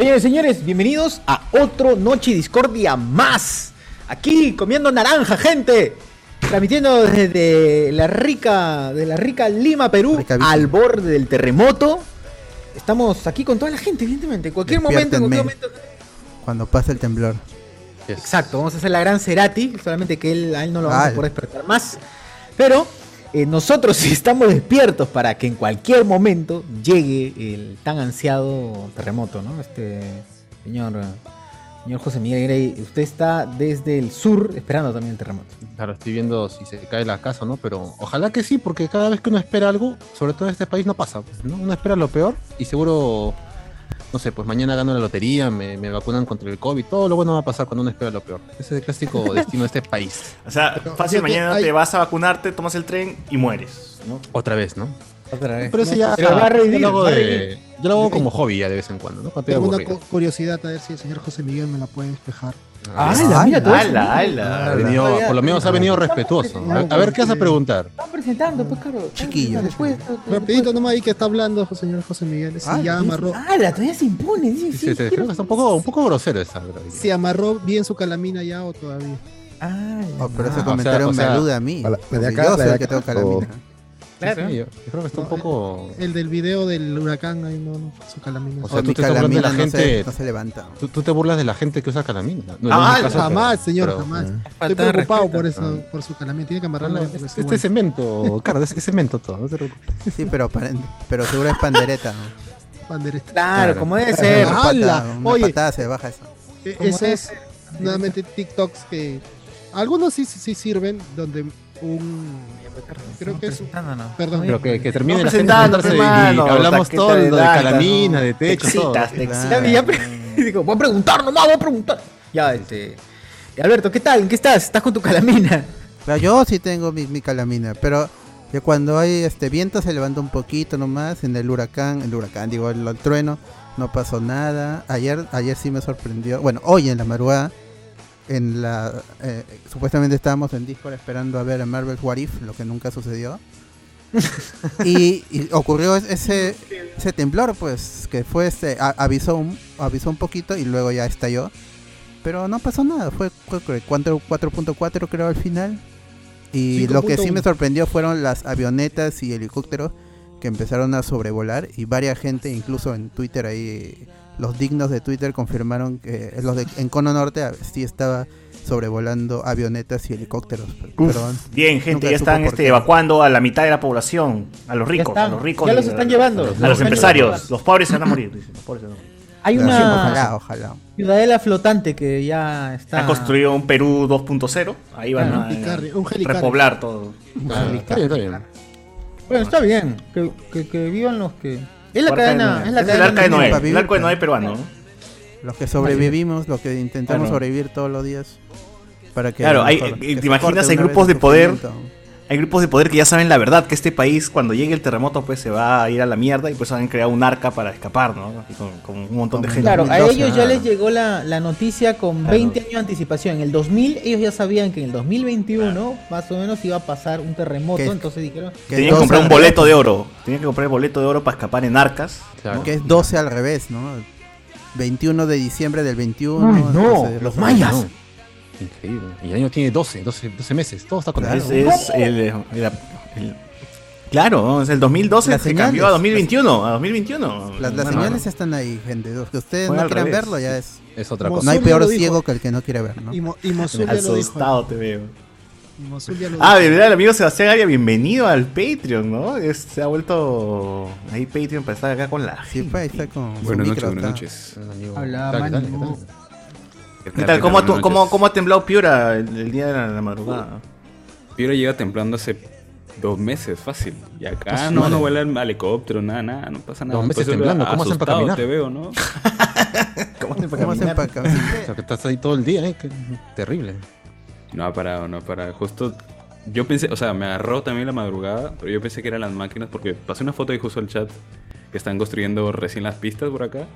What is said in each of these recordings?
Señores, señores, bienvenidos a otro Noche Discordia más. Aquí comiendo naranja, gente. Transmitiendo desde la rica, de la rica Lima, Perú, Rica al borde del terremoto. Estamos aquí con toda la gente, evidentemente. En cualquier momento, en cualquier momento. Cuando pasa el temblor. Exacto, vamos a hacer la gran Cerati, solamente que él, a él no lo vamos a poder despertar más. Pero eh, nosotros estamos despiertos para que en cualquier momento llegue el tan ansiado terremoto, ¿no? Este señor, señor José Miguel Grey, usted está desde el sur esperando también el terremoto. Claro, estoy viendo si se cae la casa no, pero ojalá que sí, porque cada vez que uno espera algo, sobre todo en este país, no pasa. ¿no? Uno espera lo peor y seguro, no sé, pues mañana gano la lotería, me, me vacunan contra el COVID, todo lo bueno va a pasar cuando uno espera lo peor. Ese es el clásico destino de este país. O sea, Pero, fácil, o sea que mañana hay- te vas a vacunarte, tomas el tren y mueres, ¿no? Otra vez, ¿no? Otra vez. Pero eso ya, Pero va a revivir, yo lo hago, de- yo lo hago como hobby ya de vez en cuando, ¿no? Cuando Tengo una cu- curiosidad a ver si el señor José Miguel me la puede despejar. ¡Hala, mira! ¡Hala, hala! Ha venido- por lo menos ha venido respetuoso. A, a ver, ¿qué vas a preguntar? Están presentando, pues, claro. Chiquillo. Después, Rapidito nomás ahí que está hablando el señor José Miguel. Si Ah, ya amarró, ¡Hala! Todavía se impone. dice, Sí, sí, sí, sí, creo que está un poco, un poco grosero esa. si amarró bien su calamina ya o todavía. ¡Hala! Oh, pero ese Ah, o comentario sea, o sea, me alude a mí. la de acá, yo soy el que tengo calamina. Claro. Sí, yo, yo creo que está un No, poco... El del video del huracán ahí no, no su calamina. O O sea, tú mi te estás hablando de la no, se, gente- no se levanta. Tú, tú te burlas de la gente que usa calamina. No, Ah, caso, jamás, pero- señor, pero- jamás. Estoy preocupado respeto. por eso, Ah. por su calamina. Tiene que amarrarla es- este es bueno. cemento, Carlos, es, es cemento todo. No te preocupes. Sí, pero, pero seguro es pandereta. ¿no? Bandereta. Claro, Claro. como debe ser. Una patada, ¡Hala! una Oye. patada se baja eso. ¿Cómo Esos es? nuevamente TikToks que algunos sí, sí sirven donde un creo que es un- perdón Pero que, que termine No, la gente sentándose y hermano, hablamos todo de calamina, ¿no? de techo, Te todo. excitas, te Claro. excitas. Ya, ya pre- digo, voy a preguntar nomás, voy a preguntar. Ya, este. Alberto, ¿qué tal? ¿En qué estás? ¿Estás con tu calamina? Pero yo sí tengo mi, mi calamina, pero que cuando hay este viento se levanta un poquito nomás, en el huracán, el huracán, digo, el, el trueno, no pasó nada. Ayer, ayer sí me sorprendió, bueno, hoy en la madrugada, en la, eh, supuestamente estábamos en Discord esperando a ver a Marvel What If, lo que nunca sucedió. y, y ocurrió es- ese, ese temblor, pues, que fue este, a- avisó un, avisó un poquito y luego ya estalló. Pero no pasó nada, fue fue creo, 4 4.4 creo al final. Y lo que sí me 5.1. sorprendió fueron las avionetas y helicópteros que empezaron a sobrevolar y varias gente, incluso en Twitter ahí, los dignos de Twitter confirmaron que los de en Cono Norte ah, sí estaba sobrevolando avionetas y helicópteros. Perdón. Bien, gente, ya están este, evacuando a la mitad de la población, a los ricos, Ya a los ricos. ya y los a- están llevando. A Los empresarios, llevando. los pobres se van a morir. dicen, los pobres se van a morir. Hay una Ojalá, ojalá. ciudadela flotante que ya está. Han construido un Perú 2.0, ahí van Claro, a, un helicarri- un helicarri. repoblar todo. Ah, está bien, está bien. Bueno, está bien. Que, que, que vivan los que. Es la Arca de cadena. Es la Es el cadena. arca de Noé, para el arco de. Noé peruano. ¿no? Los que sobrevivimos, los que intentamos Claro. sobrevivir todos los días. Para que Claro, hay- mejor- eh, que ¿te imaginas? Hay grupos el de poder. Hay grupos de poder que ya saben la verdad, que este país cuando llegue el terremoto pues se va a ir a la mierda y pues han creado un arca para escapar, ¿no? Y con, con un montón de gente. Claro, a 2012, ellos ya les llegó la, la noticia con Claro. 20 años de anticipación. En el 2000 ellos ya sabían que en el 2021 más o menos iba a pasar un terremoto, Que- entonces dijeron... Que Tenían que comprar un 12 boleto de oro. Tenían que comprar el boleto de oro para escapar en arcas. Claro. Que es 12 al revés, ¿no? 21 de diciembre del 21. Ay, no, los mayas. No. Increíble. Y el año tiene 12, 12, 12 meses. Todo está con Claro. Es, es el, el- el- Claro, es el 2012 Las se cambió a señales. 2021. A 2021. Las, las Bueno, señales están ahí, gente. Los que ustedes Fue no al quieran revés. verlo ya es. Es otra cosa. No hay peor dijo. ciego que el que no quiere ver, ¿no? Y, Mo- y Mosul ya lo dijo. Asustado te veo. Ah, de verdad, el amigo Sebastián Aria, bienvenido al Patreon, ¿no? Es- se ha vuelto ahí Patreon para estar acá con la Sí, gente. pues ahí está con. Buenas noches, buenas noches. Amigo. Habla, ¿Qué tal. ¿Cómo ha, tu- cómo, cómo ha temblado Piura el, el día de la, la madrugada? Piura llega temblando hace dos meses, fácil. Y acá Ah, no, no vuela el helicóptero, nada, nada, no pasa nada. Dos meses Pues, temblando, ¿cómo hacen para caminar? te veo, ¿no? ¿Cómo hacen para ¿Cómo hacen caminar? para caminar? O sea, que estás ahí todo el día, ¿eh? Qué terrible. No ha parado, no ha parado. Justo yo pensé, o sea, me agarró también la madrugada, pero yo pensé que eran las máquinas porque pasé una foto y justo al chat que están construyendo recién las pistas por acá.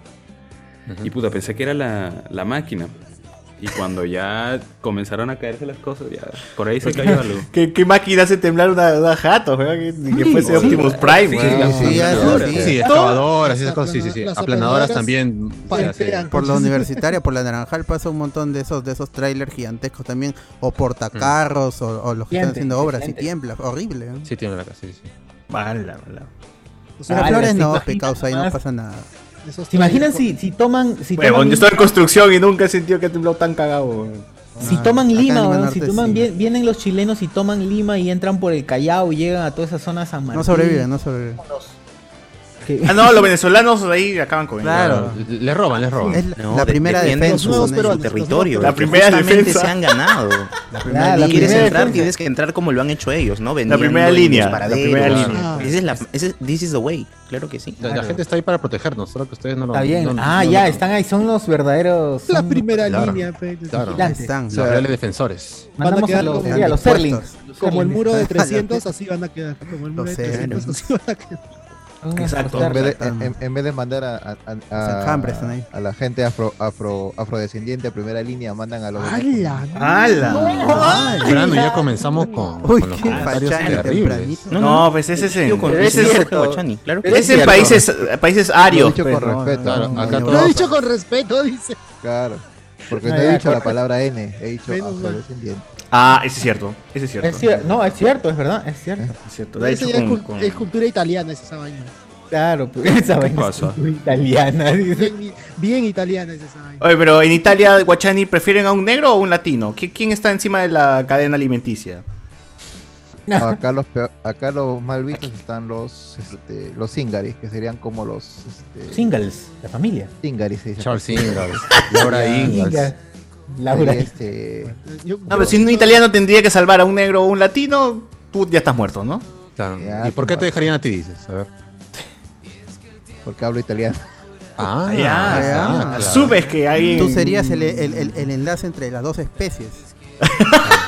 Y puta, pensé que era la, la máquina. Y cuando ya comenzaron a caerse las cosas, ya por ahí se cayó algo. ¿Qué, qué máquina hace temblar una, una jato? Que, ni que fuese Optimus Prime, Sí, weón. sí, sí. Sí, excavadoras, esas cosas, sí, sí, sí. Las Aplanadoras también. Por la universitaria, por la Naranjal pasa un montón de esos de esos trailers gigantescos también, o portacarros, o, o los que están haciendo obras y tiembla, horrible. ¿eh? Sí, tiene la casa, sí, sí. Mala, mala. Ah, Flores ¿se no, pecados ahí no pasa nada. Esos ¿Se imaginan si, si toman. Si toman, yo estoy en construcción y nunca he sentido que ha temblado tan cagado, si Ah, toman Lima, Lima weón, Norte si toman, sí. bien- vienen los chilenos y toman Lima y entran por el Callao y llegan a todas esas zonas San Martín. No sobreviven, no sobreviven. Ah, no, los venezolanos ahí acaban con él. Claro. Le roban, le roban. Es la, No, la de- primera defensa. su, nuevos son su territorio. La primera defensa. se han ganado. La Ah, primera la y línea. quieres primera entrar, defensa. tienes que entrar como lo han hecho ellos, ¿no? Vendiendo primera en los línea, la primera línea. Ah, Esa es la, ese es- this is the way, claro que sí. La, la Claro. gente está ahí para protegernos, solo que ustedes no lo Está bien. no- ah, no ya, están ahí, son los verdaderos. La son- primera Claro. línea, Claro. Están. Los reales defensores. Mandamos Van a quedar los, los Como el muro de Los 300, así van a quedar. Como el muro de Los 300, así van a quedar. Exacto. Serlings. En vez, de, Están- en, en vez de mandar a, a, a- Los enjambres están ahí. a la gente afro, afro, afrodescendiente a primera línea, mandan a los ¡Hala! ¡Hala! Ya comenzamos con, Uy, con los qué comentarios fachani terribles. No, pues ese es en, ese es es, cierto, Guachani, claro que ese es sí. en países, países Lo he arios. dicho pues, con ¿no? respeto. Claro, ¿no? acá No, Lo he todos- dicho con respeto, dice. Claro. Porque Ah, no he dicho la palabra N, he dicho afrodescendiente. Ah, ese es cierto. Ese es cierto. Es cier- no, es cierto, es verdad, es cierto. Es cierto. Es, con- cul- con- es cultura italiana, es esa vaina. Claro, pero esa vaina es italiana. Bien, bien italiana es esa vaina. Oye, pero en Italia, Guachani, ¿prefieren a un negro o un latino? ¿Qui- ¿Quién está encima de la cadena alimenticia? Acá los, peor- acá los mal vistos están los este, los singaris, que serían como los este, Singles, la familia. singaris. se dice. Charles Ingalls, Laura Ingalls. Inga, Laura. Este, Yo- No, pero si un italiano tendría que salvar a un negro o un latino, tú ya estás muerto, ¿no? Claro. Ya, ¿Y por qué te dejarían a ti, dices? A ver. porque hablo italiano. Ah, ya, ya. claro. Subes que alguien... Tú serías el, el, el, el enlace entre las dos especies.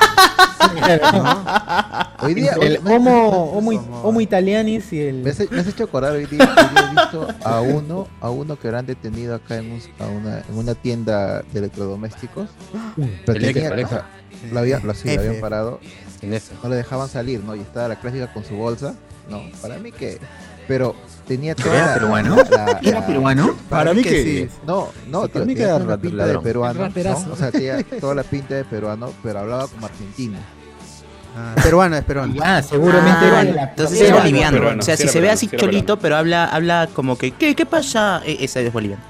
Hoy día, El homo, homo, homo italianis y el. Me has, me has hecho acordar hoy día, hoy día he visto a uno, a uno que han detenido acá en, un- a una, en una tienda de electrodomésticos. Pero Electra, tenía- Electra. o sea, lo, había, lo, sí, lo F. habían parado, no le dejaban salir, ¿no? Y estaba la clásica con su bolsa. No, para mí que. Pero tenía toda ¿Era la- peruano? la- ¿Era peruano? Para mí que- sí. No, no, Sí, para mí que era pinta de ladrón. peruano, Raterazo. ¿no? O sea, tenía toda la pinta de peruano, pero hablaba como argentino. Ah, peruano, es peruano. Ah, seguramente Ah, era la- entonces era es boliviano. peruano, o sea, si se ve peruano, así sí era cholito, pero habla, habla como que, ¿qué, qué pasa? E- ese es boliviano.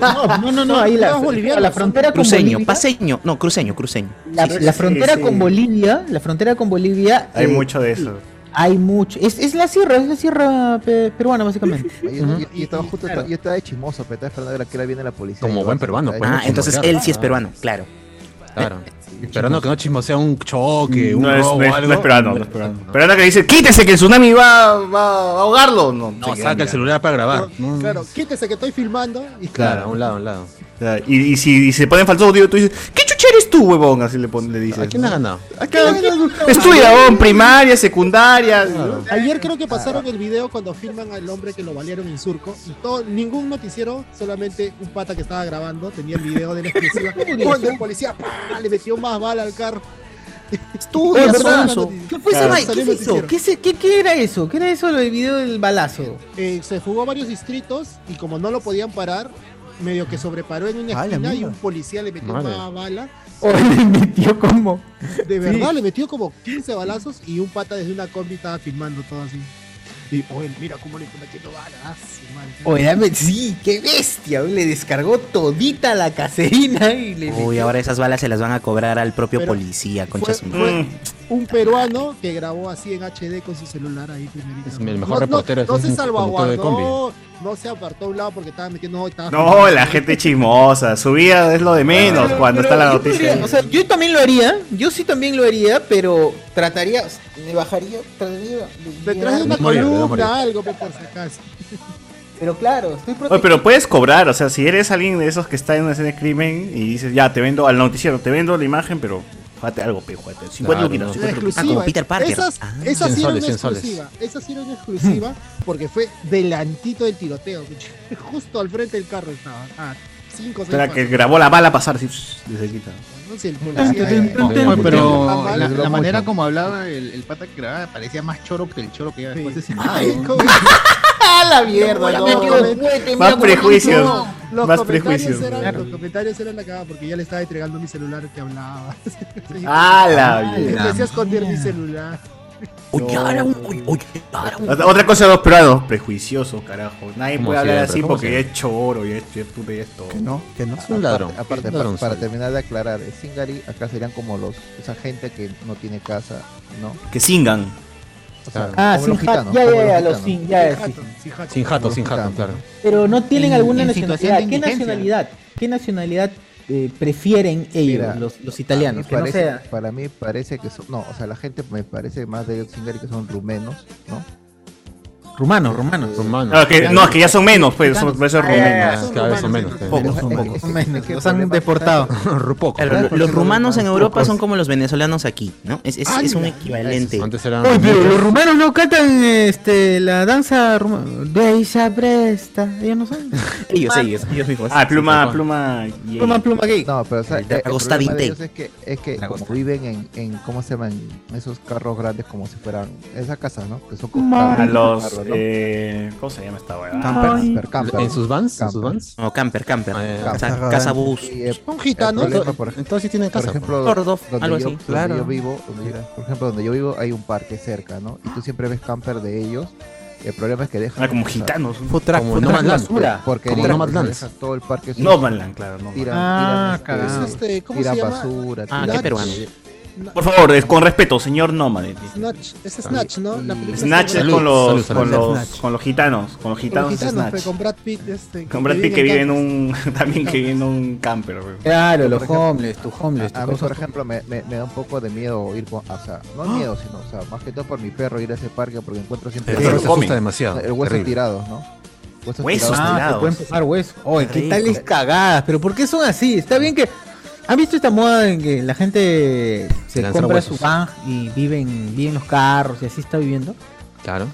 No, no, no, no, ahí la, la frontera con Cruceño, Bolivia. paseño, no, cruceño, cruceño. La, Sí, sí, la frontera sí. con Bolivia, la frontera con Bolivia. Hay eh, mucho de eso. Hay mucho. Es, es la sierra, es la sierra pe- peruana, básicamente. Y, y- y estaba justo, Claro. yo estaba de chimoso, pero estaba esperando a ver a qué hora viene la policía. Como Y buen peruano, pues. Ah, no entonces él sí es Ah. peruano, claro. Claro. Esperando que no chismosea un choque, un No es, robo no es- o algo. no es peruano, no es peruano. Peruano que dice, quítese que el tsunami va, va a ahogarlo. No, No, saca el celular para grabar. No, Claro, quítese que estoy filmando. Y Claro, a un lado, a un lado. O sea, y, y si y se pone en falso audio, tú dices, ¿qué tú, huevón? Así le, pon- le dices. ¿A quién ganado? Huevón, primaria, secundaria. Ayer creo que pasaron el video cuando filman al hombre que lo valieron en surco. Y todo, ningún noticiero, solamente un pata que estaba grabando, tenía el video de la exclusiva. Cuando el policía ¡pah! le metió más bala al carro. Estudia, Es verdad, sonso. no, ¿Qué fue eso? ¿Qué, se- qué, qué era eso? ¿Qué era eso del video del balazo? Eh, se jugó varios distritos y como no lo podían parar, medio que sobreparó en una Ah, esquina y un policía le metió Madre. más bala. O le metió como. De verdad, le metió como 15 balazos y un pata desde una combi estaba filmando todo así. Y, oye, mira cómo le está metiendo balas. ah. Oye, dame- sí, qué bestia. Le descargó todita la caserina y le. Uy, ahora esas balas se las van a cobrar al propio Pero policía, Fue, concha su madre. fue Mm. Un peruano que grabó así en HD con su celular ahí primerito. Es el mejor reportero, No, no se salvaguardó, no se apartó a un lado porque estaba metiendo. Estaba No, la gente chismosa. Su vida es lo de menos Pero- cuando pero está la noticia. podría- o sea, yo también lo haría. Yo sí también lo haría, pero trataría. Me bajaría. Trataría de Detrás de una columna, algo, por si acaso. Pero claro, estoy Oye, pero puedes cobrar, o sea, si eres alguien de esos que está en una escena de crimen y dices, ya, te vendo al noticiero, te vendo la imagen, pero júgate algo, pe, júgate. 50 Claro, luquitas, no. 50 Una luquitas. Ah, como Peter Parker. Esas, Ah. esas sí 100 eran soles, 100 soles. exclusiva. Esas sí eran exclusiva porque fue delantito del tiroteo. Justo al frente del carro estaba. Ah, cinco o seis Espera, que grabó la bala pasar. No sé, el policía. pero Ah, mal. la, manera como hablaba el, el pata que grababa parecía más choro que el choro que ya después de sentado. ¿No? ¿cómo- ¡Ah, la mierda! Los no! comentarios- Más prejuicios. Los Más prejuicios. eran- claro. Los comentarios eran la cagada porque ya le estaba entregando mi celular que hablaba. ¡Ah, la Empecé mierda! a esconder mi celular. Oye, ahora un- oye, oye, ahora un- Otra cosa de los peruanos, prejuiciosos, carajo. Nadie puede hablar así porque ya es choro, ya es ya es todo. Que no, que no. Es un ladrón. Aparte, aparte, un ladrón para, para terminar de aclarar, el Singari acá serían como los esa gente que no tiene casa, ¿no? Que singan. O sea, Ah, sin jato. Ya, como ya, ya, los los gitanos. sin, ya, Sin jato, sin jato. Claro. Pero no tienen En- alguna en nacionalidad. ¿Qué nacionalidad? ¿Qué nacionalidad eh, prefieren ellos, Mira, los, los italianos? no sea. Para mí parece que son, no, o sea, la gente me parece más de Singari que son rumenos, ¿no? Rumanos, rumanos. Rumano. No, que, no, es que ya son menos, pues, son, Ah. Ah, son cada vez son rumanos, menos. Pocos, son pocos. Son menos, que el los han deportado. Rupoco. Claro, ¿Sabes por los rumanos en Europa pocos? son como los venezolanos aquí, ¿no? Es, es, es un equivalente. Antes eran Oye, pero rumenos. los rumanos no cantan este, la danza rumana. Beisa presta. Ellos no saben. Ellos, ellos, ellos mismos. Ah, pluma, Sí, pluma. y- Pluma, pluma gay. No, pero o sea, El problema de ellos es que, es que como viven en, en, ¿cómo se llaman? Esos carros grandes como si fueran, esas casas, ¿no? Que son como los. ¿No? Eh, ¿Cómo se llama esta weá? Camper, camper, ¿En sus vans? ¿En sus vans? No, camper, camper. Ah, ya. Casa, bus. Y, eh, Son gitanos. por, Entonces sí tienen por casa. ejemplo, Gordo, donde algo yo, así. donde Claro. yo vivo, donde yo- por ejemplo, donde yo vivo hay un parque cerca, ¿no? Y tú siempre ves camper de ellos. El problema es que dejan Ah, como gitanos. Food truck, Como no basura. porque Como dejan, todo el parque No Manland, claro. No. tiran, Ah, tiran, Es este, este, ¿Cómo tiran se llama? basura, Ah, tiran- qué peruano. Por favor, con respeto, señor Nómade. Snatch. Es Snatch, ¿no? La película Snatch es con los, Salud, salud, con salud. los, con los gitanos. Con los con los gitanos es gitanos, Snatch. con Brad Pitt. Este, Con Brad Pitt que vive en un. También que vive en un camper, weón. Claro, los homeless, tus homeless. A mí, por ejemplo, me, me, me da un poco de miedo ir con, o sea, no miedo, sino, o sea, más que todo por mi perro ir a ese parque porque encuentro siempre El perro lo se comen. asusta demasiado. el hueso Terrible. tirado, ¿no? Huesos Huesos tirados. Ah, tirados. pueden pasar hueso. Oye, qué tales cagadas. Pero ¿por qué son así? Está bien que. ¿Han visto esta moda en que la gente se compra huesos. su van y vive en, vive en los carros y así está viviendo? Claro.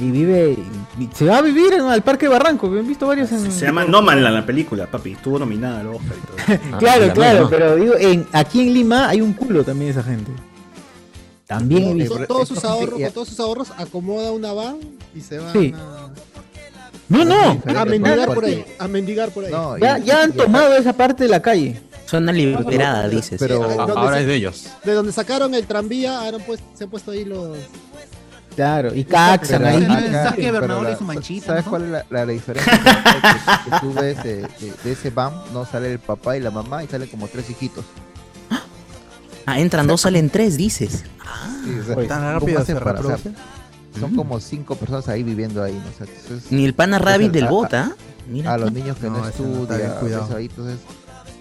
Y vive. y se va a vivir en, al Parque Barranco. Han visto varios en. Se llama No Manland la película, papi. Estuvo nominada al Oscar y todo. Ah, Claro, la claro, pero digo, en, aquí en Lima hay un culo también de esa gente. También he Con visto. todos sus ahorros, con todos sus ahorros, acomoda una van y se van Sí. a, No, no. a mendigar por ahí. A mendigar por ahí. No, Ya, ya han tomado esa parte de la calle. Zona liberada, dices. Pero, Sí, Ah, ¿Dónde Ahora se- es de ellos. De donde sacaron el tranvía, ahora han pues- se han puesto ahí los. Claro, y caxan ahí. acá- Bernabéu la- su manchita, ¿Sabes ¿no? cuál es la, la- la diferencia? que, que tú ves de ese van, no sale el papá y la mamá y salen como tres hijitos. Ah, entran dos, salen tres, dices. Sí, o sea, Oye, Tan ¿cómo rápido se para-. Son como cinco personas ahí viviendo ahí, ¿no? O sea, Ni el pana rabbit del bota. ¿ah? Mira. a los niños que no, No, no estudian, cuidado. eso ahí, entonces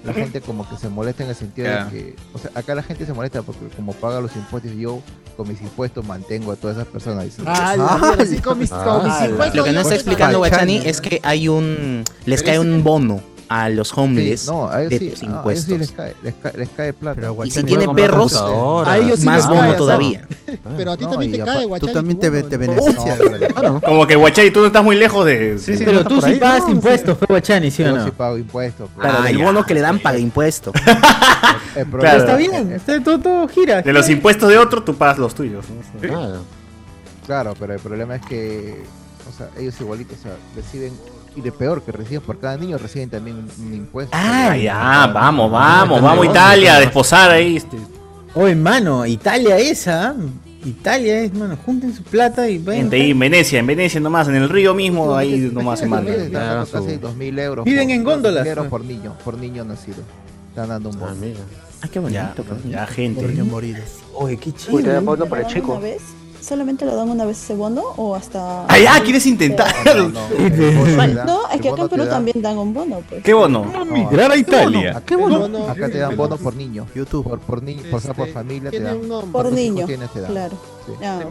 la gente como que se molesta en el sentido de que, o sea, acá la gente se molesta porque como paga los impuestos, yo con mis impuestos mantengo a todas esas personas. Ah, mierda, así con mis, con mis Ah, impuestos. Lo que no está explicando. Guachani es que hay un. Les cae un bono a los Sí, homeless no, a ellos de sí, tus no, a ellos impuestos. sí les cae, les cae, les cae plata. Pero Y si Guachani, tiene comprar perros. A ellos sí más bono cae, todavía. Pero a ti No, también te cae, tú Guachani. también te, beneficias. Como que Guachay, tú no estás muy lejos de. Sí, sí, Pero no tú sí pagas impuestos, fue Guachani, ¿sí o yo no? sí pago impuestos. pero Claro, Ah, el bono que le dan paga impuesto. el Claro. problema- Está bien, está, todo, todo gira. De los impuestos de otro, tú pagas los tuyos. Claro, pero el problema es que, o sea, ellos igualitos, o sea, reciben, y de peor que reciben por cada niño, reciben también un, un impuesto. Ah, ya, vamos, vamos, vamos a Italia a desposar ahí. Este. Oye, mano, Italia esa. ¿ah? Italia es, mano, junten su plata y vayan. Gente ahí en Venecia, en Venecia nomás, en el río mismo, ahí nomás se manda. casi euros. Viven por- en góndolas, pues. por niño, por niño nacido. Están dando un Ah, bono. Ay, qué bonito. Ya, ya, gente. Oye, qué ¿Y chido. le ¿eh? dan bono una vez? ¿Solamente lo dan una vez ese bono o hasta...? Ah, ya, ¿quieres intentar? No, bono es que acá bono en Perú también dan un bono, pues. ¿Qué bono? no, Migrar a Italia. Acá, No, no, acá te dan bono por niño. YouTube. Por, por niño, por, Este, familia te dan. un nombre. Por ¿Cuántos hijos niño, claro. Sí. Ah,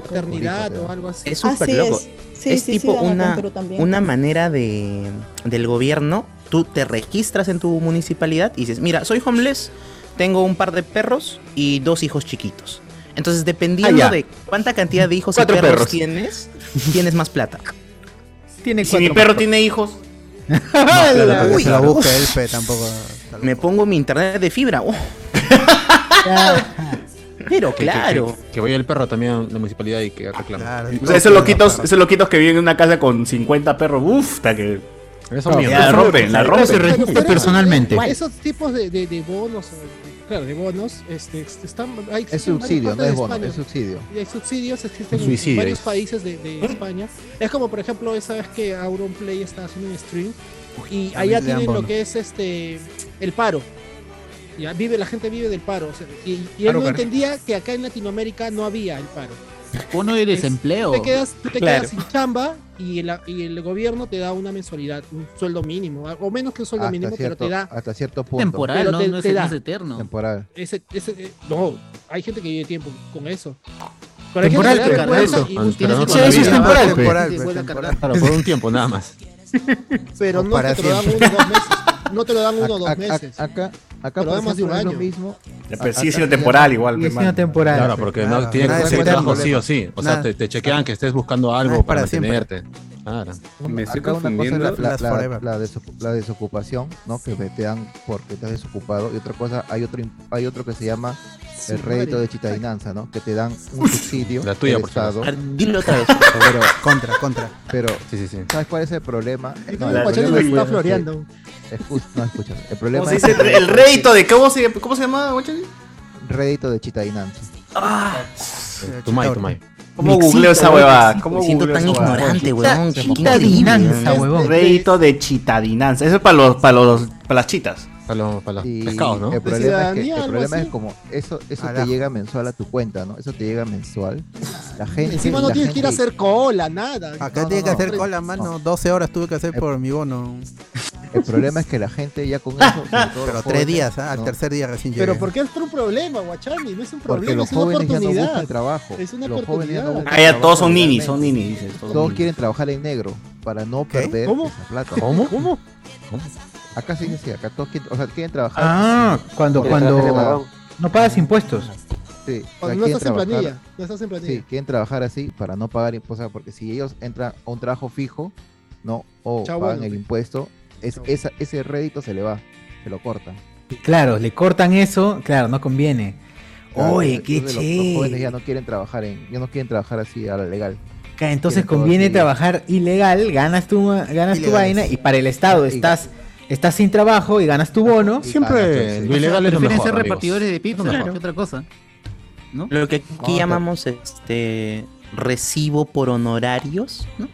o algo así. Es súper loco. es. Sí, es sí, sí, tipo una, una manera de del gobierno. Tú te registras en tu municipalidad y dices, mira, soy homeless, tengo un par de perros y dos hijos chiquitos. Entonces, dependiendo Ah, ya. de cuánta cantidad de hijos y Cuatro perros, perros. tienes, tienes más plata. Tiene Si mi perro tiene hijos, Uy, tampoco. Me pongo mi internet de fibra. oh. Pero Que- que- claro. Que, que vaya el perro también a la municipalidad y que reclame. O sea, esos loquitos, esos loquitos que viven en una casa con 50 perros, uff, hasta que. Eso mío. la rompen, la rompen. Personalmente. Esos tipos de, de, de bonos, o- claro, de bonos, este, están, hay, Es subsidio, no es bono, España. es subsidio. Y hay subsidios, existen en- Suicidio, en varios es. países de, de España. Es como, por ejemplo, esa vez que Auronplay está haciendo un stream y allá tienen lo que es este el paro. Ya vive, la gente vive del paro. o sea, y, y él Paro no entendía que acá en Latinoamérica no había el paro. Bono de desempleo. Te quedas, tú te Claro. quedas sin chamba y el, y el gobierno te da una mensualidad, un sueldo mínimo, o menos que un sueldo Hasta mínimo, cierto, pero te da hasta cierto punto. Temporal, Pero no, te- no es, te da. es eterno. Temporal. ese, ese, eh, no, hay gente que vive tiempo con eso. Pero hay gente Temporal, que eso. y Ah, no la eso es temporal, Ah, temporal, temporal. Claro, por un tiempo nada más. pero no para te lo dan uno dos meses. No te lo dan uno o dos meses. Acá, acá Pero más de un año. mismo. Pero sigue siendo ya- temporal igual. Sigue siendo temporal. Claro, porque Claro, no tiene que ser sí o sí. O sea, te, te chequean que estés buscando algo para, mantenerte. Claro. Me estoy Acá una cosa es confundiendo. la, la- la- la desocu- la desocupación, ¿no? Que te dan porque estás desocupado. Y otra cosa, hay otro, hay otro que se llama el rédito madre. de chitadinanza, ¿no? Que te dan un subsidio La tuya, del por. Estado. Dilo otra vez. Pero, Contra, contra. pero, Sí, sí, sí. ¿sabes cuál es el problema? No, que el problema se es está que- floreando. escu- no, escúchame. El ¿Cómo problema se es dice? El rédito de. ¿Cómo se, cómo se llama, rédito de chitadinanza. Tumay, Tumay. ¿Cómo googleo esa huevada? me ¿Cómo Me siento tan ignorante, increíble, chitadinanza, weón. huevón. Rédito de chitadinanza. Eso es para los, para los, para las chitas. Para los, para los Y pescados, ¿no? el problema es que, el problema así. es como eso, eso te llega mensual a tu cuenta, ¿no? Eso te llega mensual. La gente. Encima no la tienes que ir a hacer cola, nada. Acá No, tiene no, que no. hacer cola, mano. 12 horas tuve que hacer por mi bono. El problema es que la gente ya con eso. Pero tres jóvenes, días, ¿ah? al ¿no? tercer día recién llegué. Pero ¿por qué es un problema, Guachani? No es un Porque problema, los es una jóvenes ya no buscan oportunidad. trabajo. Es una los jóvenes ya no Ah, ya todos son ninis, son ninis, todos quieren trabajar en negro para no perder ¿Cómo? esa plata. ¿Cómo? ¿Cómo? Acá sí, sí, acá todos quieren, o sea, quieren trabajar. Ah, cuando, cuando no pagas impuestos. Sí, o sea, no estás en planilla. No estás en planilla. Sí, quieren trabajar así para no pagar impuestos, porque si ellos entran a un trabajo fijo, no, o Chao, pagan bueno, el impuesto, es, esa, ese rédito se le va, se lo cortan. Claro, le cortan eso, claro, no conviene. Claro, Oye, qué los- Los, jóvenes ya no quieren trabajar en, ya no quieren trabajar así a la legal. Entonces quieren conviene así. trabajar ilegal, ganas tu, ganas tu vaina y para el Estado Y- estás, estás sin trabajo y ganas tu bono. Y Siempre lo ilegal es lo mejor, ser amigos. repartidores de pizza Claro. que otra cosa. ¿No? Lo que aquí llamamos este recibo por honorarios, ¿no?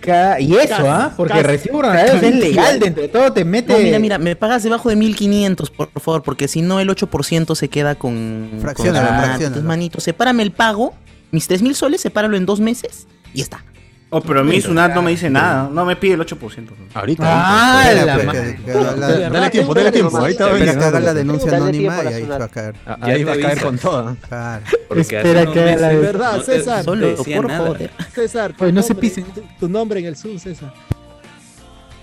Cada- y eso, Casi, ¿ah? Porque casi. recibo honorarios es legal dentro de todo, te mete. No, mira, mira, me pagas debajo de 1500, por favor, porque si no el 8% se queda con Fracciónalo, con- manito, sepárame el pago, mis 3000 soles, sepáralo en dos meses y está. Oh, pero a mí Sunat no me dice nada, no me pide el 8%. Ahorita. Ah, ahorita. la madre. Dale, tiempo, dale tiempo. Ahorita va a venir. la denuncia anónima y ahí va a caer. Ah, Ahí va a caer con toda. Claro. Porque Espera que la- verdad, César. Solo, decía por nada. joder. César, tu Oye, no se nombre- pisen. tu- nombre en el Zoom, César.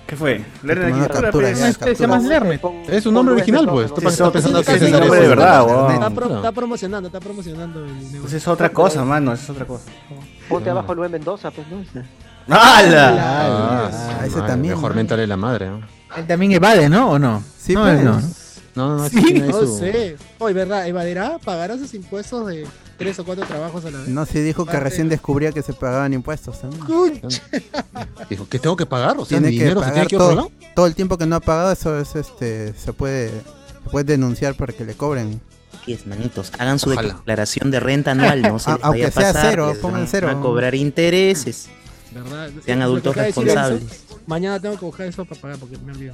¿Qué fue? Una aquí. captura, ya, Se llama Lerme. Es un nombre original, pues. Estás pensando que es sí, nombre de verdad. Está, está promocionando, está promocionando el negocio. Pues es otra cosa, mano, es otra cosa. Ponte abajo Luis Mendoza, pues, ¿no? ¡Hala! Ah, ese madre, también, la madre, ¿no? Él también evade, ¿no? ¿O no? Sí, no, pues. no. No, no, no. Sí. tiene ahí No su- sé. Oye, ¿verdad? ¿Evadirá? ¿Pagará sus impuestos de tres o cuatro trabajos a la vez? No, sí dijo que recién descubría que se pagaban impuestos también. Concha. Dijo, ¿qué tengo que pagar? O sea, Tiene mi que dinero se tiene pagar que a otro todo, todo el tiempo que no ha pagado, eso es este se puede se puede denunciar para que le cobren. Pies, manitos, hagan su Ojalá. declaración de renta anual, no se les vaya aunque a sea pasar, cero, les pongan van cero. A cobrar intereses, ¿Verdad? sean adultos responsables. Mañana tengo que buscar eso para pagar porque me olvido.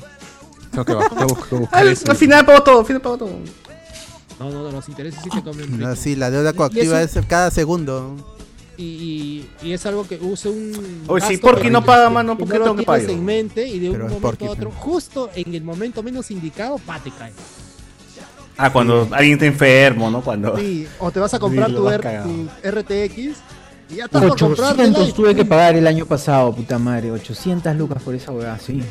Tengo que, ba- tengo que buscar Al, eso. al final pago todo, al final pago todo. No, no, no, los intereses sí te comen. No, sí, la deuda coactiva es cada segundo. Y, y, y es algo que use un. Oye, si gasto Porky que- no paga, mano, que ¿por qué no lo tengo que pagar? en mente y de un Pero es momento a otro, justo en el momento menos indicado, pa, te cae. Ah, cuando alguien está enfermo, ¿no? Cuando. Sí, o te vas a comprar Sí, tu, R- tu RTX y ya estás por comprártela 800 y- tuve que pagar el año pasado, puta madre. 800 lucas por esa weá, sí.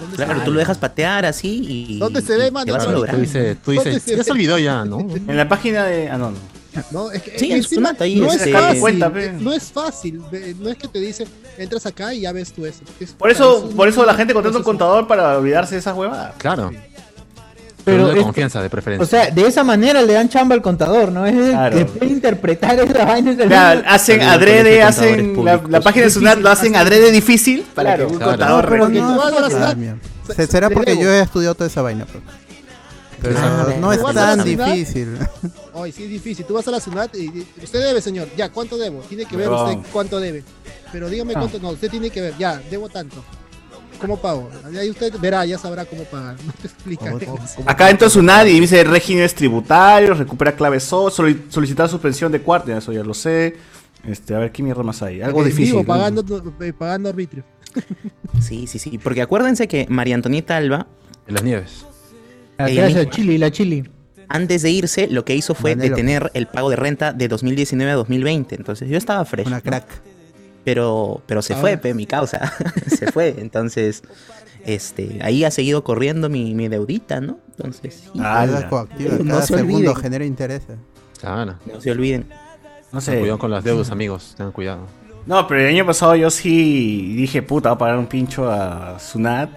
¿Dónde Claro, tú lo dejas patear así y. ¿Dónde se ve, mano? Claro, tú dices, tú ¿Dónde dices, se ya se olvidó ya, ¿no? En la página de. Ah, no, no. ¿no? Es que, Sí, en encima ahí no es, es fácil, cuenta, no es fácil, no es que te dice, entras acá y ya ves tú eso. Es- Por eso, es por eso la gente contrata un contador para olvidarse de esas huevadas. Claro. Pero de confianza, de preferencia. O sea, de esa manera le dan chamba al contador, ¿no? Es Claro. que puede interpretar esa vaina. Claro, hacen adrede, hacen la, página de Sunat lo hacen adrede difícil para Claro. que un Claro. contador pero no, se- Se- Será porque yo he estudiado toda esa vaina. pues. Pero Ah, no es tan difícil. Ay, sí es difícil. Tú vas a la SUNAT y usted debe, señor. Ya, ¿cuánto debo? Tiene que ver usted cuánto debe. Pero dígame Ah. cuánto. No, usted tiene que ver. Ya, debo tanto. ¿Cómo pago? Ahí usted verá, ya sabrá cómo pagar. No te explica. Acá entra Sunat y dice regímenes tributarios, recupera claves SOS, soli- solicitar suspensión de cuarto, eso ya lo sé. Este, a ver qué mierda más hay. Algo En difícil. vivo, pagando, eh, pagando arbitrio. Sí, sí, sí. Porque acuérdense que María Antonieta Alba, En las nieves. La de misma. chili, la chili. antes de irse, lo que hizo fue detener el pago de renta de 2019 a 2020. Entonces yo estaba fresco. Una ¿no? crack. Pero, pero se Ah. fue, pe, mi causa. se fue. Entonces, este, ahí ha seguido corriendo mi, mi deudita, ¿no? Entonces, sí, Ah, ya. coactiva. No Cada se segundo olviden. genera intereses. Claro. no se olviden. No sé. Cuidado con las deudas, amigos. Tengan cuidado. No, pero el año pasado yo sí dije, puta, voy a pagar un pincho a Sunat.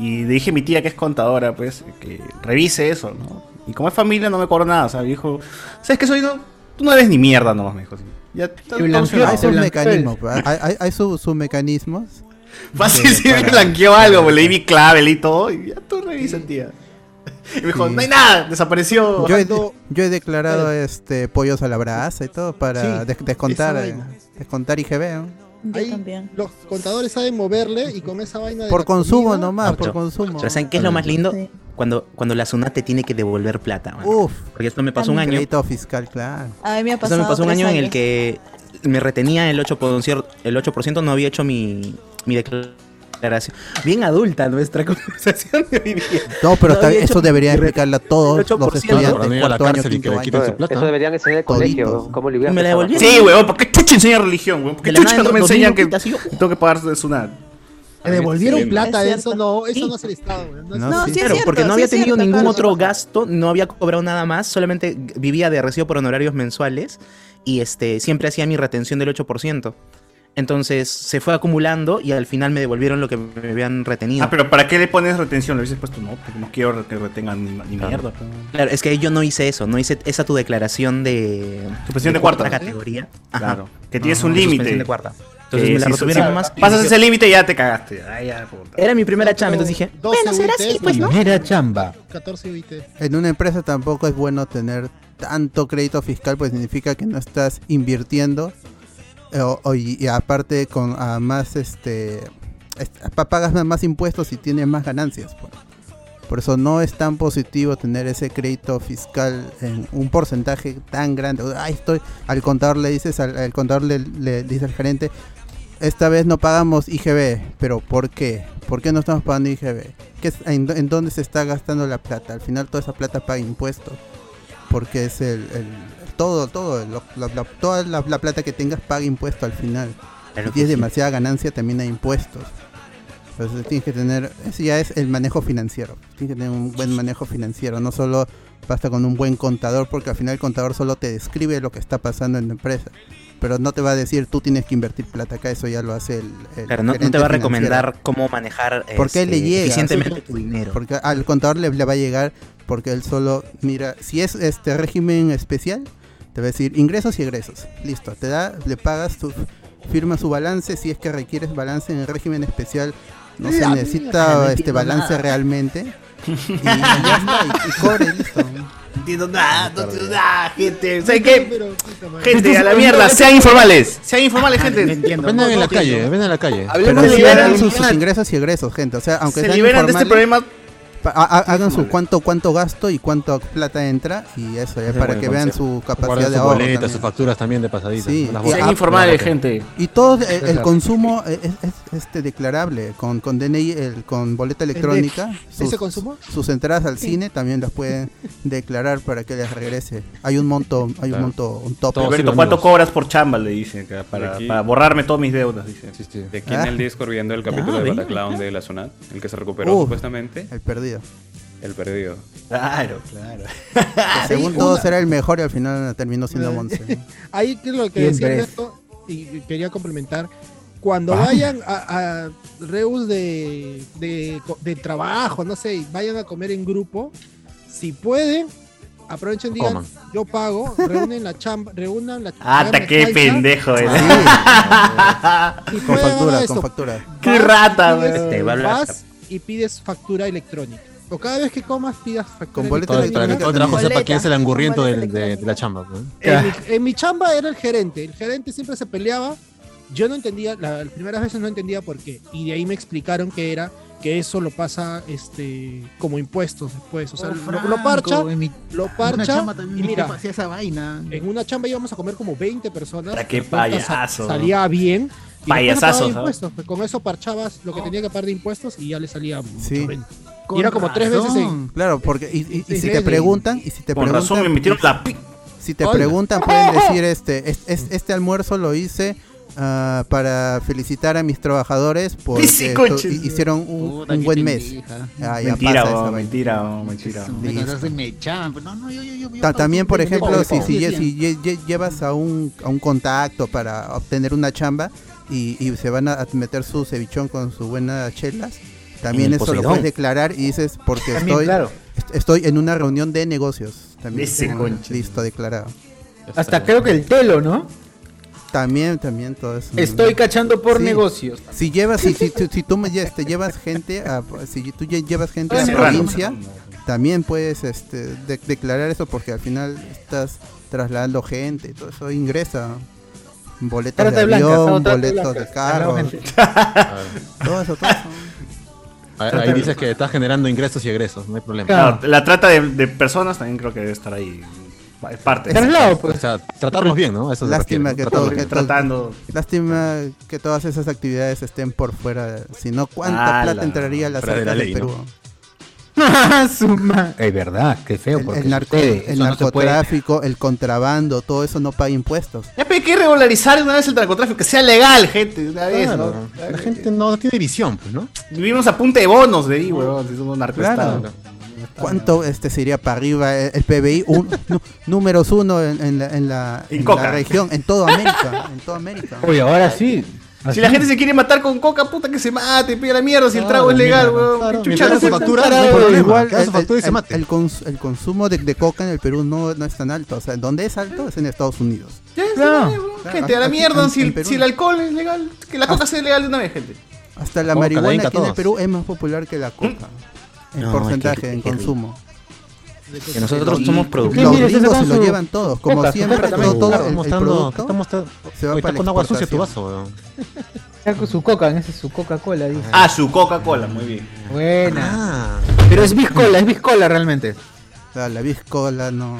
Y le dije a mi tía que es contadora, pues, que revise eso, ¿no? Y como es familia, no me cobro nada, o sea, dijo, ¿sabes qué soy? No, tú no eres ni mierda nomás, me dijo. así. Ya blanqueó. Hay sus mecanismos. Hay, hay, hay sus mecanismos. Fácil Sí, si me para- blanqueó algo, le di mi clave, leí todo, y ya tú revisa, tía. Y me dijo, Sí. no hay nada, desapareció. Yo he, Cuando- yo he declarado este pollos a la brasa y todo para Sí, des- descontar, eh, descontar IGB. ¿no? Yo Ahí también. los contadores saben moverle y con esa vaina de Por consumo comida- nomás, por consumo. Pero ¿saben qué es lo más lindo? Sí. Cuando, cuando la SUNAT te tiene que devolver plata. mano. Uf, Porque esto me pasó un año. crédito fiscal, claro. A mí me ha Esto pasado. me pasó un año en el que me retenía el 8%, el 8% no había hecho mi, mi declaración. Bien adulta nuestra conversación de hoy día. No, pero No está- eso debería explicarle a todos el 8%. los estudiantes de cuarto año, cárcel y que quinto le año. quiten su plata. Eso deberían enseñar en el Toditos. colegio. ¿Cómo me la devolví. Sí, weón, ¿por qué chucha enseña religión, weón? ¿Por qué chucha nada, no me enseñan que tengo que pagar de Sunat? ¿Te devolvieron Sí, plata es de eso? No, eso Sí. no es el Estado. No es- No, No, sí. sí es Claro, cierto, porque no había tenido cierto, ningún claro. otro gasto, no había cobrado nada más, solamente vivía de recibo por honorarios mensuales y este siempre hacía mi retención del 8%. Entonces se fue acumulando y al final me devolvieron lo que me habían retenido. Ah, pero ¿para qué le pones retención? Le hubieses puesto no, porque no quiero que retengan ni, ni mierda. pero- Claro, es que yo no hice eso, no hice esa tu declaración de Suspensión de cuarta. categoría. Ajá. Claro, que tienes un de límite. de cuarta. Entonces Eh, me la si- retuvieron si más. Pasas ese límite y ya te cagaste. Ay, ya. Era mi primera chamba, entonces dije, 12 Bueno, será así, pues, ¿no? Primera chamba. 14 UIT. En una empresa tampoco es bueno tener tanto crédito fiscal, pues significa que no estás invirtiendo y, aparte con a más este est- pa- pagas más- impuestos y tienes más ganancias. pues. Por eso no es tan positivo tener ese crédito fiscal en un porcentaje tan grande. Ahí estoy. Al contador le dices, al, contador le, dice al gerente, esta vez no pagamos IGB, pero ¿por qué? ¿Por qué no estamos pagando IGB? ¿Qué es- en, dó- en dónde se está gastando la plata? Al final toda esa plata paga impuestos, porque es el- todo, todo, lo- la- la- toda la, la plata que tengas paga impuesto al final. Claro si tienes sí. demasiada ganancia también hay impuestos. Entonces tienes que tener, ese ya es el manejo financiero. Tienes que tener un buen manejo financiero, no solo basta con un buen contador, porque al final el contador solo te describe lo que está pasando en la empresa. Pero no te va a decir tú tienes que invertir plata acá, eso ya lo hace el, el Claro, no, te va a recomendar cómo manejar Porque le este, llega. eficientemente tu dinero. Porque al contador le, le va a llegar porque él solo mira, si es este régimen especial, te va a decir ingresos y egresos. Listo, te da, le pagas tu firma su balance si es que requieres balance en el régimen especial. No se Ya, ya, necesita no este balance nada. realmente. Y, y ya está, y, y cobre listo. No entiendo nada, no entiendo nada, gente. ¿Saben qué? Gente, a la mierda, sean informales. Sean informales, gente. entiendo. Vendan en la no calle, vendan en la calle. Hablemos Pero de sí liberar hagan sus, sus ingresos y egresos, gente. O sea, aunque Se sean liberan de este problema. Hagan su cuánto cuánto gasto y cuánto plata entra y eso, ya Ese para que vean su capacidad de sus ahorro. boletas, sus facturas también de pasadita. Sí. Sean ah, informales, gente. Y todo el, consumo es, es- es, este declarable con con DNI, el, con boleta electrónica. ¿Ese consumo? sus entradas al cine también las pueden declarar para que les regrese. Hay un monto, hay un monto, un tope. Alberto, ¿cuánto cobras por chamba? Le dicen acá, para, borrarme todas mis deudas. Sí. De aquí en Ah. el Discord viendo el capítulo Ah, de venga, Bataclown de la Sonat, el que se recuperó supuestamente. El perdido. El perdido. Claro, claro. Que según todos era el mejor y al final terminó siendo Monse. Ahí que es lo que decía. Ernesto, y quería complementar. Cuando Vamos. vayan a, a reus de, de, trabajo, no sé, vayan a comer en grupo, si pueden, aprovechen, digan, Coman. yo pago, reúnen la chamba, reúnan la Ah, hagan la qué salsa, pendejo y Con factura, con factura. Qué rata, pides- weón. Te va a hablar. Vas y pides factura electrónica. O cada vez que comas pidas factura Con boleto Todo, para que todo trabajo Boleta, sepa es el angurriento boleta del- de, de la chamba. ¿no? En mi, en mi chamba era el gerente. El gerente siempre se peleaba. Yo no entendía, la- las primeras veces no entendía por qué. Y de ahí me explicaron que era que eso lo pasa este como impuestos después. O sea, Oh, lo- Franco, lo, parcha, en mi- lo en una parcha. chamba también Y mi mira, hacía esa vaina. en una chamba íbamos a comer como 20 personas. Qué la cuenta sa- payaso. Salía bien. Y después no Payasazo, pagaba ¿sabes? impuestos. Pues con eso parchabas lo que tenía que pagar de impuestos y ya le salía mucho Sí. menos. Y era como tres veces en, Claro, porque y, y- y si te preguntan, y si te Con preguntan, razón me metieron la pi- si te Hola. preguntan pueden decir este es- es- este almuerzo lo hice ah, para felicitar a mis trabajadores porque Sí, hicieron un, Puta, un buen mes. Ah, Mentira, pasa mentira, mentira. No, no, yo, yo, yo, También, por ejemplo, si, si, si lle- llevas a un, a un contacto para obtener una chamba y, y se van a meter su cevichón con sus buenas chelas, también eso lo puedes declarar y dices porque También, estoy, claro. est- estoy en una reunión de negocios. También Ese tengo conche. listo, declarado. Hasta creo que el telo, ¿no? También, también todo eso. Estoy cachando por Sí. negocios. Si llevas, si, si, si- si tú me lle- te llevas gente a, si tú lle- llevas gente a la provincia, también puedes este, de- declarar eso porque al final estás trasladando gente y todo eso ingresa. Boletos Trata de avión, boletos blanca. de carro, Gente. todo eso, todo eso. Ahí, ahí dices que estás generando ingresos y egresos, no hay problema. Claro. La trata de, de personas también creo que debe estar ahí. Es parte. Traslado, O pues. sea, tratarlos bien, ¿no? Eso Lástima refiere, que ¿no? todo, que todo- Tratando. lástima que todas esas actividades estén por fuera. Si no, ¿cuánta Ala, plata entraría a de la del ley, Perú? ¿no? Es verdad, qué feo. El, porque el narco- sucede, el eso no se puede. narcotráfico, el contrabando, todo eso no paga impuestos. Ya pero hay que regularizar una vez el narcotráfico, que sea legal, gente, una vez, Claro, ¿no? La gente no tiene visión, pues, ¿no? Vivimos a punta de bonos de ahí, weón, si somos narcoestados. Claro. ¿Cuánto este se iría para arriba el, PBI? Un- números uno en, en la, en, la, En la región, en toda América. En toda América. Oye, ahora sí. Si la gente se quiere matar con coca, puta que se mate, pega la mierda si el trago es legal, weón. claro, ¿Qué mientras chucha se factura. Igual el, consumo de, de coca en el Perú no, no es tan alto. O sea, donde es alto es en Estados Unidos. Ya, sí, Claro. weón. Claro, Gente, a la mierda, en- si, en el, Perú si el no. alcohol es legal, que la coca sea legal de una vez, gente. Hasta la marihuana aquí en el. Perú es más popular que la coca. En No, porcentaje, en consumo. Que nosotros Y- somos ¿Qué productores. Los gringos se lo su- llevan todos. Como Coca, siempre, coca todo, todo el, el mostrando, producto estás mostrando- se va Oye, para estás la con agua sucia tu vaso, weón. Está con su coca, ese es su Coca-Cola, dice. Ah, su Coca-Cola, muy bien. Buena. Ah, Pero es biscola, es biscola realmente. La, la biscola no.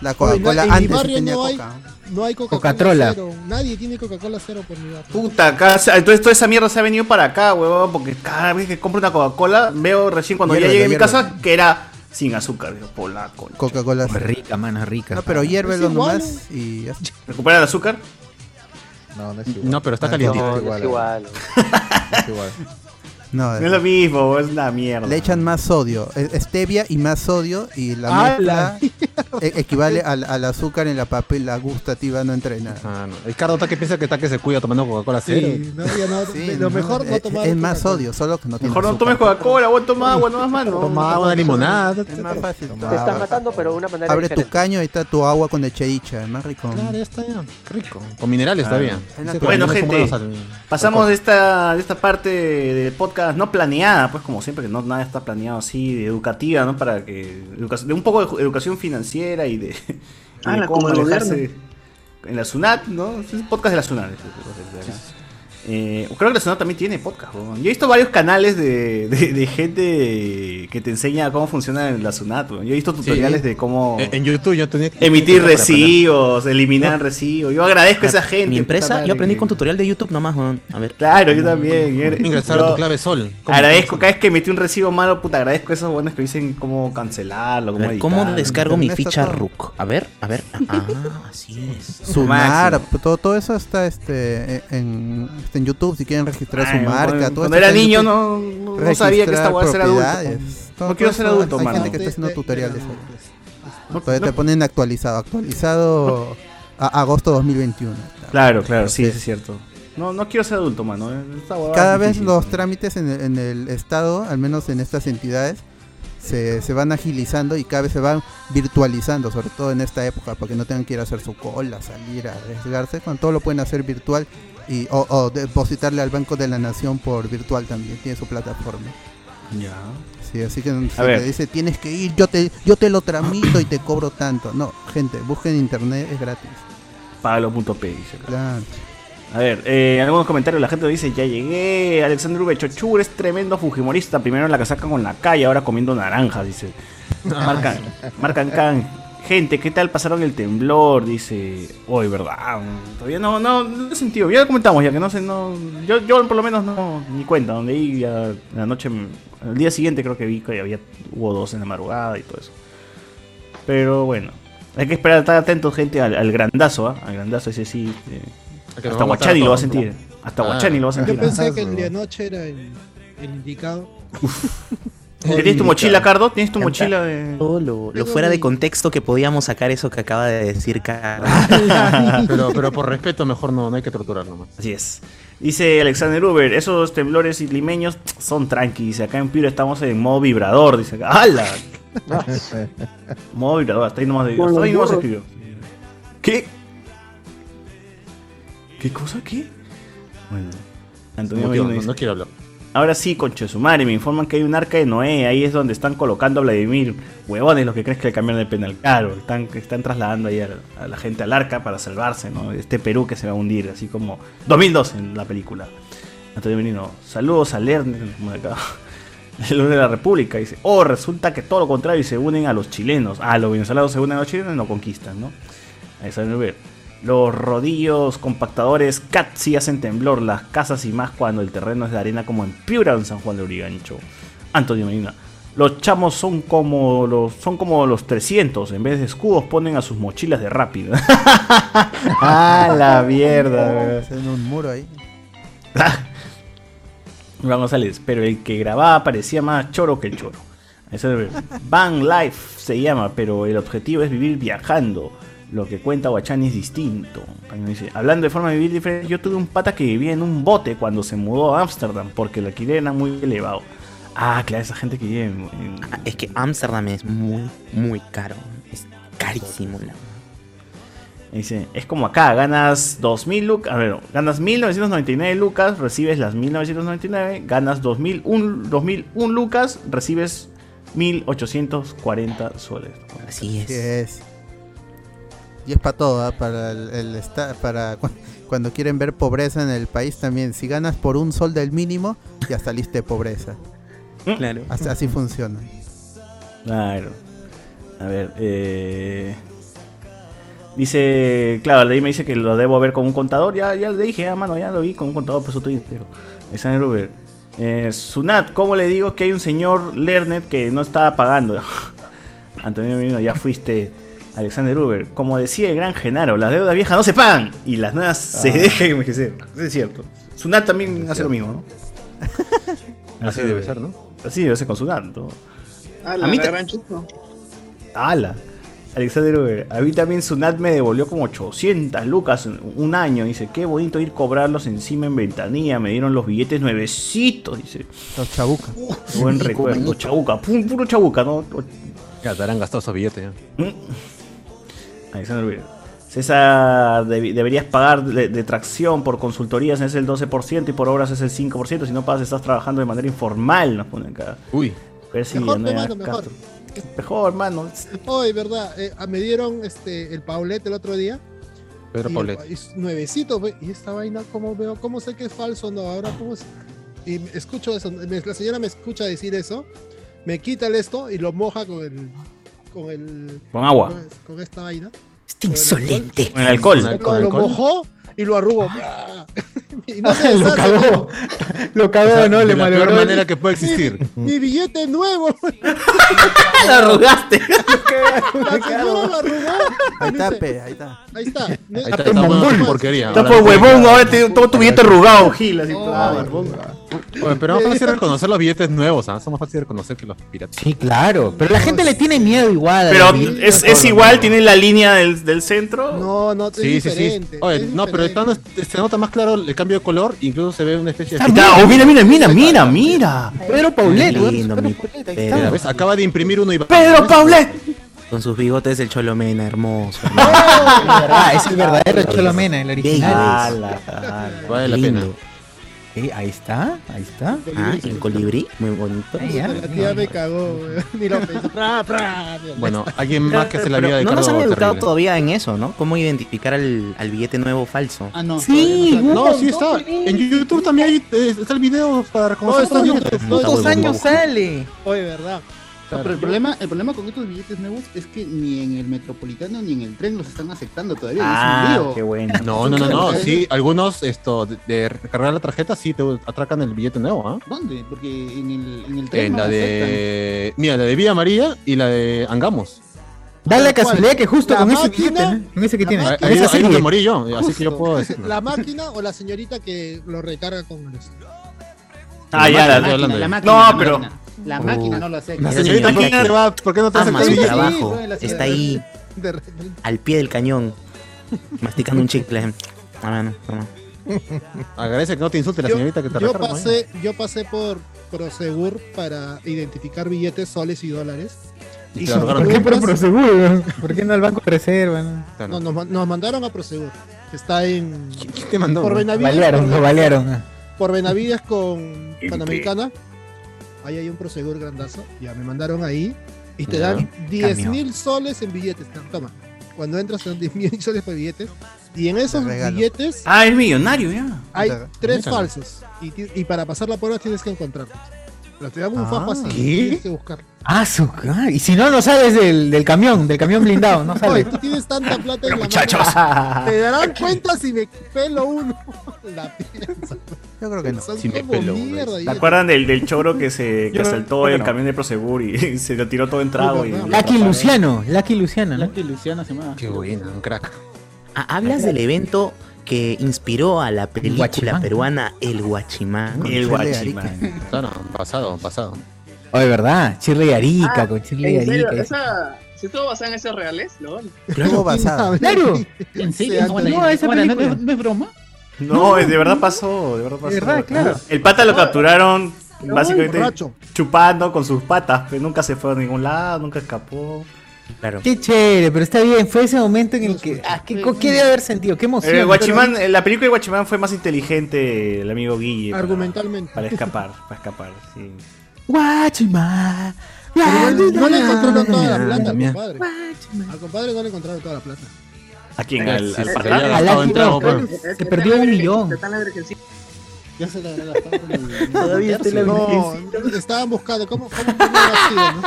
La Coca-Cola en mi antes sí barrio tenía no hay- coca. No hay Coca-Cola cero. Nadie tiene Coca-Cola cero por mi barrio. Puta, se- entonces toda esa mierda se ha venido para acá, weón, porque cada vez que compro una Coca-Cola, veo recién cuando ya llegué a mi casa que era sin azúcar, digo, por la concha. Coca-Cola. Es rica, mano, es rica. No, pero hiérvelo nomás y ya está. ¿Recupera el azúcar? No, no es igual. no, pero está Ah, calientito. No, igual, no es igual. No es igual. No, No es lo mismo, es una mierda. le echan más sodio. Stevia y más sodio y la mezcla e- equivale al, al azúcar en la papel, la gustativa no entrena. Ah, no. Ricardo está que piensa que está que se cuida tomando Coca-Cola cero. Sí, no, no, Sí, de- lo no, mejor no es- tomar. Es más sodio, solo que no tiene Mejor no azúcar. tomes Coca-Cola, weón, toma agua, nomás, mano. Toma agua, una limonada. Es más fácil. Toma Te estás agua. matando, pero de una manera Abre tu diferente. caño y está tu agua con lechericha, es más rico. Claro, ya está ya. Rico. Con minerales está bien. Bueno, No gente, Pasamos de esta, de esta parte del podcast no planeada, pues como siempre, que no nada está planeado así, de educativa, ¿no? Para que. de un poco de educación financiera y de. y de Ah, cómo manejarse en la SUNAT, ¿no? Es un podcast de la SUNAT. acá. Eh, creo que la SUNAT también tiene podcast. Yo he visto varios canales de, de- de gente que te enseña cómo funciona la SUNAT. Yo he visto tutoriales de cómo En, en YouTube yo tenía que emitir recibos, eliminar recibos. Yo agradezco a esa gente. Mi empresa, yo aprendí que- con tutorial de YouTube nomás. A ver. Claro, yo también. Ingresar a tu clave sol. Agradezco, cada vez que metí un recibo malo, puta, agradezco a esos buenos que dicen cómo cancelarlo, A cómo ver, ¿Cómo editar. descargo mi ficha todo. RUC? A ver, a ver. Ah, así es. Máximo. todo, todo eso está este en este, en YouTube si quieren registrar Ay, su marca. cuando- todo cuando esto era niño no- no sabía que esta Registrar hueá era adulto. No quiero ser adulto, Hay mano. gente que está haciendo tutoriales. Todavía te ponen actualizado, actualizado a agosto 2021. Claro, claro, sí, es cierto. No, no quiero ser adulto, mano. Huevada Cada vez difícil. los trámites en el, en el estado, al menos en estas entidades, se, se van agilizando y cada vez se van virtualizando, sobre todo en esta época, para que no tengan que ir a hacer su cola, salir a arriesgarse, cuando todo lo pueden hacer virtual y o, o depositarle al Banco de la Nación por virtual también, tiene su plataforma. Ya. Sí, así que si ver. te dice tienes que ir, yo te, yo te lo tramito y te cobro tanto. No, gente, busquen internet, es gratis. Págalo.p dice. Claro. A ver, eh, algunos comentarios. La gente dice: Ya llegué. Alexander V. Chochur es tremendo fujimorista. Primero en la casaca con la calle, ahora comiendo naranjas. Dice: Marcan, marcan can. Gente, ¿qué tal pasaron el temblor? Dice: Hoy, ¿verdad? Todavía no, no, no he sentido. Ya lo comentamos, ya que no sé, no. Yo, yo por lo menos no, ni cuenta. Donde ahí ya la noche, al día siguiente creo que vi que había, hubo dos en la madrugada y todo eso. Pero bueno, hay que esperar, estar atentos, gente, al, al grandazo, ¿ah? Al grandazo, ese sí. eh, hasta Guachani lo va a sentir. Hasta Ah. Guachani lo va a sentir. Yo pensé ¿ah? que el de anoche era el, el indicado. ¿Tienes tu mochila, Cardo? ¿Tienes tu mochila de.? Todo lo, lo fuera de contexto que podíamos sacar eso que acaba de decir Carlos. pero, pero por respeto, mejor no, no hay que torturar nomás. Así es. Dice Alexander Uber, esos temblores limeños son tranqui. Dice, acá en Piura estamos en modo vibrador. Dice, ¡hala! modo vibrador, hasta ahí nomás, de, hasta ahí los nomás burros. escribió. ¿Qué? ¿Qué cosa? ¿Qué? Bueno, Antonio No quiero, Medina no- dice, no quiero hablar. Ahora sí, conche su madre, me informan que hay un arca de Noé, ahí es donde están colocando a Vladimir. Huevones, los que crees que le cambiaron de penal caro. Están, están trasladando ahí a, la gente al arca para salvarse, ¿no? Este Perú que se va a hundir, así como 2002 en la película. Antonio Menino, saludos a Lerner. El lunes de la República dice, oh, resulta que todo lo contrario y se unen a los chilenos. Ah, los venezolanos se unen a los chilenos y no conquistan, ¿no? Ahí está ver. Los rodillos compactadores CAT sí hacen temblor las casas y más cuando el terreno es de arena como en Piura en San Juan de Urigancho. Antonio Medina. Los chamos son como los son como los 300, en vez de escudos ponen a sus mochilas de rápido. ah, la mierda. Hacen un muro ahí. Iván González, pero el que grababa parecía más choro que el choro. Van Life se llama, pero el objetivo es vivir viajando. Lo que cuenta Guachani es distinto. Dice, hablando de forma de vivir diferente, yo tuve un pata que vivía en un bote cuando se mudó a Ámsterdam porque el alquiler era muy elevado. Ah, claro, esa gente que vive en... en- Es que Ámsterdam es muy, muy caro. Es carísimo. la- Dice, es como acá, ganas 2000 lucas, a ver, ganas 1999 lucas, recibes las 1999, ganas 2001, 2001 lucas, recibes 1840 soles. Así es. Así es. Y es para todo, ¿ah? para el, el esta- para cu- cuando quieren ver pobreza en el país también. Si ganas por un sol del mínimo, ya saliste de pobreza. Claro. Así, así funciona. Claro. A ver, eh... Dice, claro, de ahí me dice que lo debo ver con un contador. Ya, ya le dije, ah, mano, ya lo vi con un contador, por estoy entero. Alexander Uber. Eh, Sunat, ¿cómo le digo que hay un señor Lernet que no estaba pagando? Antonio Merino, ya fuiste. Alexander Uber, como decía el gran Genaro, las deudas viejas no se pagan y las nuevas se Ah. dejan envejecer. Es cierto. Sunat también hace lo mismo, ¿no? Así debe ser, ¿no? Así debe ser con Sunat. ¿no? Ah, A mí gran chupo. ¡Hala! Alexander Uber, a mí también Sunat me devolvió como 800 lucas un año. Dice, qué bonito ir cobrarlos encima en ventanilla. Me dieron los billetes nuevecitos. Dice, Los chabuca. Qué buen recuerdo. Chabuca, pu- puro chabuca, ¿no? Ya te harán gastado esos billetes. ya. Alexander. César, deberías pagar de, de tracción por consultorías, es el 12% y por obras es el 5%. Si no pagas, estás trabajando de manera informal. Nos ponen acá. Uy. Ver si Mejor, no hay hermano, mejor. Castro. Mejor, hermano. Hoy, verdad, eh, ah, me dieron este el Paulette el otro día. Pedro y, y nuevecito, ve, y esta vaina, ¿cómo veo? ¿Cómo sé que es falso? No, ahora, ¿cómo? Y escucho eso, me- la señora me escucha decir eso, me quita el esto y lo moja con el. Con el. Con agua. Con, con esta vaina. Este insolente. Con el alcohol. Lo, lo mojó y lo arrugó. y no se lo cagó. Lo cagó, O sea, ¿no? de Le la peor manera que puede existir. Mi billete nuevo. Lo arrugaste. La señora lo arrugó. Ahí está, pe, ahí está. Ahí está. Ahí está, Está está mongol. buena porquería. Está por huevón, ahora te- todo tu billete arrugado, Gil. Así, Oh, todo. Pero es fácil reconocer los billetes nuevos, ¿ah? Son más fácil de reconocer que los piratas. Sí, claro. Pero la gente le tiene miedo igual. a Pero los billetes es, igual, tiene la línea del, del centro. No, no, es Sí, sí, sí. diferente. Oye, es no, pero está- se nota más claro el cambio de color, incluso se ve una especie de... Ahí está. Oh, mira, mira, mira, mira, mira. Pedro Paulet, lindo, mi Pedro. Acaba de imprimir uno y va... Pedro Paulet. Con sus bigotes el Cholomena, hermoso. Es verdad, es el verdadero Cholomena, el original. Ala, ala. Vale la Lindo. pena. Sí, ahí está, ahí está. Ah, el colibrí, muy bonito. Ahí ya. La tía me cagó. Ni lo. Bueno, alguien más que hace la vida de no nos han educado terrible. todavía en eso, ¿no? Cómo identificar al, al billete nuevo falso. Ah, no. Sí, todavía no No, sí está. En YouTube también hay, eh, está el video para reconocer Todo está en. YouTube, en años sale. Oye, verdad. No, pero el problema, el problema con estos billetes nuevos es que ni en el metropolitano ni en el tren los están aceptando todavía. y es un Ah, qué bueno. No, no, no, no, sí, algunos esto de, de recargar la tarjeta sí te atracan el billete nuevo, ¿ah? ¿Dónde? Porque en el, en el tren En no la de mira, la de Vía María y la de Angamos. Da la casualidad que justo La con ese máquina- billete, ¿no? Con ese que la tiene. máquina- Ahí, ahí morí yo, así que yo puedo decirlo. ¿La máquina o la señorita que lo recarga con el Ah, ya, máquina, la, estoy hablando La máquina, No, la pero- La máquina no lo acepta. La señorita señorita ¿quién que te va- ¿por qué no te hace ama el su trabajo. Está ahí, al pie del cañón, masticando un chicle. Ah, no, no. Agradece que no te insulte la Yo, señorita que te yo recarga, ¿no? pasé, yo pasé por Prosegur para identificar billetes, soles y dólares. Y. ¿Por qué por Proseguro? ¿Por qué no al Banco de Reserva? no? Claro. No, nos, nos mandaron a Prosegur. que Está en. ¿Quién te mandó? Por Benavides. Balearon, lo por, balearon. por Benavides con Panamericana. Ahí hay un Prosegur grandazo. Ya me mandaron ahí. Y te dan 10 Cambio. mil soles en billetes. Toma. Cuando entras te dan 10 mil soles por billetes. Y en esos billetes Ah, es millonario ya. hay tres falsos. Y, y para pasar la prueba tienes que encontrarlos. Pero te dan un Ah, fajo así. ¿qué? Que buscarlo. Ah, su ah, Y si no, no sales del, del camión, del camión blindado, no Oye, sales. tú tienes tanta plata en la Muchachos. mano. Te darán cuenta si me pelo uno. La piensa. Yo creo que no. Son Si me pelo uno, mierda. ¿Se y- acuerdan del, del choro que se que asaltó el no. camión de Prosegur y se lo tiró todo en trago? Y, Lucky Lucky Luciano, Lucky Luciano, ¿no? Lucky Luciana se llama. Qué buena, un crack. Ah, Hablas del evento que inspiró a la película Guachimán. peruana El Guachimán. El guachimán. Claro, pasado, pasado. Oye, ¿verdad? Chirle y Arica, Ah, con Chirle y. Arica. ¿Esa, ¿Sí estuvo basada en hechos reales? ¿no? Estuvo basado. Claro. ¿En serio? No, no, esa ¿no, película. no- no es broma? No, es de verdad pasó, de verdad pasó. De verdad, claro. El pata lo capturaron básicamente borracho. chupando con sus patas, pero nunca se fue a ningún lado, nunca escapó. Claro. Qué chévere, pero está bien. Fue ese momento en el que. Ah, ¿qué, ¿qué debe haber sentido? Qué emoción. El Guachimán, eh, la película de Guachimán fue más inteligente el amigo Guille. Argumentalmente. Para escapar, para escapar, sí. Guachimán. Pero no le encontraron toda la plata al compadre. Al compadre no le encontraron toda la plata. ¿A quién? ¿Al, Sí, al sí, pata? ya A gastado Lucky en trago, Rock. pues. Se perdió un millón. Ya se la habrá gastado con el. Todavía está en la No, estaban buscando cómo, cómo sido, ¿no?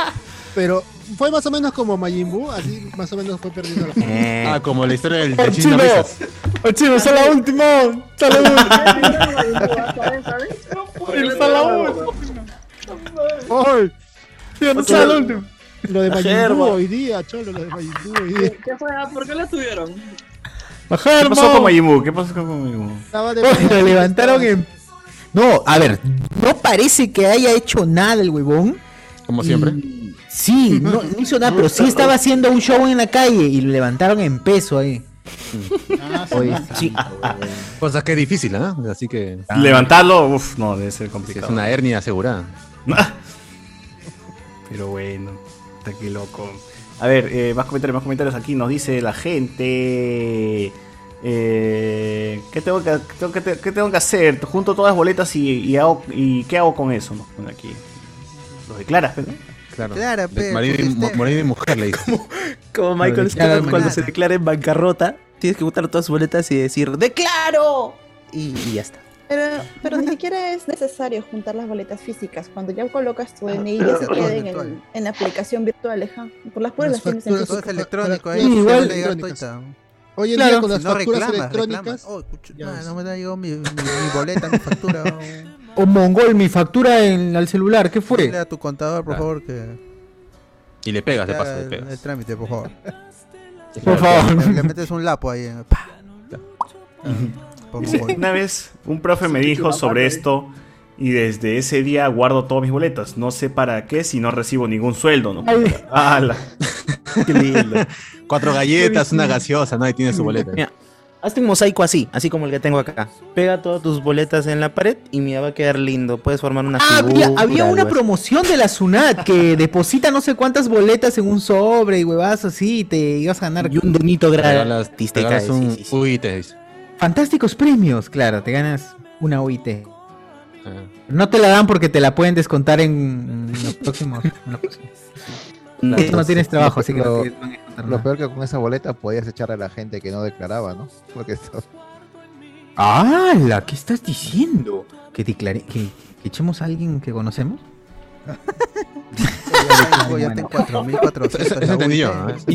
Pero fue más o menos como Majin Buu, así más o menos fue perdiendo la plata. Eh, Ah, como la historia del ¡Oh, de chino! Chino Risas. ¡Oh, chino! ¡Son la última! ¡Son la última! ¡Son la última! ¡Ay! Tío, no sea la última! Lo de Majin. Buu hoy día, cholo, lo de Majin Buu hoy día. ¿Qué fue? Ah, ¿Por qué la tuvieron? ¿Qué pasó con Majin Buu? ¿Qué pasó con Majin Buu? Lo levantaron en. No, a ver, no parece que haya hecho nada el huevón. Como siempre. Y- Sí, no, no hizo nada, pero sí estaba haciendo un show en la calle y lo levantaron en peso ahí. Ah, Oye, sí. Cosa que es difícil, ¿ah? Así que Levantarlo, uff, no, debe ser sí, complicado. es una hernia asegurada. Pero bueno, está aquí loco. A ver, eh, más comentarios, más comentarios aquí. Nos dice la gente. Eh, ¿qué, tengo que, tengo que- qué tengo que hacer? Junto todas las boletas y, y, hago- y ¿qué hago con eso? Nos pone aquí. Lo declaras, ¿no? Claro. Pe, marido, y, mo- este- marido y mujer le dice. Como Michael Claro, Scott cuando se declara en bancarrota, tienes que botar todas sus boletas y decir ¡Declaro! Y, y ya está. Pero, pero ni siquiera es necesario juntar las boletas físicas. Cuando ya colocas tu DNI, ya se queda en, el- en la aplicación virtual. ajá. Por las puras las tienes Todo es electrónico Para- ahí. Sí, se igual-. Hoy en Claro. día con las Si no facturas reclamas, electrónicas. reclamas. Oh, no me ha llegado mi, mi- mi boleta, mi factura. O Mongol, mi factura en, al celular, ¿qué fue? Dile a tu contador, por Claro. favor, que Y le pegas, de paso, le el, pegas. el trámite, por favor. Por favor. Le, le metes un lapo ahí. favor. Una vez un profe me dijo sobre esto y desde ese día guardo todas mis boletas. No sé para qué si no recibo ningún sueldo, ¿no? ¡Hala! Qué lindo. Cuatro galletas, una gaseosa, nadie tiene su boleta. Mira, hazte un mosaico así, así como el que tengo acá. Pega todas tus boletas en la pared y mira, va a quedar lindo. Puedes formar una Ah, figura. había, una así. promoción de la Sunat que deposita no sé cuántas boletas en un sobre y huevas así y te ibas a ganar. Y un donito gratis te cae, un sí, sí, sí. UIT. Fantásticos premios, claro, te ganas una OIT. Ah. No te la dan porque te la pueden descontar en, en los próximos. en los próximos. Esto no tienes trabajo, así que no lo, te van a descontar lo nada. peor que con esa boleta podías echar a la gente que no declaraba, ¿no? Porque esto- ¡Hala! ¿Qué estás diciendo? ¿Que, declare, que, que echemos a alguien que conocemos? Ya tengo, ya tengo 4.400. Eso. Eso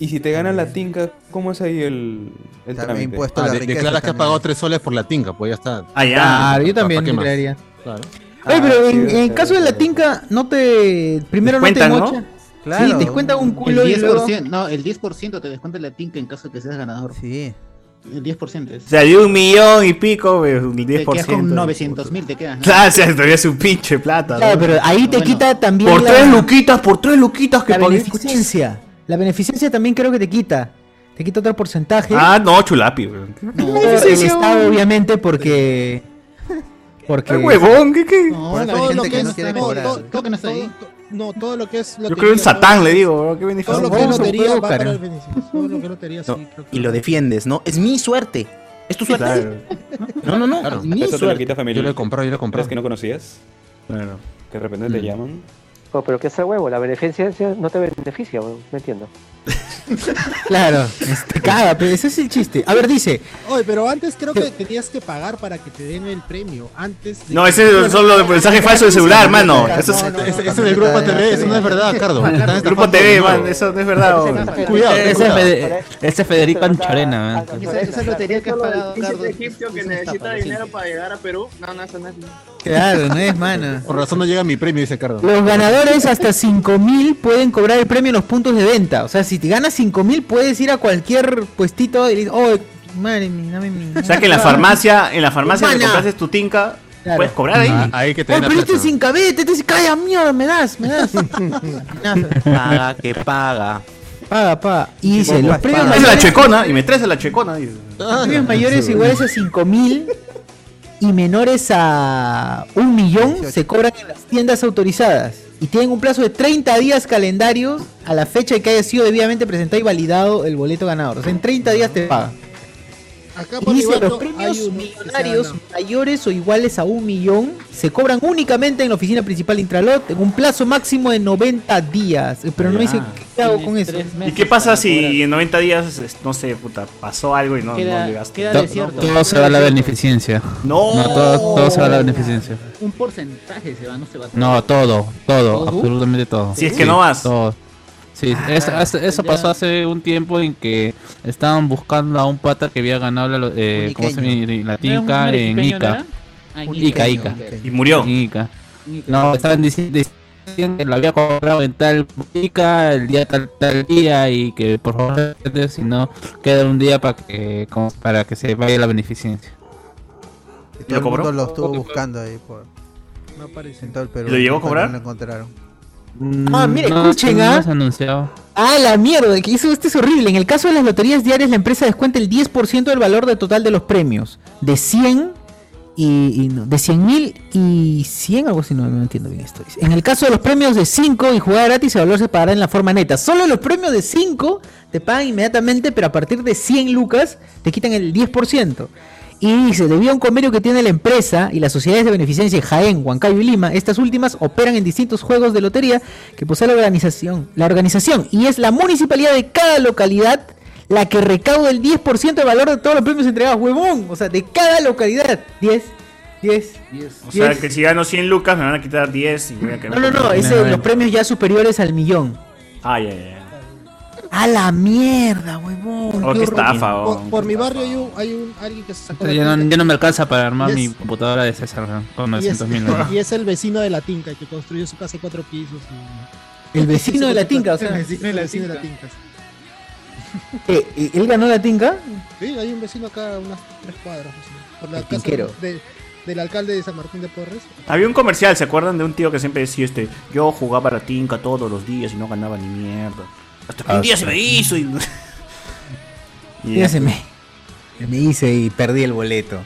Y- si te gana la tinca, ¿cómo es ahí el, el También trámite? impuesto a Ah, la de- riqueza. declaras que has pagado tres soles por la tinca, pues ya está. Ah, ya. Claro, yo ¿Pa- también declararía. Claro. Oye, Ah, pero sí, en, caso de la tinca, no te. Primero no te Descuentan, ¿no? mocha. Claro. Sí, descuentan un culo el y luego. 10%, no, el 10% te descuenta la tinca en caso de que seas ganador. Sí. El 10% es. O sea, de un millón y pico, un 10%. te quedas con 900 mil, te quedas. ¿no? Claro, o sea, todavía es un pinche plata. ¿no? Claro, pero ahí te Bueno, quita también. Por la- tres luquitas, por tres luquitas que La pagué. beneficencia. La beneficencia también creo que te quita. Te quita otro porcentaje. Ah, no, chulapi, weón. No, el Estado, obviamente, porque. Porque. Ay, huevón, ¿qué, qué? no, Por eso hay gente que que no no quiere está- cobrar. todo- todo que no está ahí. todo- no, todo lo que es Yo lotería, creo en Satán, todo- le digo, bro, qué Todo beneficio. lo que es lotería va para el beneficio. Todo lo que es lotería, sí. No, creo que Y lo defiendes, ¿no? Es mi suerte. ¿Es tu suerte? Claro, No, no, no. Claro. Es mi Eso te lo suerte. quita Yo lo he comprado, yo lo he comprado. ¿Crees que no conocías? claro. Que de repente te llaman. Oh, pero que ese huevo, la beneficencia no te beneficia, no entiendo. Claro, te caga, pero ese es el chiste. A ver, dice. Oye, pero antes creo que tenías que pagar para que te den el premio. Antes de No, ese es solo de mensaje falso de celular, mano. Eso es. Ese del grupo TV, eso no es verdad, Cardo. Grupo TV, man, eso no es verdad. Cuidado, Ese, ese Federico Anchorena, man. Esa, lotería que has pagado, El Cardo. egipcio que es necesita dinero para llegar a Perú. No, no, eso no es. Claro, no es mano. Por razón no llega mi premio, dice Cardo. Los ganadores hasta 5000 pueden cobrar el premio en los puntos de venta. O sea, si te ganas 5000, puedes ir a cualquier puestito y le dices, oh, madre mía, dame mi. O sea que en la farmacia, en la farmacia que compraste tu tinca, Claro. puedes cobrar ahí. Ah, ahí que te Oh, pero este es sin cabete, este es calla mierda, me das, me das. Paga, que paga. paga, paga. Y dice, Paga, los premios paga. Es la checona y me traes a la checona. dice. los premios mayores iguales a 5000 y menores a un millón se cobran en las tiendas autorizadas. Y tienen un plazo de 30 días calendarios a la fecha de que haya sido debidamente presentado y validado el boleto ganador. O sea, en 30 días te pagan. Acá Y por dice, igual los no premios uno millonarios mayores o iguales a un millón se cobran únicamente en la oficina principal de Intralot en un plazo máximo de 90 días. Eh, Pero no dice qué hago con eso. ¿Y qué pasa si en 90 días, no sé, puta, pasó algo y no, Queda- no llegaste? queda To- desierto. todo se va a la beneficencia. No. No, todo, todo se va a la beneficencia. Un porcentaje se va, no se va. No, todo, todo, ¿Todo? absolutamente todo. Si es que no vas. Todo. Sí, eso, eso- eso ya. pasó hace un tiempo en que estaban buscando a un pata que había ganado la, lo- eh, ¿cómo se llama? la tinca en Ica. Ica, Ica. Y murió. En Ica. No, estaban dici- diciendo que lo había cobrado en tal Ica el día tal, tal día y que por favor si no queda un día para que como para que se vaya la beneficencia. Y todo el cobró? mundo lo estuvo buscando ahí por, No aparece. en todo el Perú. ¿Y lo llegó a cobrar? lo encontraron. Ah, mire, No, escuchen, ¿ah? anunciado. Ah, la mierda, que eso este es horrible. En el caso de las loterías diarias, la empresa descuenta el 10% del valor de total de los premios. De 100 y, y no, de 100 mil y 100, algo así, no, no entiendo bien esto. En el caso de los premios de 5 y jugada gratis, el valor se pagará en la forma neta. Solo los premios de 5 te pagan inmediatamente, pero a partir de 100 lucas te quitan el 10%. Y dice, debido a un convenio que tiene la empresa y las sociedades de beneficencia en Jaén, Huancayo y Lima, estas últimas operan en distintos juegos de lotería que posee la organización, la organización y es la municipalidad de cada localidad la que recauda el 10% del valor de todos los premios entregados, huevón. O sea, de cada localidad. 10, 10. O sea, 10. que si gano 100 lucas me van a quitar 10 y voy a quedar No, no, no, ese, los premios ya superiores al millón. Ah, ya, ya, ya. A la mierda, huevón. Oh, qué estafa, Por, oh. por mi barrio hay un, hay un alguien que se sacó Ya no, me alcanza para armar Y mi es- computadora de César con y es, 900 mil. y es el vecino de la tinca que construyó su casa de cuatro pisos. y- El vecino de la tinca, o sea. El vecino de la, vecino de la tinca. Eh, ¿Él ganó la tinca? Sí, hay un vecino acá a unas tres cuadras. o menos, Por la El casa tinquero. de- del alcalde de San Martín de Porres. Había un comercial, ¿se acuerdan de un tío que siempre decía este? Yo jugaba a la tinca todos los días y no ganaba ni mierda. Hasta que un día se me hizo y. y Ya se me, me hice y perdí el boleto.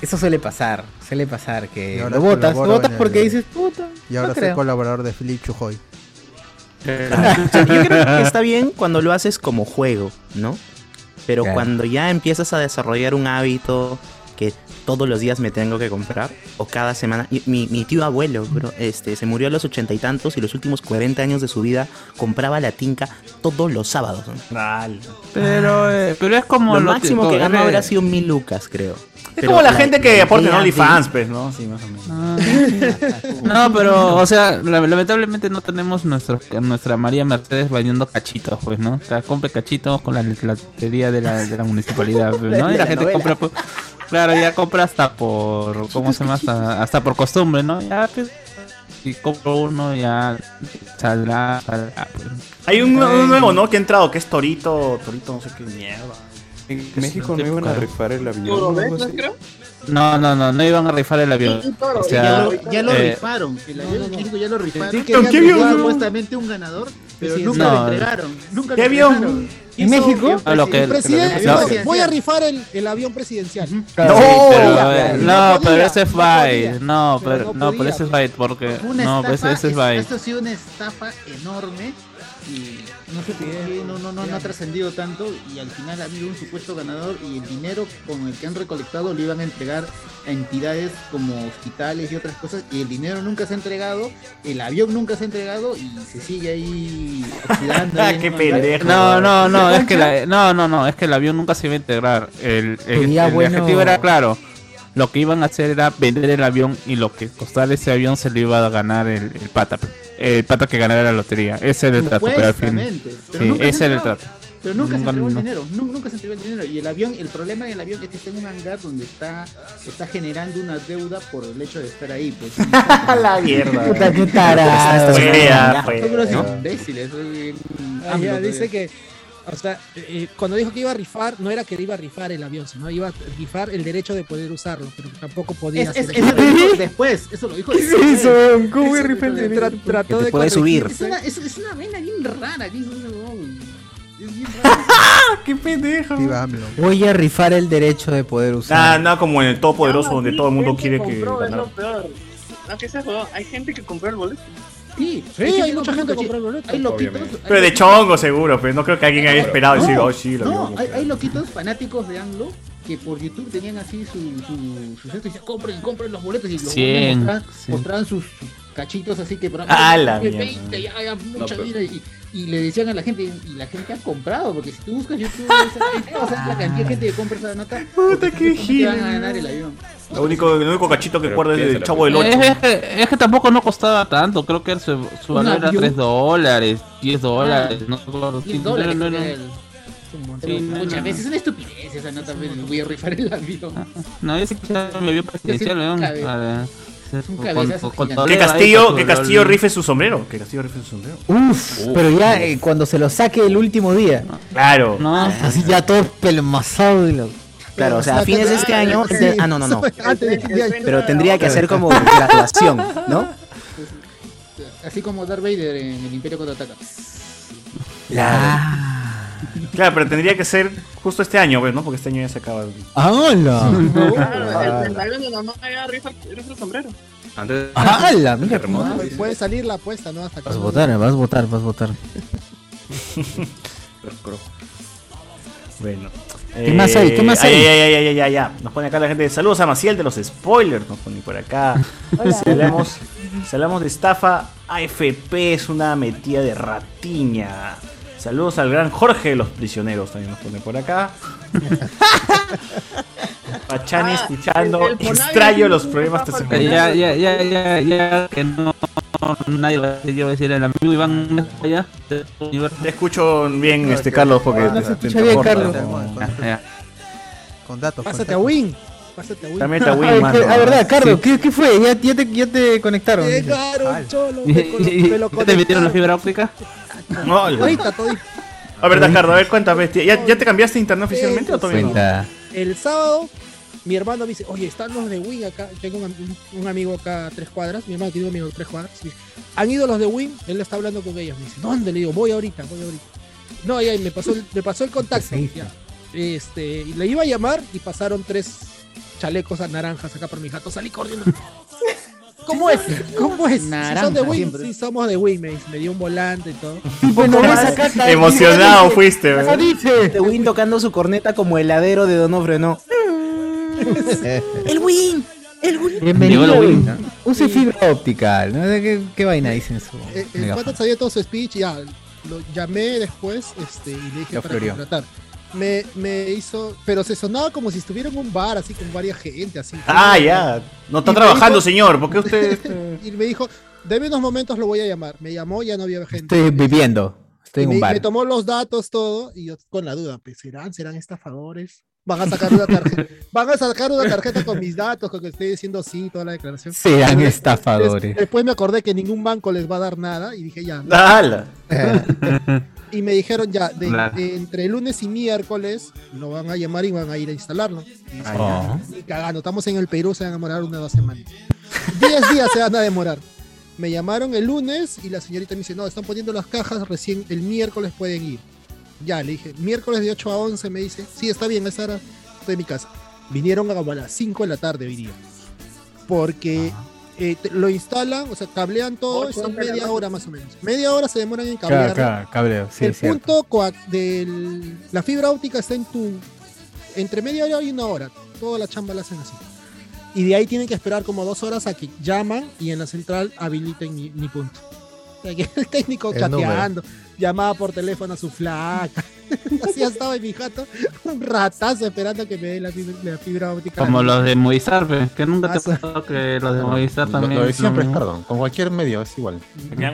Eso suele pasar, suele pasar Y que ahora lo votas, lo votas el- porque dices, puta. Y ahora no soy creo. colaborador de Philip Chujoy. Yo creo que está bien cuando lo haces como juego, ¿no? Pero Claro. cuando ya empiezas a desarrollar un hábito que todos los días me tengo que comprar, o cada semana. Mi, mi tío abuelo, bro, este, se murió a los ochenta y tantos y los últimos 40 años de su vida compraba la tinca todos los sábados. ¿no? Pero, eh, pero es como lo, lo máximo que- ganó habrá sido mil lucas, creo. Es como la gente que aporta en OnlyFans, pues, ¿no? Sí, más o menos. No, pero, o sea, la- lamentablemente no tenemos nuestro, nuestra María Mercedes vendiendo cachitos, pues, ¿no? O sea, compre cachitos con la lotería de la, de la municipalidad, pues, ¿no? Y la la gente novela. compra, pues, claro, ya compra hasta por, ¿cómo se llama? Hasta, hasta por costumbre, ¿no? Ya, pues, si compro uno, ya saldrá, saldrá, pues. Hay un, un nuevo, ¿no? Que ha entrado, que es Torito, Torito, no sé qué mierda. En México no iban a rifar el avión. No, no, no, no iban a rifar el avión. O ya sea, lo, ya lo eh, rifaron. El avión en México ya lo rifaron. Sí, que ¿qué avión? supuestamente un ganador, pero Sí, nunca no. lo entregaron. Nunca ¿Qué avión? entregaron. ¿En México? Ah, lo que- presidente voy a rifar el, el avión presidencial. Sí, pero, No, no no, podía, pero ese es. Byte. No, Pero pero, no no, pero ese es Byte porque. Una No, estafa, ese, ese es. Esto ha sido una estafa enorme no sé por qué no, no, no, no ha trascendido tanto y al final ha habido un supuesto ganador y el dinero con el que han recolectado lo iban a entregar a entidades como hospitales y otras cosas y el dinero nunca se ha entregado, el avión nunca se ha entregado y se sigue ahí oxidando. ahí en Qué pendejo. No, no, no, es que la, no, no, no, es que el avión nunca se iba a integrar. El, el, Sería el bueno- objetivo era claro. Lo que iban a hacer era vender el avión y lo que costara ese avión se lo iba a ganar el, el pata. El pata que ganara la lotería. Ese era el trato, pero al fin. Pero Sí, ese era el trato. Pero nunca, Nunca- se entregó el no. dinero, nu- nunca se entregó el dinero. Y el avión, el problema del avión es que está en un hangar donde está, está generando una deuda por el hecho de estar ahí. Pues. la mierda. Puta, qué. Son unos ¿no? imbéciles. Ah, dice que, o sea, eh, eh, cuando dijo que iba a rifar, no era que iba a rifar el avión, sino iba a rifar el derecho de poder usarlo, pero tampoco podía Es- es- hacer eso lo dijo después, eso lo dijo ¿Qué es después. eso? ¿Cómo voy a Eso rifar el Tra- después. trató Que te de puede subir. corregirse. Es una, es, es una vena bien rara. que hizo ese huevón. Es bien. Qué pendejo. Voy a rifar el derecho de poder Nada, usar. nada como en el Todopoderoso No, donde todo el mundo quiere que compró, es ganar. lo peor. No, que se jodó. Hay gente que compró el boleto. Sí, Sí, hay mucha gente que coche- compró el boleto. Hay loquitos. Pero de chongo seguro, pues no creo que alguien haya esperado y decir, oh sí, lo No, hay, lo hay vio". loquitos fanáticos de AMLO que por YouTube tenían así su, su, sus esto y decían, compren, compren los boletos y los mostraban, sí. mostraban sus, sus cachitos así que Ah, la que mierda. 20, ya, ya, mucha pero- vida y, y le decían a la gente y la gente ha comprado porque si tú buscas YouTube vas a ver la cantidad de gente que compra esa nota Puta, porque qué gil. van a ganar el avión Lo único, el único cachito que Pero recuerdo es el chavo del pues. 8. Es, es que, es que tampoco no costaba tanto, creo que su, su valor era avión. 3 dólares, 10 dólares, no recuerdo. 10 Sí, dólares no, no, no. que era el- Es un montón. Sí, no, muchas no. veces es una estupidez esa nota pero voy a rifar el avión No, yo sí quisiera mi avión presidencial, weón, Que Castillo, que su- Castillo rife su sombrero. Que Castillo rife su sombrero. Uf, pero ya eh, cuando se lo saque el último día. Claro. No, Así ya todo pelmazado y lo... Claro, o sea, a fines de este año. Ah, no, no, no. Pero tendría que hacer como graduación, ¿no? así como Darth Vader en el Imperio contraataca Claro, pero tendría que ser justo este año, pues, ¿no? Porque este año ya se acaba. el- ¡Hala! Claro, el pentagrama de mamá ya rifa, el sombrero. Antes ¡Hala! Mira, Ah, dice. Puede salir la apuesta, ¿no? Hasta Vas a votar, vas a votar, vas a votar. Bueno. ¿Qué más hay? ¿Qué más ay, hay? Ay, ay, ay, ay, ay, ay. Nos pone acá la gente. Saludos a Maciel de los spoilers. Nos pone por acá. Si hablamos, si hablamos de estafa, AFP es una metida de ratiña. Saludos al gran Jorge de los prisioneros. También nos pone por acá. Pachani Ah, escuchando. el- el Extraño los problemas testimoniales. Ya, ya, ya, ya, ya, que no, nadie va a decir, yo voy a decir el amigo Iván allá. Te escucho bien, este Carlos, porque No te- se te escucha bien. Carlos. Con datos. Pásate a Win. Pásate a Win. También está Win, mano. ah, verdad, Carlos, ¿qué, qué fue? ¿Ya, ya, te, ya te conectaron. Llegaron, cholo. ¿Y- me colo- y- me lo ¿Ya te metieron la fibra óptica? No, Ahorita, todito. A ver, Carlos, a ver, cuéntame. ¿Ya, ¿Ya te cambiaste a internet oficialmente o todavía no? El sábado, mi hermano me dice, oye, están los de Win acá. Tengo un, amigo acá a tres cuadras. Mi hermano tiene un amigo a tres cuadras. Me dice, Han ido los de Win. Él está hablando con ellos. Me dice, ¿dónde? Le digo, voy ahorita, voy ahorita. No, ya, me pasó el, me pasó el contacto. ya. Este, y le iba a llamar y pasaron tres chalecos a naranjas acá por mi jato. Salí corriendo. ¿Cómo es? ¿Cómo es? Si son de Naranja Win, siempre. sí somos de Win, me, me dio un volante y todo. Bueno, ves acá, está- Emocionado fuiste, ¿verdad? dice. De Win tocando su corneta como heladero de Donofre, ¿no? ¡El Win! ¡El Win! Bienvenido. El Win, Win. Use fibra óptica. ¿no? ¿Qué, qué vaina dicen su El pata sabía todo su speech, ya lo llamé después este, y le dije para floreó. contratar. Me, me hizo, pero se sonaba como si estuviera en un bar, así con varias gente, así. Ah, ya. No está trabajando, dijo- señor. ¿Por qué usted.? y me dijo, deme unos momentos, lo voy a llamar. Me llamó, ya no había gente. Estoy viviendo. Estoy Y en me, un bar. me tomó los datos, todo, y yo con la duda, pues, ¿serán, serán estafadores? Van a sacar una tarjeta, van a sacar una tarjeta con mis datos, con que estoy diciendo sí, toda la declaración. Serán Después- estafadores. Después me acordé que ningún banco les va a dar nada, y dije, ya. ¡Hala! Y me dijeron ya, de, Claro. de entre lunes y miércoles lo van a llamar y van a ir a instalarlo. Y Oh. "Y cagando, estamos en el Perú, se van a demorar una o dos semanas. Diez días se van a demorar. Me llamaron el lunes y la señorita me dice, no, están poniendo las cajas, recién el miércoles pueden ir. Ya, le dije, miércoles de 8 a 11, me dice, sí, está bien, esa hora estoy en mi casa. Vinieron a a las 5 de la tarde hoy día. Porque eh, te- lo instalan, o sea, cablean todo, es en media hora más o menos. Media hora se demoran en cablear. claro, cabreo. Sí, el punto de la fibra óptica está en tu. Entre media hora y una hora. Toda la chamba la hacen así. Y de ahí tienen que esperar como dos horas a que llaman y en la central habiliten mi, mi punto. O sea, que el técnico El chateando, llamaba por teléfono a su flaca. así estaba en mi jato, un ratazo esperando que me dé la fibra, la fibra óptica. Como los de Movistar, que nunca te Ah, sí. pasó que los de Movistar también. Lo de es lo siempre, perdón. Con cualquier medio es igual.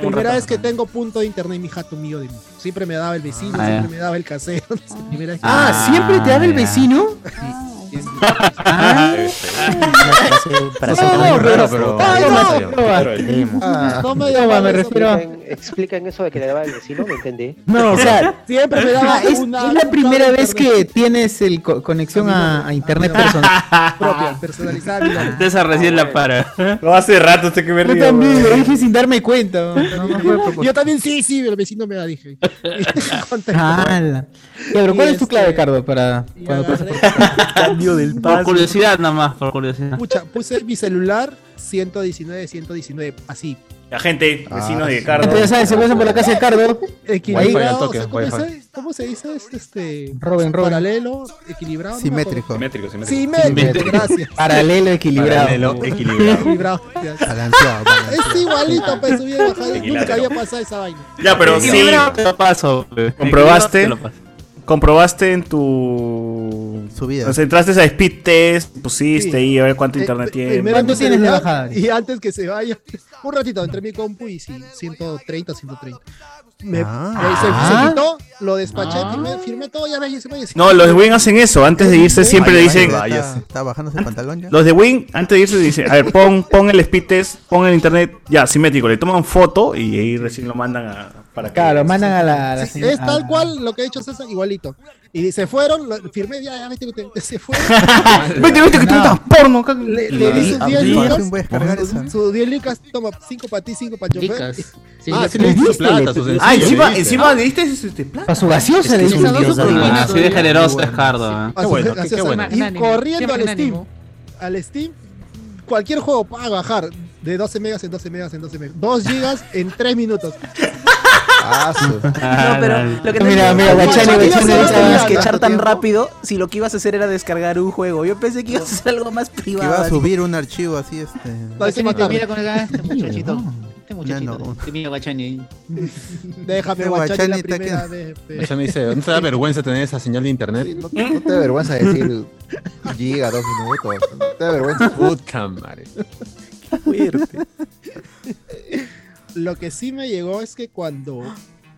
Primera vez que tengo punto de internet en mi jato mío de mí. Siempre me daba el vecino, Ah, siempre me daba el casero. Que- Ah, ¿siempre te habla el vecino? Ah, Para No. Ah, me refiero a... Expliquen eso de que le daba el vecino, no entendí. No, o sea, Siempre me daba ah, es, una. es la primera vez que tienes el co- conexión a, a internet personal. propia, personalizada. César recién la para. No, hace rato usted que me Yo río, también weón. lo dije sin darme cuenta. No, no. Yo también sí, sí, el vecino me la dije. Ya, pero Y ¿cuál es tu este- clave, Cardo, para cuando pases agarré- cambio del Por curiosidad nada más, por curiosidad. Pucha, puse mi celular 119, 119, así. La gente, vecinos de Entonces, Carlos. ya sabes, se pasan por la casa de Cardo. Equilibrado, al toque, o sea, ¿cómo, se, ¿cómo se dice? Es este. Roben, roben. Paralelo, equilibrado. Simétrico. Simétrico, simétrico. Simétrico, gracias. Paralelo equilibrado. Paralelo, equilibrado. Balanceado, balanceado. Es igualito, pues subir y. Nunca había pasado esa vaina. Ya, pero sí. Equilibrado te lo paso. pe. ¿Comprobaste? Equilibrado te lo paso. Comprobaste en tu. Subida. O sea, entraste a Speed Test, pusiste Sí. ahí a ver cuánto Eh, internet pr- tiene. primero ¿Cuánto tienes de bajada? Y antes que se vaya, un ratito entre mi compu y sí, 130, 130. Me, Ah. se, se quitó, lo despaché, firmé, firmé todo, ya ves, y se me No, los de Win hacen eso. Antes de irse siempre le dicen. vaya. Está, está bajándose el pantalón ya. Los de Win, antes de irse, dicen, a ver, pon, pon el speed test, pon el internet, ya, simétrico, le toman foto y ahí recién lo mandan a, para que... Claro, mandan a la. a la Sí, señora- es tal a- cual lo que ha dicho César, igualito. Y se fueron, lo- firmé, ya, ya, vete, vete, se fueron. Vete, vete, que tú No. estás porno. Le, le di sus 10 Ah, lucas. sus- esa. Sus 10 lucas, toma 5 para ti, 5 para chofer. Licas. Sí, Ah, le- sí le diste plata, su Ah, encima, le diste. encima le diste plata. Para su gaseosa le que Ah, así de generoso es Cardo. ¿eh? Su- bueno, qué- qué bueno. Y corriendo al Steam. Al Steam, cualquier juego para bajar de 12 megas en 12 megas en 12 megas. 2 gigas en 3 minutos. Ah, No, pero lo que te Mira, mira, ¿cómo Guachani, Guachani, tenías que echar tan rápido si lo que ibas a hacer era descargar un juego. Yo pensé que ibas a hacer algo más privado. iba a subir un archivo así, este. Mira con el este muchachito. Este muchachito. mira Guachani. Déjame Este la Guachani está primera vez. me dice, ¿no te da vergüenza tener esa señal de internet? no, te da vergüenza decir giga, dos minutos. No te da vergüenza. Puta madre. Fuerte. lo que sí me llegó es que cuando.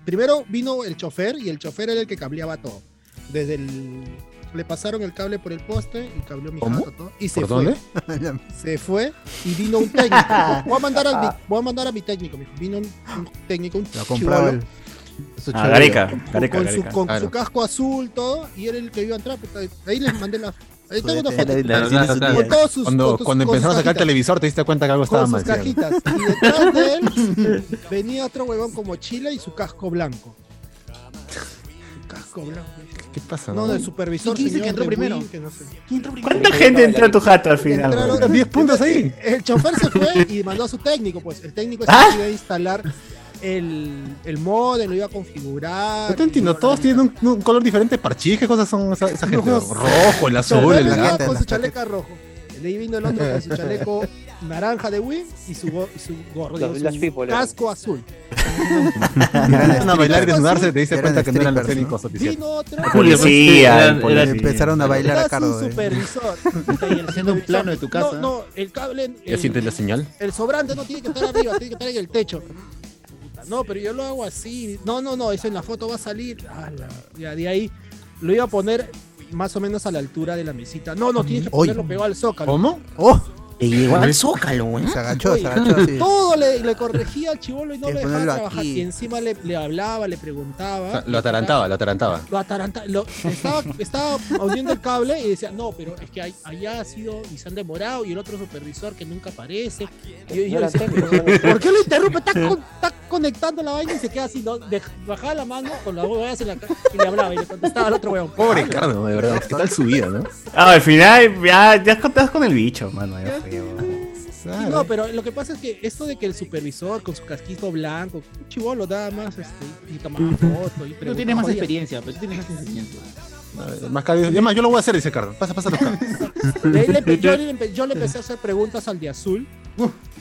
Primero vino el chofer y el chofer era el que cableaba todo. Desde el. Le pasaron el cable por el poste y cableó mi ¿Cómo? jato todo. Y se ¿Por fue. dónde? Se fue y vino un técnico. Voy a mandar a mi, voy a mandar a mi técnico. Vino un, un técnico, un Lo compraba chibolo, el. Ah, Gareca, con, Gareca, con su, con Claro. su casco azul, todo, y era el que iba a entrar. puta, Ahí les mandé la. Ahí tengo una foto. Cuando, empezaron a sacar el televisor te diste cuenta que algo estaba mal. Y detrás de él venía otro huevón con mochila y su casco blanco. Su casco blanco. ¿Qué pasa? No, del supervisor. ¿Quién dice señor que entró primero? ¿Cuánta gente entró a tu jato al final? Entraron- weón? 10 puntos ahí. El chofer se fue y mandó a su técnico, pues. El técnico es ¿Ah? iba a instalar el, el modem, lo iba a configurar. No te entiendo, todos tienen un, un color diferente. Parchís, ¿qué cosas son esa, esa gente? Rojo, el azul, el blanco. con su chaleca rojo. De ahí vino el otro con su chaleco naranja de Win y su, go- y su gorro, digo, su las people, eran. casco azul. Empezaron a bailar y desnudarse, te diste cuenta que no eran los técnicos oficiales. Vino otro. Policía, el. Empezaron a bailar a su eh. supervisor. Haciendo un plano de tu casa. No, no, el cable. ¿Ya el- sientes la señal? El sobrante no tiene que estar arriba, tiene que estar en el techo. No, pero yo lo hago así. No, no, no, eso en la foto va a salir. Ala, Ya de ahí lo iba a poner más o menos a la altura de la mesita. No, no, tienes que ponerlo pegado al zócalo. ¿Cómo? ¡Oh! Le llegó al zócalo, ¿eh? Se agachó, Oye, se agachó. Todo le, le corregía al chivolo y no lo dejaba trabajar. aquí. Y encima le, le hablaba, le preguntaba. O sea, lo atarantaba, lo atarantaba. Lo ataranta, lo, estaba, estaba hundiendo el cable y decía, no, pero es que hay- allá ha sido y se han demorado y el otro supervisor que nunca aparece. Y yo, y yo No eran decía, técnicos, "¿Pero eran- ¿por qué lo interrumpe? Está, con- está conectando la vaina y se queda así, ¿no? De- bajaba la mano con la voz en la cara y le hablaba y le contestaba al otro weón. Pobre Cardo, de verdad. ¿Qué tal su vida, no? Ah, al final ya, ya estás con el bicho, mano. Ya no, pero lo que pasa es que esto de que el supervisor con su casquito blanco, un chivolo nada más, este, y tomaba fotos. Y Tú tienes más experiencia, pero tú tienes más experiencia. Más caro. Es más, yo lo voy a hacer, dice Cardo. Pasa, pasa los le yo, le empe- yo le empecé a hacer preguntas al de azul,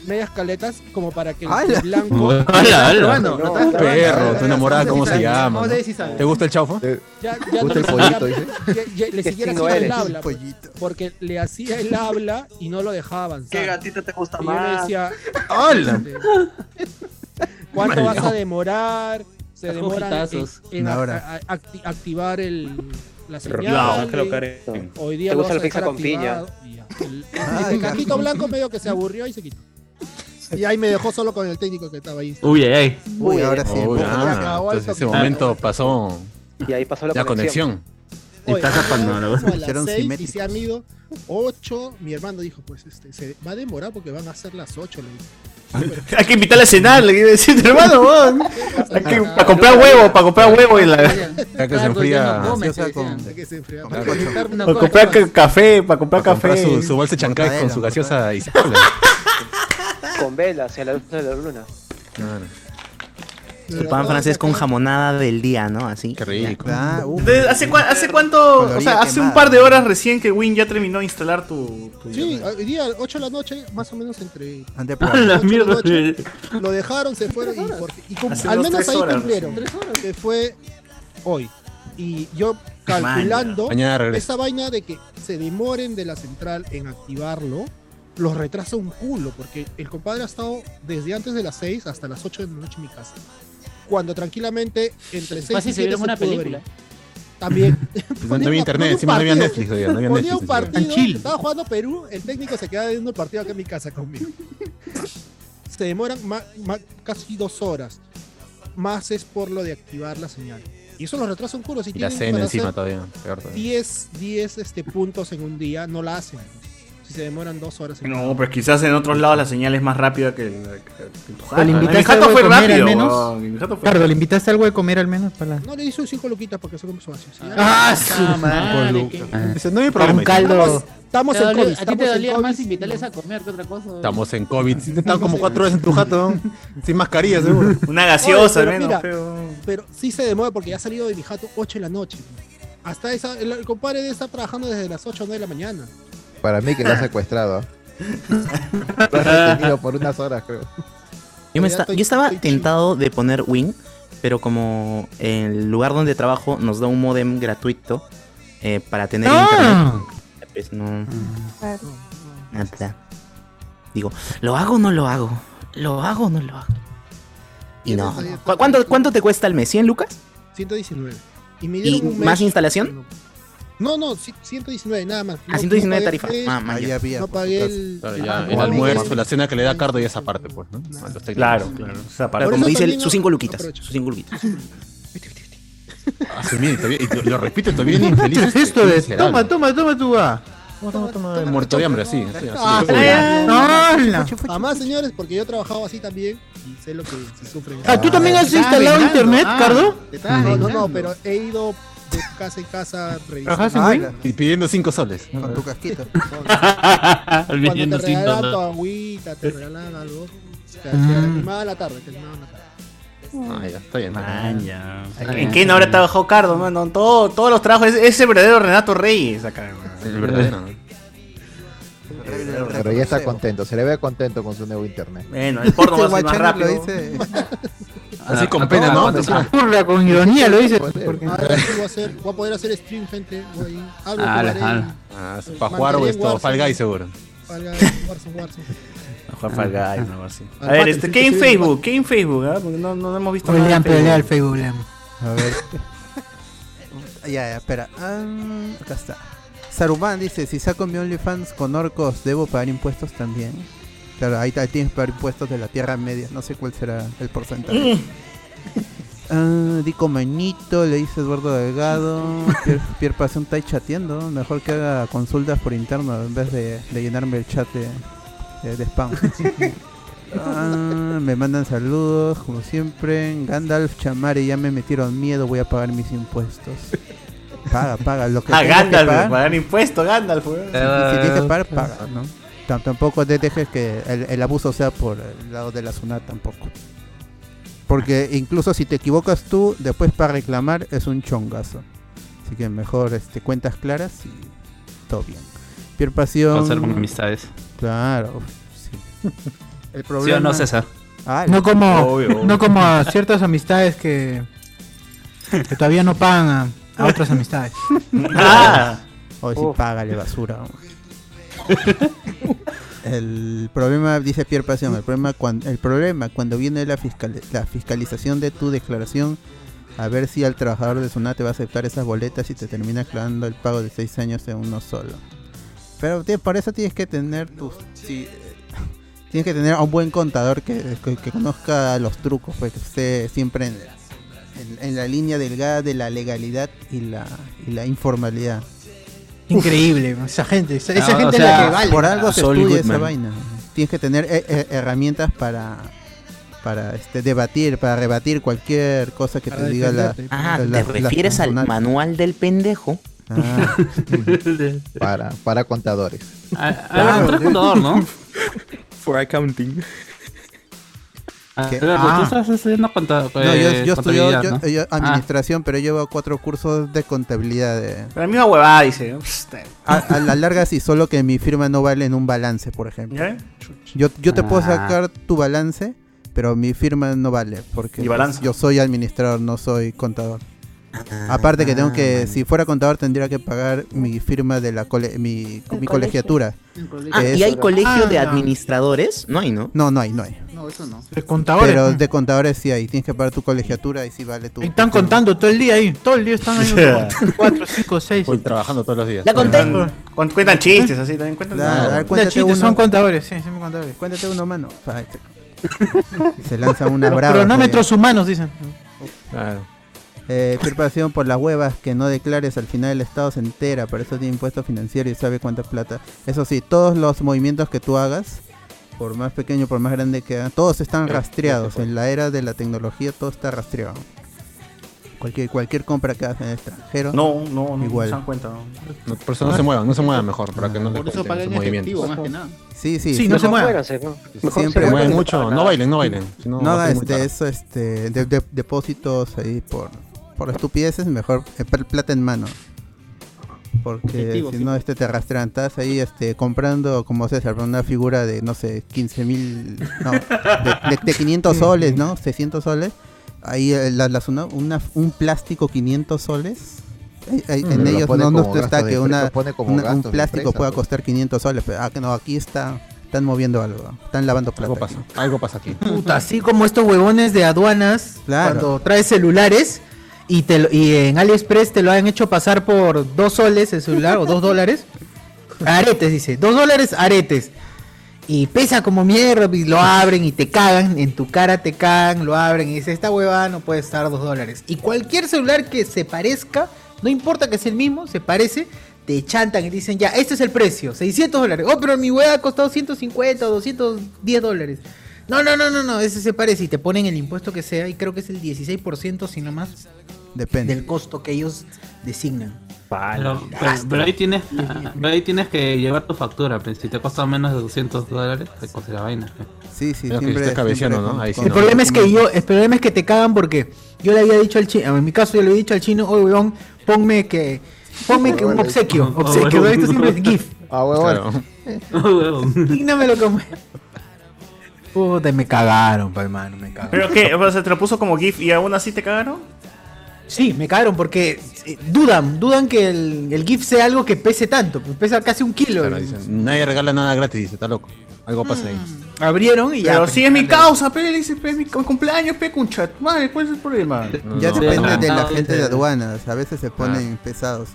medias caletas, como para que el ¡Hala! blanco. ¡Hala, hala! No estás probando. Perro, tu enamorada, ¿cómo se llama? No? ver. ¿Te gusta el chaufa? Ya, ya ¿Gusta no el pollito, dice? ya- ya le ¿Qué siguiera haciendo el habla, pues, Pollito. porque le hacía el habla y no lo dejaba avanzar. ¿Qué gatito te gusta Y yo le más? decía, ¡Hola! este, ¿cuánto vas a demorar? Se demoran en, activar el, la No, señal. déjalo y- caer. Hoy día ¿Te gusta la pizza con piña? El, el cajito blanco medio que se aburrió y se quitó. Y ahí me dejó solo con el técnico que estaba ahí. Uy, ay, ay. Uy, ahora sí. Uy, ya ah, entonces ese momento pasó Y ahí pasó la, la conexión. conexión. Y pasa cuando lo- Como a las Hicieron seis y se han ido ocho. Mi hermano dijo, pues este, se va a demorar porque van a ser las ocho. le dijo. Hay que invitarle a cenar, le iba a decir, hermano, weón. Hay que, para comprar huevo, para comprar huevo y la, Ya que se enfría. Claro, Para para comprar ca- café, para comprar Para comprar café. su, su bolsa chancay con su gaseosa y se Con velas y a la luz de la luna. Claro. Su pan francés con jamonada del día, ¿no? Así. Qué rico. Ah, uh, Entonces, ¿Hace, cua- ¿Hace cuánto? O sea, hace un quemada. par de horas recién que Win ya terminó de instalar tu. tu Sí, hoy día, 8 de la noche, más o menos entre. ante la de mierda. noche, Lo dejaron, se fueron y, por- y cum- Hace al menos ahí horas, cumplieron. Que fue hoy. Y yo calculando Mañana esa vaina de que se demoren de la central en activarlo, los retrasa un culo, porque el compadre ha estado desde antes de las 6 hasta las 8 de la noche en mi casa. Cuando tranquilamente entre 6 y Fácil se 7 vieron una pudo ver. película. También. No había internet, encima no había Netflix todavía. No había Ponía Netflix. un partido, chill. estaba jugando Perú, el técnico se queda viendo un partido acá en mi casa conmigo. Se demoran ma- ma- casi dos horas. Más es por lo de activar la señal. Y eso los retrasa un culo. Si Y la cena encima todavía. 10, 10 este, puntos en un día, no la hacen. Si se demoran dos horas. en No, pues quizás en otros lados la señal es más rápida que, que tu jato. ¿Le En invitaste jato algo fue de comer rápido. al menos? En Ricardo, ¿le invitaste algo de comer al menos para la... No, le hizo 5 luquitas porque se come su. ¡Ah, su madre, no hay problema. un caldo... Estamos en COVID. a ti te estamos en dolía COVID. más invitarles a comer que otra cosa. Estamos en COVID. Estaban como cuatro horas en tu jato. Sin mascarilla, seguro. Una gaseosa, pero menos. Pero sí se demora porque ya ha salido de mi jato 8 de la noche. Hasta esa, el, el compadre debe estar trabajando desde las 8 o 9 de la mañana. Para mí que lo ha secuestrado. ¿ah? Lo ha retenido por unas horas, creo. Yo, me estoy- yo estaba tentado de poner Wing, pero como el lugar donde trabajo nos da un modem gratuito eh, para tener ¡Ah! internet, pues no. Nada. Digo, ¿lo hago o no lo hago? ¿Lo hago o no lo hago? Y no. ¿Cu- ¿Cuánto, ¿Cuánto te cuesta el mes? ¿100 lucas? 119. Y me ¿Y dieron un mes. más instalación? No, no, ci- 119, nada más. Ah, 119 pagué tarifa. mes, Ah, ya. había. No pagué el. Ya, el- almuerzo, la cena que le da Cardo y esa parte, pues, ¿no? A. Claro, claro. Esa parte. Como dice sus cinco no- luquitas. Sus cinco luquitas. Ah, todavía- y lo, lo repite, todavía bien infeliz. ¿Qué es esto de miserable. toma, toma, toma tu va? Toma, toma, toma, muerto de hambre, así. así, así. Ah. Jamás, señores, porque yo he trabajado así también y sé lo que se sufre. Ah, ¿tú también has instalado internet, Cardo? No, no, no, pero he ido de casa en casa revisando. ¿Trabajas en Ah? Y pidiendo cinco soles. Con tu casquito. Cuando te sin regalan tu agüita, te regalan algo. Te, te Mm. animaba la tarde, te animaba la tarde. Ah, ya, está bien. Man, ya. ¿En qué no habrá trabajado Cardo, mano? Todo, todos los trabajos. Es, es el verdadero Renato Reyes acá. El verdadero. Pero ya está contento, se le ve contento con su nuevo internet. Bueno, el porno va a ser más Guachani lo rápido. dice. Así con Ah, pena, ah, ¿no? Burla con ironía lo dice. Sí voy a, hacer, voy a poder hacer stream, gente. Voy. Algo Ah. Ah, para jugar o esto. Fall Guy seguro. Fall Guys, Warzone, Warzone. Juan así. Al A ver, este, ¿qué en Facebook? ¿Qué en Facebook? Porque no, no hemos visto nada. Pelea, el Facebook. A ver. ya, ya, espera. Acá está. Saruman dice, si saco mi OnlyFans con orcos, ¿debo pagar impuestos también? Claro, ahí, ahí tienes que pagar impuestos de la Tierra Media. No sé cuál será el porcentaje. Ah, Dico Manito, le dice Eduardo Delgado. Pierre, Pierre Pasión está ahí chateando. Mejor que haga consultas por interno en vez de, de llenarme el chat de, de- de spam. Ah, me mandan saludos, como siempre. Gandalf, Chamare, ya me metieron miedo, voy a pagar mis impuestos. Paga, paga. Lo que Ah, tengas que Gandalf, pagar, pagar impuestos, Gandalf. si, si tienes que pagar, paga, ¿no? Tam- Tampoco te dejes que el, el abuso sea por el lado de la SUNAT tampoco. Porque incluso si te equivocas tú, después para reclamar es un chongazo. Así que mejor este, cuentas claras y todo bien. Pierre Pasión. Pasar con amistades. Claro, sí. El ¿Sí problema. o no, César? Ah, No como, Obvio, obvio. no como a ciertas amistades que, que todavía no pagan a, a otras amistades. Ah, Hoy sí, Uf. págale basura. El problema, dice Pierre Pasión, el problema, cuando, el problema cuando viene la, fiscal, la fiscalización de tu declaración, a ver si al trabajador de SUNAT va a aceptar esas boletas y te termina clavando el pago de 6 años en uno solo. Pero tío, por eso tienes que tener tus... eh, tienes que tener a un buen contador que, que- conozca los trucos, pues que esté siempre en- en la línea delgada de la legalidad y la, y la informalidad. Increíble, esa gente. Esa, esa Ah, o gente sea, es la que vale. Por algo se Saul estudia esa vaina. Tienes que tener eh, eh, herramientas para para este debatir, para rebatir cualquier cosa que Para te diga la. Ah, la- ¿te refieres la- al manual del pendejo? Ah, Para, para contadores. Ah, Alberto, eres contador, ¿no? For accounting. Ah. tú estás estudiando conta- no, yo, eh, yo estudio contabilidad, yo- ¿no? yo Ah. administración, pero llevo cuatro cursos de contabilidad. de- la misma huevada, dice. Psst, a, a la larga, sí, solo que mi firma no vale en un balance, por ejemplo. ¿Ya? Yo, yo te puedo Ah. sacar tu balance, pero mi firma no vale, porque ¿Y balance? yo soy administrador, no soy contador. Aparte que tengo que, si fuera contador tendría que pagar mi firma de la cole- mi, mi colegiatura. Ah, ¿y hay colegio de Ah. administradores? No hay, ¿no? No, no hay, no hay. No, eso no. De contadores. Pero de contadores sí hay, tienes que pagar tu colegiatura y sí vale tu. Ahí están tu contando todo el día ahí. Todo el día están ahí. Cuatro, cinco, seis. Voy trabajando todos los días. La conté. Cuentan, cu- cuentan chistes así también. Cuentan chistes uno. son contadores, sí, son contadores. Cuéntate uno, mano. Y se lanza una Los brava. cronómetros humanos, dicen. Claro. Eh, preocupación por las huevas que no declares al final el Estado se entera, por eso tiene impuesto financiero y sabe cuánta plata. Eso sí, todos los movimientos que tú hagas, por más pequeño, por más grande que hagan, todos están rastreados. En la era de la tecnología todo está rastreado. Cualquier, cualquier compra que hagas en el extranjero. No, no, no, Igual. no se dan cuenta. no. Por eso no se muevan, no se muevan mejor, para que no le Por eso cuenten pagan sus en movimientos. efectivo, más que nada. Sí, sí. Sí, no se muevan. Mejor Siempre se mueven mucho, para no bailen, no bailen. si no, No este, eso, este, de, de- depósitos ahí por, por estupideces, mejor eh, pl- plata en mano. Porque Efectivo, si sí. no, este te arrastran. Estás ahí este, comprando, como César, una figura de, no sé, 15 mil, no, de, de- de 500 soles, ¿no? 600 soles. Ahí eh, la- las una, una- un plástico 500 soles. Mm, en lo ellos no, no como está que una, un plástico empresa, pueda pues. costar 500 soles. Pero ah, que no, aquí está Están moviendo algo. Están lavando plata. Algo pasa, algo pasa aquí. Puta, así como estos huevones de aduanas Claro. cuando traes celulares y te lo- y en AliExpress te lo han hecho pasar por dos soles el celular o dos dólares. Aretes, dice. Dos dólares aretes. Y pesa como mierda y lo abren y te cagan, en tu cara te cagan, lo abren y dice, esta huevada no puede estar dos dólares. Y cualquier celular que se parezca, no importa que sea el mismo, se parece, te chantan y dicen, ya, este es el precio, 600 dólares. Oh, pero mi hueá ha costado 150 o 210 dólares. No, no, no, no, no, ese se parece y te ponen el impuesto que sea y creo que es el 16% si no más Depende. del costo que ellos designan. Pero, pero- pero ahí tienes, pero ahí tienes que llevar tu factura. pues, si te cuesta menos de 200 dólares, te cuesta la vaina. pues. Sí, sí, que siempre. cabeceando, siempre ¿no? Ahí sí El problema es que yo, el problema es que te cagan porque yo le había dicho al chino, en mi caso yo le había dicho al chino, oye weón, ponme que, ponme que un obsequio, Ah, obsequio. ¿no? Esto siempre es GIF. Ah, huevón. Claro. Y no me lo come. Puta, me cagaron, pa hermano, me cagaron. ¿Pero qué? O sea, ¿te lo puso como GIF y aún así te cagaron? Sí, me cagaron porque eh, dudan, dudan que el, el GIF sea algo que pese tanto, pues pesa casi un kilo. Claro, dicen, nadie regala nada gratis, dice, está loco. Algo pasa ahí. Abrieron y ya. Pero pues, si es mi causa, pe, le dice, pe, es mi cu- cumpleaños, pe, con chat. Madre, ¿cuál es el problema? Ya No, depende no, de la no, gente de aduanas. A veces se ponen pesados.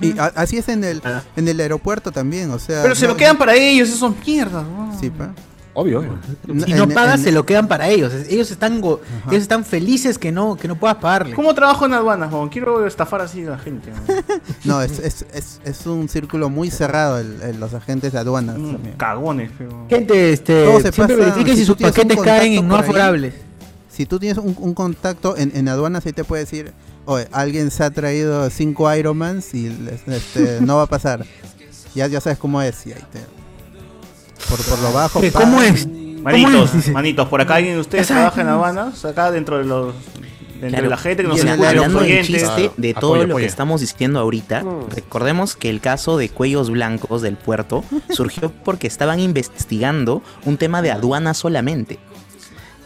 Y a- así es en el, en el aeropuerto también, o sea. Pero se no- lo quedan para ellos, esos mierdas. ¿no? Sí, pa. Obvio, obvio. Si no En- pagas, en- se lo quedan para ellos. Ellos están, go- ellos están felices que no, que no puedas pagarle. ¿Cómo trabajo en aduanas, weón? Quiero estafar así a la gente. ¿no? Es, es, es, es un círculo muy cerrado el, el- los agentes de aduanas. Mm. Cagones, pero. Gente, este, Todo se siempre pasa- verifiquen si tú sus tienes un paquetes caen contacto en no favorables. Si tú tienes un, un contacto en, en aduanas, ahí te puede decir, oye, alguien se ha traído cinco Ironmans y este, no va a pasar. Ya, ya sabes cómo es. Y ahí te, por, por lo bajo. ¿Qué, pagas. ¿Cómo es? Manitos, es? Manitos, por acá alguien de ustedes trabaja en aduanas, acá dentro de los. Dentro Claro, de la gente que nos y escucha, los hablando oyentes. chiste de todo apoya, lo apoya. que estamos diciendo ahorita, recordemos que el caso de cuellos blancos del puerto surgió porque estaban investigando un tema de aduana solamente.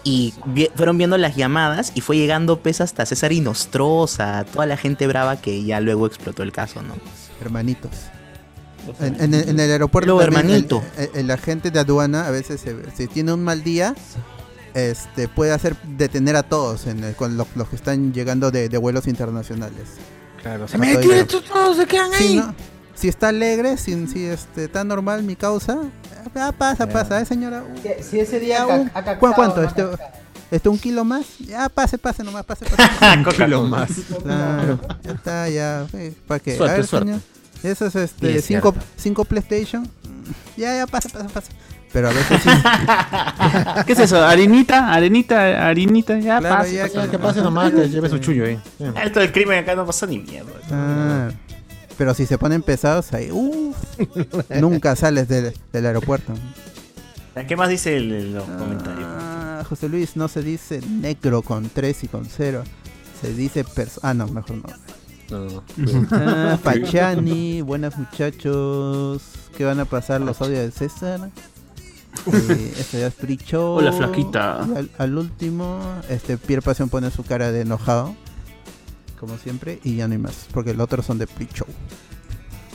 Y vi- fueron viendo las llamadas y fue llegando pues hasta César Inostroza, toda la gente brava que ya luego explotó el caso, ¿no? Hermanitos. En, en el, en el aeropuerto, Lo también, hermanito. El, el- el agente de aduana a veces, se- si tiene un mal día, este puede hacer detener a todos en el- con lo- los que están llegando de, de vuelos internacionales. Claro, se A me todo detienen el- estos todos, se quedan Sí, ahí. ¿no? Si está alegre, si, si este, está normal mi causa, ah, pasa, pasa, ¿eh, señora? Si ese día un- ¿cu- ¿Cuánto? Este, este, ¿Un kilo más? Ya, pase, pase nomás, pase, pase. Un kilo más. Claro, ya está, ya. ¿Para qué? Suerte, a ver, suerte. señor. Eso es este, es cinco, cierto. cinco PlayStation. Mm, Ya, ya, pasa, pasa, pasa. Pero a veces sí. ¿Qué es eso? ¿Arenita? ¿Arenita? ¿Harinita? Ya Claro, pasa. ya, pasa. claro. Que pase nomás, que lleve su chullo ahí. Esto del crimen acá no pasa ni mierda. Ah, pero si se ponen pesados ahí, uf, nunca sales del, del aeropuerto. ¿Qué más dice el, el- los comentarios? Ah, José Luis, no se dice negro con 3 y con 0. Se dice. Ah, no, mejor no. No, no, no. Ah, Pachani, buenas muchachos. ¿Qué van a pasar los audios de César? Eh, este ya es Pricho. Hola, flaquita. Al, al último, este Pierre Pasión pone su cara de enojado. Como siempre. Y ya no hay más. Porque los otros son de Pricho.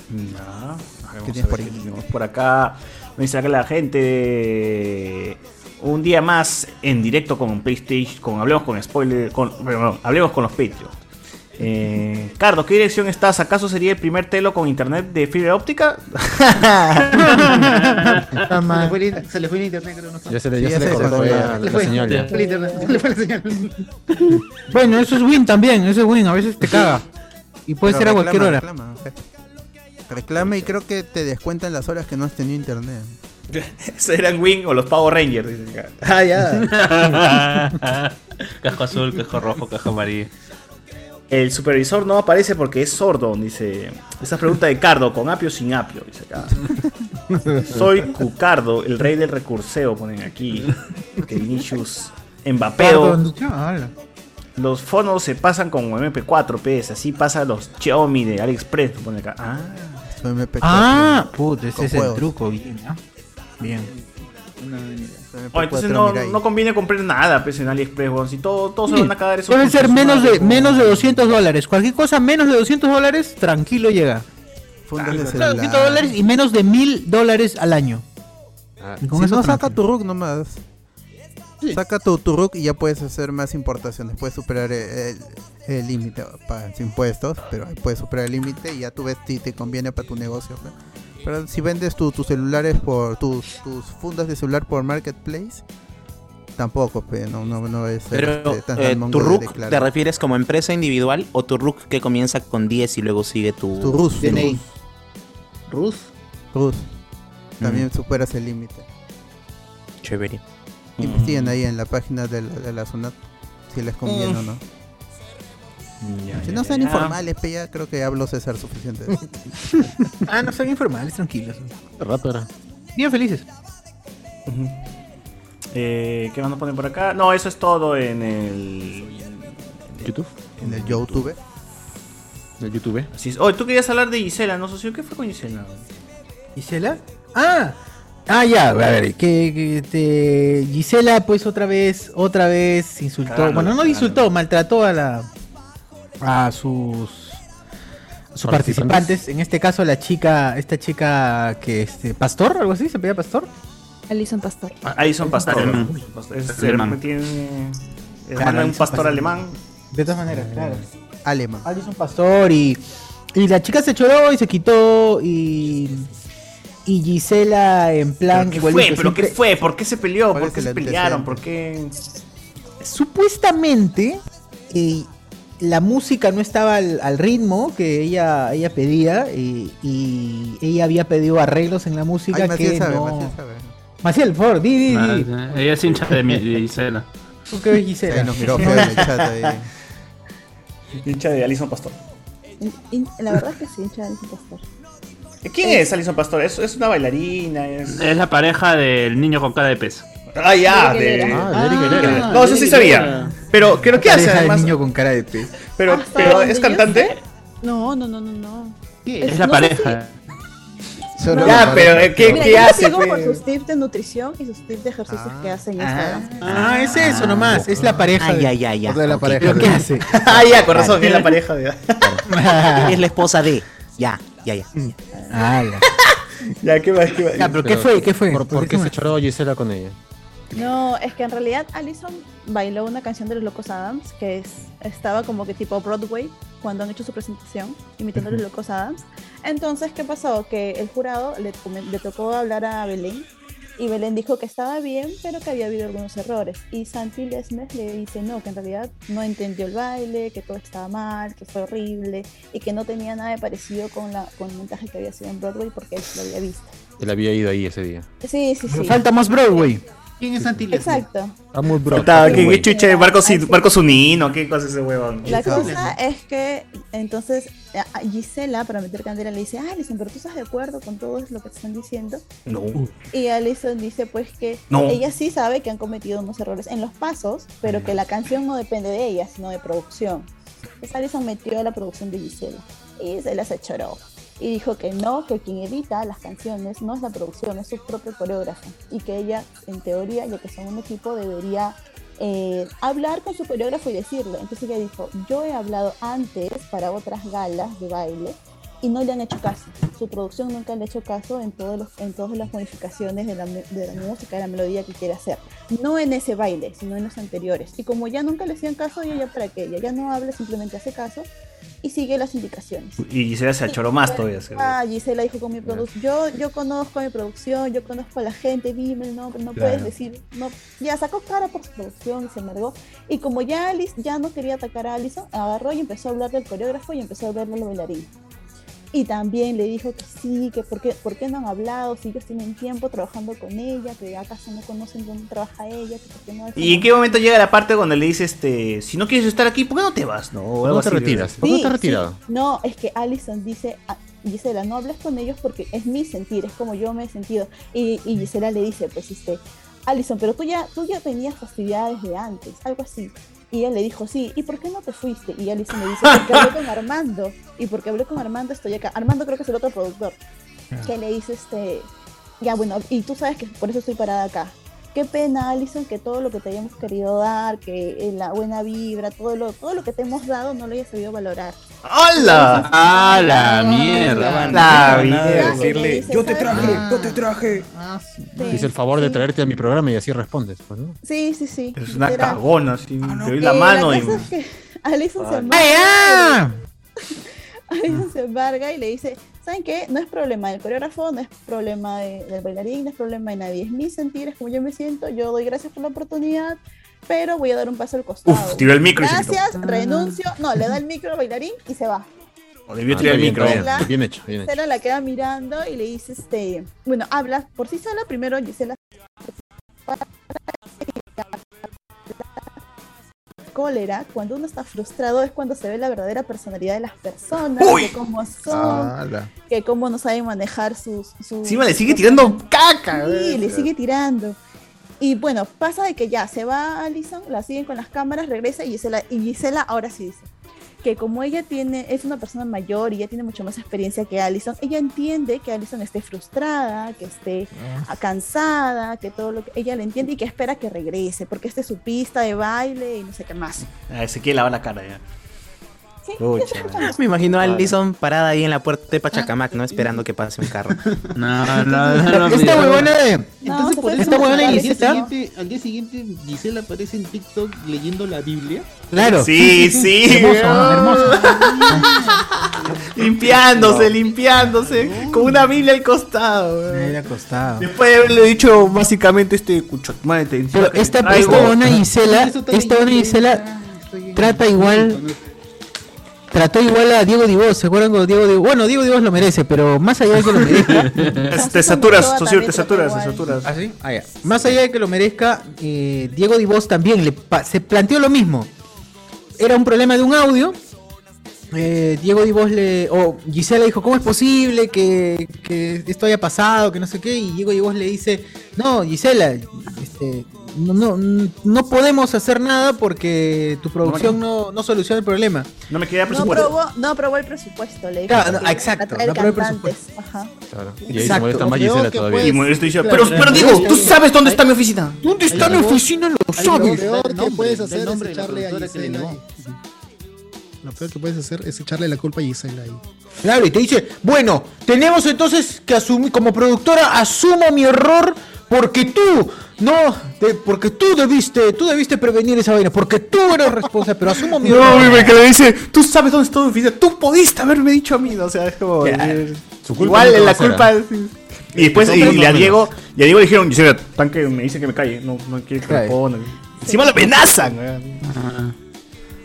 No, vamos ¿Qué tienes por ahí? tenemos por acá. Me dice acá la gente. Un día más en directo con PlayStation. Con Hablemos con Spoiler. Con, perdón, hablemos con los Patreons. Eh, Carlos, ¿qué dirección estás? ¿Acaso sería el primer telo con internet de fibra óptica? Se le fue el, se le fue el internet, creo. No. Ya se le, ya Sí, se le ese cortó fue- ya Se le la fue- señal. se ya. le fue el internet, se le fue la señal. Bueno, eso es win también, eso es win, a veces te caga. Y puede Pero ser a reclama, cualquier hora. Reclama, y creo que te descuentan las horas que no has tenido internet. ¿Eso eran Wing o los Power Rangers? dicen acá. Ah, ya. Cajo azul, cajo rojo, cajo amarillo. El supervisor no aparece porque es sordo, dice. Esa pregunta de Cardo, con apio o sin apio, dice acá. Soy Cucardo, el rey del recurseo, ponen aquí. Que Vinicius Mbappeo. Los fonos se pasan con MP4, PS, así pasa los Xiaomi de AliExpress, pone acá. Ah, Soy MP4. Ah, puta, ese es el truco, bien, ¿no? Bien. Oh, entonces MP4 no, no conviene comprar nada pues, en AliExpress, weón. Si todo, todos se Sí, van a cagar esos Deben ser menos de, menos de weón. 200 dólares. Cualquier cosa menos de 200 dólares, tranquilo llega. Fundas de Claro, celular. 200 dólares y menos de 1000 dólares al año. Si no, saca tu RUC nomás. Saca tu, tu RUC y ya puedes hacer más importaciones. Puedes superar el el límite. Pagas impuestos, pero ahí puedes superar el límite y ya tú ves si te conviene para tu negocio. ¿no? Pero si vendes tu- tus celulares por tus, tus fundas de celular por Marketplace, tampoco, pe, no, no, no es Pero, este, tan eh, salmongo ¿tu de RUC declarar. te refieres como empresa individual o tu RUC que comienza con 10 y luego sigue tu, Tu RUS, DNI? RUS. RUS. También Mm. superas el límite. Chévere. Investiguen ahí en la página de la, de la zona si les conviene Mm. o no. Ya, Si ya, no ya, sean ya. informales, pe, ya creo que hablo César suficiente. Ah, no sean informales, tranquilos. Rato era. Bien felices. Eh, ¿Qué más nos ponen por acá? No, eso es todo en el. ¿YouTube? En el YouTube. ¿En el YouTube? Así es. Oh, tú querías hablar de Gisela, ¿no, socio? ¿Qué fue con Gisela? ¿Gisela? Ah, ah, ya, a ver, que, que te- Gisela pues otra vez, otra vez insultó, bueno, no insultó, maltrató a la a sus participantes, en este caso la chica, esta chica que este Pastor, algo así, se pedía Pastor. Alison Pastor. Ah, Alison Pastor. Alemán. Es, Alemán. tiene, hermana un pastor Pastor. alemán. De todas maneras, claro. Alemán. Alison Pastor y y la chica se choró y se quitó y y Gisela en plan ¿Qué igualito, fue? ¿Pero qué fue? ¿Por qué se peleó? ¿Cuál ¿Por qué se pelearon? ¿Por qué? supuestamente eh, la música no estaba al, al ritmo que ella, ella pedía y, y ella había pedido arreglos en la música Ay, Maciel que sabe, no... Maciel sabe. Maciel, por favor, di, di, Ah, di. sí, ella es hincha de, mi, de Gisela. ¿Tú qué ves, Gisela? Ahí nos miró feo en el chat ahí. Hincha de Alison Pastor. La verdad es que sí, hincha de Alison Pastor. ¿Quién Eh, es Alison Pastor? ¿Es, es una bailarina? Es... Es la pareja del niño con cara de pez. Ah, ya, de... Ah, de Eric Helera. No, eso sí sabía. Pero, ¿pero qué hace además? niño con cara de pez. Pero, Hasta pero ¿es cantante? No, no, no, no, no. Es la no pareja. Solo Ya, la pero, pareja. ¿qué- Mira, qué hace, sigo por pues? sus tips de nutrición y sus tips de ejercicios que hace en Instagram. Ah, es eso nomás, es la pareja. Ah, de- ya, ya, ya. De la pareja. ¿Pero qué hace? ah, ya, con razón, es la pareja de... Es la esposa de. Ya, ya, ya. Ah, ya. ya, ¿qué más? ¿Qué más? Ya, pero ¿qué fue? ¿Qué fue? ¿Por, por qué se se choró Gisela con ella? No, es que en realidad Allison bailó una canción de los Locos Adams que es, estaba como que tipo Broadway cuando han hecho su presentación, imitando a los Locos Adams. Entonces, ¿qué pasó? Que el jurado le, tocó hablar a Belén y Belén dijo que estaba bien, pero que había habido algunos errores. Y Santi Lesmes le dice no, que en realidad no entendió el baile, que todo estaba mal, que fue horrible y que no tenía nada de parecido con, la, con el montaje que había sido en Broadway porque él lo había visto. Él había ido ahí ese día. Sí, sí, sí. Falta más Broadway. ¿Quién es Santi Leslie? Exacto. Ah, muy bro. Puta, ¿Qué, qué de Marcos. Marcos Unino? ¿Qué cosa es ese huevón? La cosa es que entonces Gisela, para meter candela, le dice, ah, Alison, pero tú estás de acuerdo con todo lo que te están diciendo. No. Y Alison dice pues que No. ella sí sabe que han cometido unos errores en los pasos, pero que la canción no depende de ella, sino de producción. Entonces Alison metió a la producción de Gisela y se choró. Y dijo que no, que quien edita las canciones no es la producción, es su propio coreógrafo. Y que ella, en teoría, ya que son un equipo, debería eh, hablar con su coreógrafo y decirle. Entonces ella dijo, yo he hablado antes para otras galas de baile y no le han hecho caso. Su producción nunca le ha hecho caso en, todos los, en todas las modificaciones de la, de la música, de la melodía que quiere hacer. No en ese baile, sino en los anteriores. Y como ya nunca le hacían caso, ella ya para qué, ella ya no habla, simplemente hace caso y sigue las indicaciones. Y Gisela se achoró más todavía. Ah, Gisela dijo con mi producción, yo, yo conozco mi producción, yo conozco a la gente, dime el nombre, no Claro. puedes decir, no, ya sacó cara por su producción y se amargó. Y como ya Alice ya no quería atacar a Alison, agarró y empezó a hablar del coreógrafo y empezó a hablarle al bailarín. Y también le dijo que sí, que por qué, por qué no han hablado, si ellos tienen tiempo trabajando con ella, que acaso no conocen dónde trabaja ella, que por qué no ¿Y en qué momento llega la parte donde le dice, este, si no quieres estar aquí, ¿por qué no te vas? No, o ¿Por qué algo no te retiras? ¿Por qué no te Sí, has retirado? sí. No, es que Alison dice, a- Gisela, no hables con ellos porque es mi sentir, es como yo me he sentido. Y, y Gisela le dice, pues, este, Alison, pero tú ya, tú ya venías fastidiada desde antes, algo así. Y él le dijo, sí, ¿y por qué no te fuiste? Y Alison le dice, porque hablé con Armando. Y porque hablé con Armando estoy acá. Armando creo que es el otro productor. Que le dice, este, ya bueno, y tú sabes que por eso estoy parada acá. Qué pena, Alison, que todo lo que te hayamos querido dar, que eh, la buena vibra, todo lo, todo lo que te hemos dado no lo hayas sabido valorar. ¡Hala! ¡Ah, la mierda! La mierda. decirle, yo te traje, yo te traje. Hice el favor de traerte a mi programa y así respondes. Pues. Sí, sí, sí. Es una cagona, así. te doy la mano y. Alison se Ah. embarga. ¡Ah! Alison se embarga y le dice, ¿saben qué? No es problema del coreógrafo, no es problema de- del bailarín, no es problema de nadie. Es mi sentir, es como yo me siento, yo doy gracias por la oportunidad, pero voy a dar un paso al costado. Uf, tiró el micro y se quitó. Gracias, renuncio. No, le da el micro al bailarín y se va. O debió Ah, tirar el bien, micro. bien, La- bien hecho, bien hecho. Gisela la queda mirando y le dice, este, bueno, habla por sí sola, primero Gisela cólera, cuando uno está frustrado es cuando se ve la verdadera personalidad de las personas, Uy. de cómo son, Ala. que cómo no saben manejar sus... sus Encima le sigue tirando caca. Sí, le sigue tirando. Y bueno, pasa de que ya se va Alison, la siguen con las cámaras, regresa y Gisela, y Gisela ahora sí dice que como ella tiene, es una persona mayor y ya tiene mucho más experiencia que Alison, ella entiende que Alison esté frustrada, que esté cansada, que todo lo que ella le entiende y que espera que regrese, porque esta es su pista de baile y no sé qué más. Se quiere lavar la cara ya. Sí. Me imagino a Alison parada ahí en la puerta de Pachacamac, ¿no? Esperando que pase un carro. No, no, no, no. Esta huevona de. Entonces, se por fue eso, esta huevona al, y día Gisela- siguiente, al día siguiente, Gisela aparece en TikTok leyendo la Biblia. Claro. Sí, sí. Hermoso, hermoso. limpiándose, limpiándose. Con una Biblia al costado. Weón. de acostado. Después de haberle dicho básicamente este cuchotmate. Pero esta, esta buena Gisela, esta buena Gisela trata igual, trató igual a Diego Divos, ¿se acuerdan cuando Diego Divos? Bueno, Diego Divos lo merece, pero más allá de que lo merezca, Te saturas, socio, te saturas, te saturas. ¿Ah, sí? Ah, más allá de que lo merezca, eh, Diego Divos también le pa- se planteó lo mismo. Era un problema de un audio. eh, Diego Divos le. O Gisela dijo, ¿cómo es posible que, que esto haya pasado? Que no sé qué. Y Diego Divos le dice, no, Gisela, este, no, no, no podemos hacer nada porque tu producción no, no soluciona el problema. No me queda No presupuesto. aprobó, no aprobó el presupuesto, le dijo. Claro, no, exacto, no aprobó el. Ajá. Claro. Y ahí se Exacto. molesta más Lo peor Gisela todavía. puede- Y molesto dice, Claro, pero, pero- pero Diego, tú sabes dónde está mi oficina. ¿Dónde está mi oficina? Lo Lo sabes. peor el que puedes hacer es echarle a Gisela. Lo peor que puedes hacer es echarle la culpa a Gisela ahí. Claro, y te dice, bueno, tenemos entonces que asumir, como productora, asumo mi error porque tú, no, de- porque tú debiste, tú debiste prevenir esa vaina, porque tú eres responsable, pero asumo mi No, güey, que le dice, tú sabes dónde está mi oficina. Tú pudiste haberme dicho a mí. O sea, es como. eh, Su culpa Igual va la culpa ¿ah? es. Y después No, y, y no a. Diego, y a Diego le dijeron, Gisela, tan que me dice que me calle, no, no quiere que responda. Encima lo amenazan.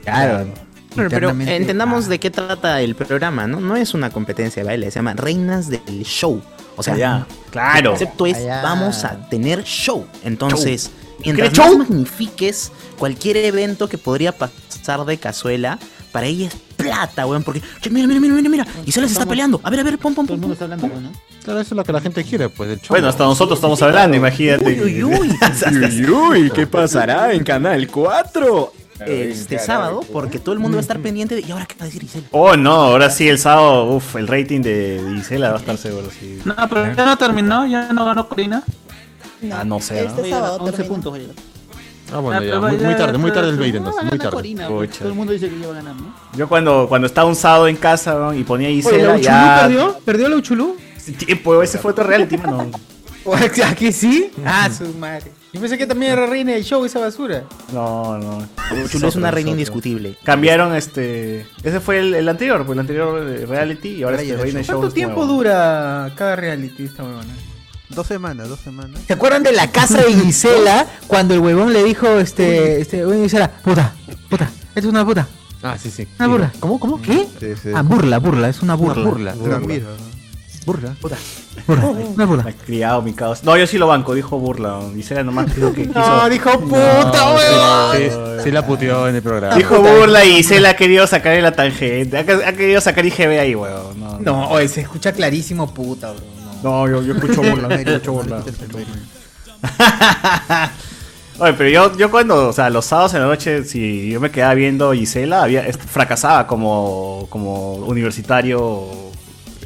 Claro. Pero, pero entendamos Ah. de qué trata el programa, ¿no? No es una competencia de baile, se llama Reinas del Show. O sea, Ya, claro. el concepto es Allá. vamos a tener show. Entonces, mientras ¿Quieres show? más magnifiques cualquier evento que podría pasar de cazuela, para ella es plata, weón, porque che, mira, mira, mira, mira, mira, y se les está peleando. A ver, a ver, pom, pom, Todo el pom. mundo está hablando, ¿no? Claro, eso es lo que la gente quiere, pues, del show. Bueno, hasta nosotros estamos hablando, imagínate. Uy, uy, uy. Uy, uy, ¿qué pasará en Canal 4? Este sábado, porque todo el mundo va a estar pendiente de. ¿Y ahora qué va a decir Isel? Oh, no, ahora sí, el sábado, uff, el rating de Gisela va a estar seguro, sí. No, pero ya no terminó, ya no ganó Corina. Ah, no sé, ¿no? Este sábado 11 termina. puntos. oye. Ah, bueno, Ah, ya. Muy, tarde, muy tarde el 20 No, muy tarde. Corina. Todo el mundo dice que va a ganar, ¿no? Yo cuando, cuando estaba un sábado en casa ¿no? y ponía a Oye, ¿la Gisela, ya... perdió? ¿Perdió la Uchulú? Sí, pues ese fue otro reality, mano. ¿Aquí sí? Ah, su madre. Yo pensé que también era reina del show esa basura. No, no. Chulo es una reina indiscutible. Cambiaron este. Ese fue el, el anterior, pues el anterior eh, reality y ahora este Reina Show. ¿Cuánto es tiempo nuevo. dura cada reality esta huevona? Dos semanas, dos semanas. ¿Se acuerdan de la casa de Gisela cuando el huevón le dijo, este, este, huevón Gisela, puta, puta, esto es una puta, Ah, sí, sí. una burla? ¿Cómo, cómo? ¿Qué? Sí, sí. Ah, burla, burla, es una burla. Burla. Burla, puta, burla, una burla. Me ha criado mi caos. No, yo sí lo banco, dijo burla. Gisela nomás dijo que quiso. No, dijo puta, huevón. Sí, sí la puteó en el programa. Dijo burla y Gisela ha querido sacar la tangente. Ha, ha querido sacar IGB ahí, weón. No, No, oye, se escucha clarísimo puta, bro. No. no yo, yo escucho burla. Mérito, escucho burla. Oye, pero yo, yo cuando, o sea, los sábados en la noche, si yo me quedaba viendo Gisela, había, fracasaba como, como universitario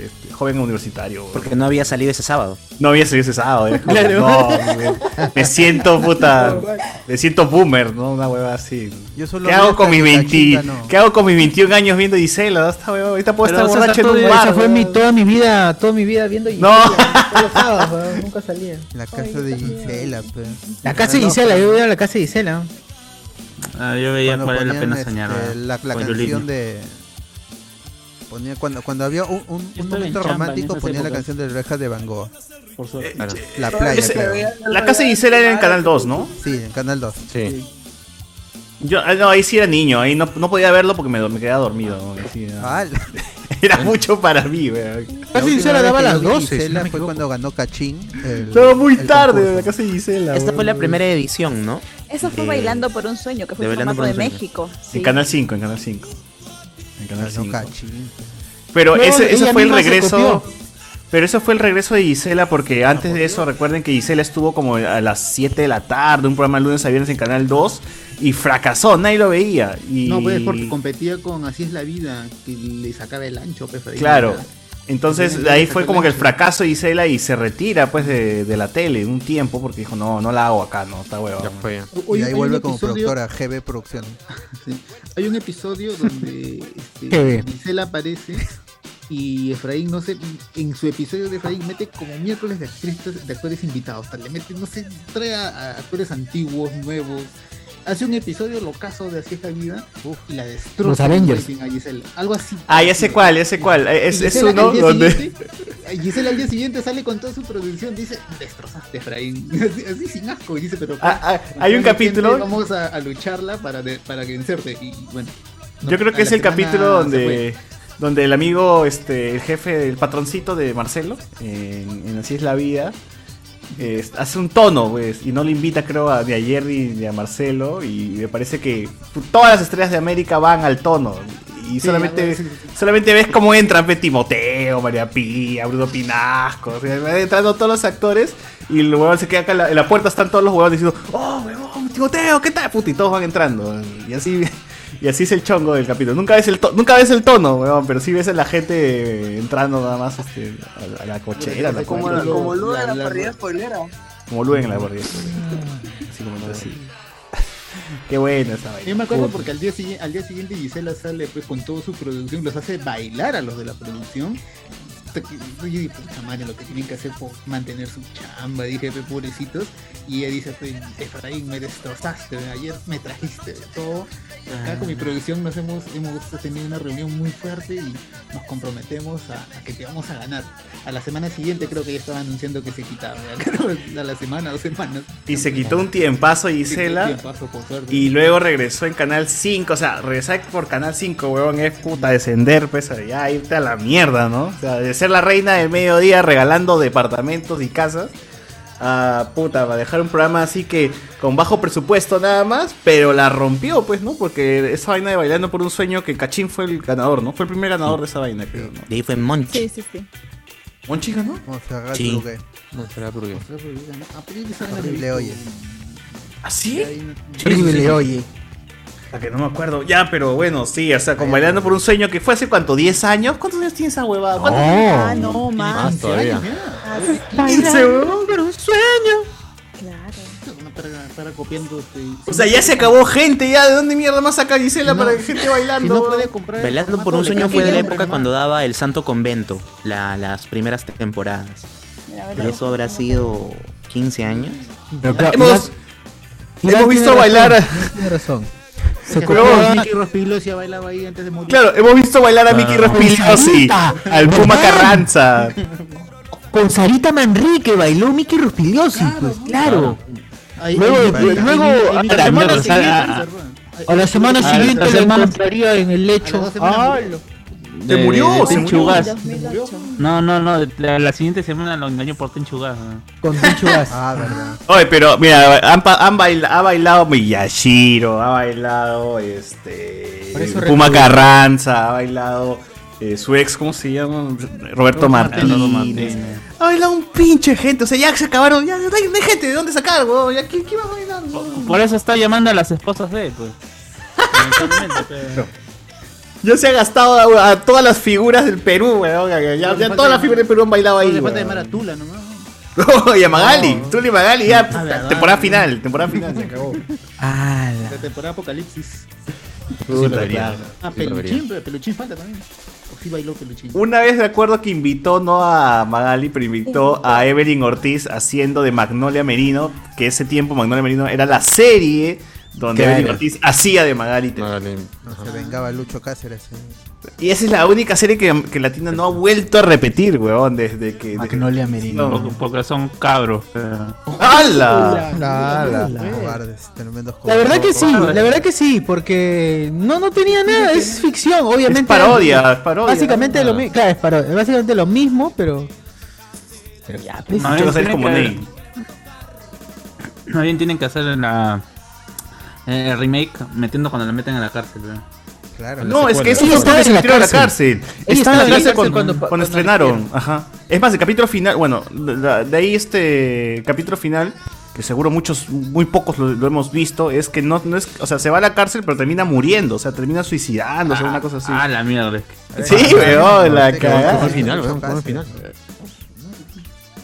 este, joven universitario. Porque no había salido ese sábado. No había salido ese sábado. Como, Claro. No, me, me siento puta. Me siento boomer, ¿no? Una hueva así. Yo solo ¿Qué hago con mis que la 20, chica no. ¿Qué hago con mis 21 años viendo Gisela? Esta hueva, ahorita puedo Pero, estar o sea, borracho en todo- un bar. esa fue mi, toda mi vida, toda mi vida viendo No. Gisela, todos los sábados, nunca salía. La casa de Gisela, pues. La casa de Gisela, yo iba a la casa de Gisela. Ah, yo veía Cuando cuál era la ponían, pena este, soñar. la, la Guayulini. canción de ponía cuando cuando había un, un- momento chamba romántico ponía la canción de Orejas de Van Gogh Por suerte. Claro. la playa Ese- creo. la casa de Gisela era en Canal 2, ¿no? sí en Canal 2 Sí. Yo, ah, no, ahí sí era niño, ahí no, no podía verlo porque me, me quedaba dormido. ¿no? Así, era, era mucho para mí, weón. La última Gisela daba las yo vi 12, si Gisela fue cuando ganó Cachín el- Estaba muy el tarde la casa de Gisela. Esta fue la primera edición, ¿no? Eso fue Bailando por un Sueño, que fue el Bailando formato por de un Sueño. México. En. Canal 5, en Canal 5. En Canal Ganó 5. Cachín. Pero No, ese, fue el regreso. Pero eso fue el regreso de Gisela porque antes de eso recuerden que Gisela estuvo como a las 7 de la tarde, un programa de lunes a viernes en Canal 2 y fracasó, nadie lo veía. Y... No, pues porque competía con Así es la vida, que le sacaba el ancho, pues. Claro. Entonces, de ahí fue como que el fracaso de Gisela y se retira pues de, de la tele un tiempo porque dijo, no, no la hago acá, no, está huevo. Ya fue. Y ahí vuelve como episodio- productora GB Producciones Sí. Hay un episodio donde este, bien. Gisela aparece y Efraín, no sé, en su episodio de Efraín mete como miércoles de actrices, de actores invitados. sea, le mete, no sé, trae a, a actores antiguos, nuevos. Hace un episodio locazo de Así es la vida y la destroza. Los Avengers. Algo así. Ah, ya sé cuál, ya sé cuál. Es, Y es Gisela uno donde... siguiente- Gisela al día siguiente sale con toda su producción, dice, destrozaste Efraín. Así, así sin asco, y dice, pero... Ah, ah, hay un gente, capítulo- Vamos a, a lucharla para, de- para vencerte. Y bueno... no, Yo creo que es el capítulo donde, donde el amigo, este, el jefe, el patroncito de Marcelo, en, en Así es la vida, eh, hace un tono, pues, y no le invita, creo, a, ni a Jerry ni a Marcelo, y me parece que todas las estrellas de América van al tono. Y Sí, solamente, solamente ves cómo entran pues, Timoteo, María Pía, Bruno Pinasco, o sea, van entrando todos los actores y el huevón se queda acá en la, en la puerta, están todos los huevones diciendo, oh, huevón, Timoteo, ¿qué tal? Puta, y todos van entrando. Y así, y así es el chongo del capítulo. Nunca ves el, to- nunca ves el tono, huevón, pero sí ves a la gente entrando nada más este, a, la- a la cochera. la Como, como Lu la- en la la- parrilla spoilera. como Luen en la guardia. Así como así. Qué bueno esa vaina. Yo me acuerdo Puta. porque al día, siguiente, al día siguiente Gisela sale pues con toda su producción, los hace bailar a los de la producción. Que- Yo dije, puta madre, lo que tienen que hacer por mantener su chamba, dije, "Pe, pobrecitos. Y ella dice, pues, Efraín, me destrozaste, ayer me trajiste de todo. Acá con mi producción nos hemos, hemos tenido una reunión muy fuerte y nos comprometemos a, a que te vamos a ganar. A la semana siguiente creo que ya estaba anunciando que se quitaba, a la semana, dos semanas. Y se quitó un tiempazo Gisela. Tiempazo, por suerte. Y luego regresó en Canal 5. O sea, regresar por Canal 5, huevón, es puta descender, pues ya irte a la mierda, ¿no? O sea, ser la reina del mediodía regalando departamentos y casas. A puta, va a dejar un programa así que con bajo presupuesto nada más, pero la rompió, pues, ¿no? Porque esa vaina de bailando por un sueño que Cachín fue el ganador, ¿no? Fue el primer ganador de esa vaina, creo, ¿no? De ahí fue Monchi. Sí, sí, sí. ¿Monchi ganó? Agarrar Sí. tu lugar. No será porque. Horrible, oye. ¿Así? Horrible, oye. A que no me acuerdo. Ya, pero bueno, sí, o sea, con Bailando por un Sueño, que fue hace cuánto, ¿10 años? ¿Cuántos años tiene esa huevada? ¿Cuántos Ah, no, más. Más todavía. Quince, huevón. por un sueño. Claro. Para, para copiando. este, O sea, ya se acabó gente, ya. ¿De dónde mierda más saca Gisela para que gente bailando? Si no puede comprar. Bailando por un sueño fue de la época cuando daba el Santo Convento, la- las primeras temporadas. Y eso habrá sido 15 años. Pero claro, Hemos, hemos tiene visto razón, bailar. Tiene razón. Se copió a Mickey Rospigliosi bailaba ahí antes de morir. Claro, hemos visto bailar a Mickey Ah. Rospigliosi, al Puma. Carranza. con Sarita Manrique bailó Mickey Ruspiliosi, pues claro. Ahí- Luego, luego, ahí- a la semana ahí- siguiente- ahí- A la semana Ah, siguiente la encontraría en el lecho. Se murió, se murió. Gas. 2008. No, no, no. La, la siguiente semana lo engañó por Tenchugas. con Tenchu Gas. Ah, verdad. Oye, pero mira, han, han baila- ha bailado Miyashiro, ha bailado este Por Puma recuerdo. Carranza, ha bailado eh, su ex, ¿cómo se llama? Roberto Martínez. Ha bailado un pinche gente, o sea, ya se acabaron, ya no hay, no hay gente de dónde sacar, weón, ya ¿quién, quién va a bailar? weón? Por eso está llamando a las esposas de él, pues. Ya se ha gastado a, a todas las figuras del Perú, weón. Ya, ya, ya todas las figuras del Perú han bailado ahí. Le falta llamar a Tula nomás. y a Magali, Tuli y Magali, ya, puta, verdad. temporada final, temporada final, se acabó. La temporada Apocalipsis. Puta, ya. Ah, Sí, Peluchín, pero Peluchín falta también. O sí bailó Peluchín. Una vez de acuerdo que invitó no a Magali, pero invitó a Evelyn Ortiz haciendo de Magnolia Merino, que ese tiempo Magnolia Merino era la serie donde Claro. Evelyn Ortiz hacía de Magali. Se vengaba Lucho Cáceres. eh. Y esa es la única serie que, que Latina no ha vuelto a repetir, weón, desde que... Magnolia Merino. No. Porque son cabros. pero- ¡Hala! Ala, Ala. cobardes, tremendos La verdad que sí, la verdad que sí, porque no, no tenía nada, es ficción, obviamente. Es parodia, es parodia, Básicamente ¿no? lo mismo, claro, es parodia, básicamente lo mismo, pero... Pero ya, pues. Más bien tienen que hacer la el remake metiendo cuando la meten en la cárcel. ¿verdad? Claro. No, es que eso fue estaba en la metieron a la cárcel. cárcel. Estaba en la cárcel cárcel cuando, cuando- cuando cuando estrenaron. Ajá. Es más, el capítulo final, bueno, de, de ahí este capítulo final, que seguro muchos, muy pocos lo, lo hemos visto, es que no, no es, o sea, se va a la cárcel pero termina muriendo, o sea, termina suicidándose, una cosa así. Ah, la mierda. Sí, weón, la cagada. final, weón, final.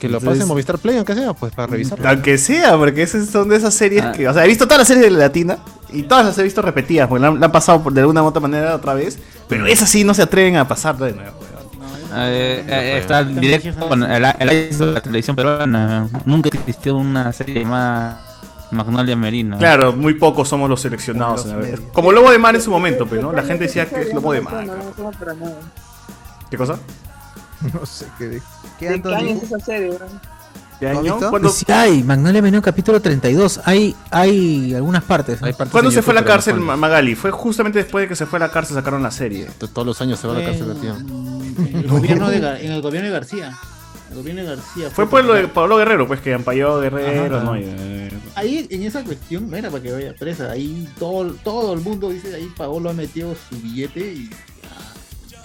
Que lo pase en Movistar Play, aunque sea, pues para revisar. Aunque sea, porque esas son de esas series Ah. que. O sea, he visto todas las series de la latina y todas las he visto repetidas, porque la, han- la han pasado por- de alguna u otra manera otra vez. Pero esas sí no se atreven a pasar de nuevo. Eh, eh, está el directo con el, el de la televisión peruana. Nunca existió una serie llamada Magnolia Merino. Claro, muy pocos somos los seleccionados. Como los. Como Lobo de Mar en su momento, pero ¿no? La gente decía que es Lobo de Mar. ¿Qué cosa? No sé qué dijo. ¿Qué ¿De qué año es esa serie, bro? ¿Qué ¿Lo has año? ¿Cuándo, Sí hay, Magnolia Menú capítulo 32, hay, hay algunas partes. ¿eh? ¿cuándo se fue a la cárcel Ma- Magali? Fue justamente después de que se fue a la cárcel sacaron la serie. Todos los años se va a la cárcel la tía. En el, gobierno de, Gar- en el gobierno de García. El gobierno de García. Fue por lo de Pablo Guerrero, pues que ampalló Guerrero, Ajá. ¿no? Eh, Ahí en esa cuestión no era para que vaya presa. Ahí todo, todo el mundo dice, ahí Paolo ha metido su billete y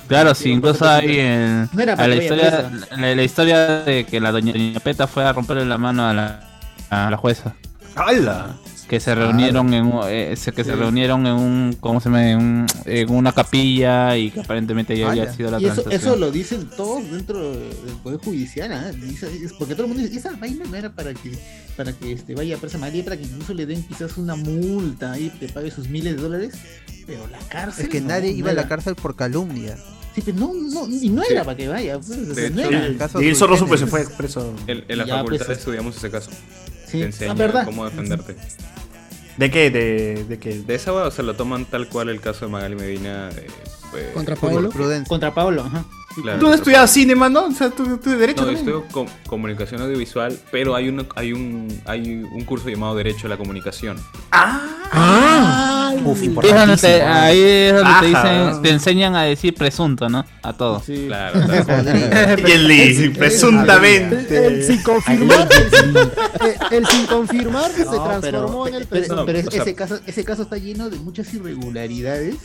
Claro, sí, incluso hay en No era a para la, historia, la, la historia de que la doña, doña Peta fue a romperle la mano a la, a la jueza. ¡Hala! Que se reunieron en un- eh, se- que se reunieron en un ¿cómo se llama? En, un- en una capilla y que aparentemente ya había sido la y eso, transacción. eso lo dicen todos dentro del Poder Judicial, ¿ah? Es porque todo el mundo dice, esa vaina no era para que para que este, vaya presa María, para que incluso le den quizás una multa y te pague sus miles de dólares, pero la cárcel... Es que no, nadie no iba a la cárcel por calumnia. Sí, pero no, no, y no Sí. era para que vaya, pues, o sea, De no hecho, era. el caso Y el zorro supe Fulgencio. se fue preso. En, en la Ya, facultad pues, estudiamos ese caso. Sí. Te Ah, enseñan ¿verdad? cómo defenderte. ¿De qué? ¿De, de qué? De esa hueá, o sea, lo toman tal cual el caso de Magali Medina. eh, eh, Contra Paolo. Contra Paolo, ajá. Claro, ¿Tú contra estudiabas cine, mano? O sea, tú, tú de derecho No, yo también? estudio com- comunicación audiovisual, pero hay un, hay un hay un curso llamado Derecho a la Comunicación. Ah, Uf, es donde te- ahí es donde te, dicen, te enseñan a decir presunto, ¿no? A todo. Claro. Y el Lee, presuntamente. El, el sin confirmar, el, sin- eh, el sin confirmar se No, transformó en el presunto. pero es- o sea- ese, caso, ese caso está lleno de muchas irregularidades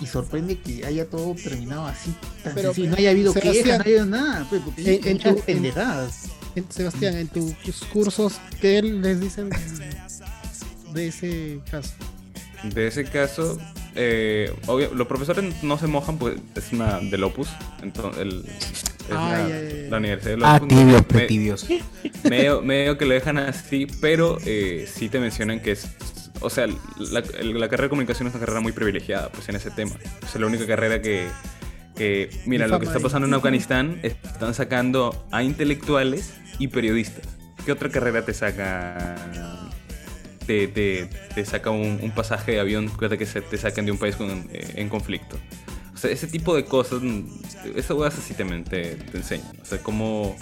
y sorprende que haya todo terminado así. Tan Pero, sencillo. no haya habido quejas, no haya habido nada. pues, en, en muchas tu- en- pendejadas. en- Sebastián, en tus cursos, ¿qué les dicen de ese caso? De ese caso, eh, obvio, los profesores no se mojan porque es una del Opus. Entonces, el, es Ah, la, universidad del Ah, Opus. tibios, Me- pues, tibios. Medio, medio que lo dejan así, pero eh, sí te mencionan que es. O sea, la, el- la carrera de comunicación es una carrera muy privilegiada, pues en ese tema. Es la única carrera que. que mira, lo que está pasando en Afganistán, están sacando a intelectuales y periodistas. ¿Qué otra carrera te saca? Te, te, te saca un, un pasaje de avión que te, se- te sacan de un país con- eh, en conflicto. O sea, ese tipo de cosas, mm, esas cosas así te, te, te enseñan. O sea, cómo.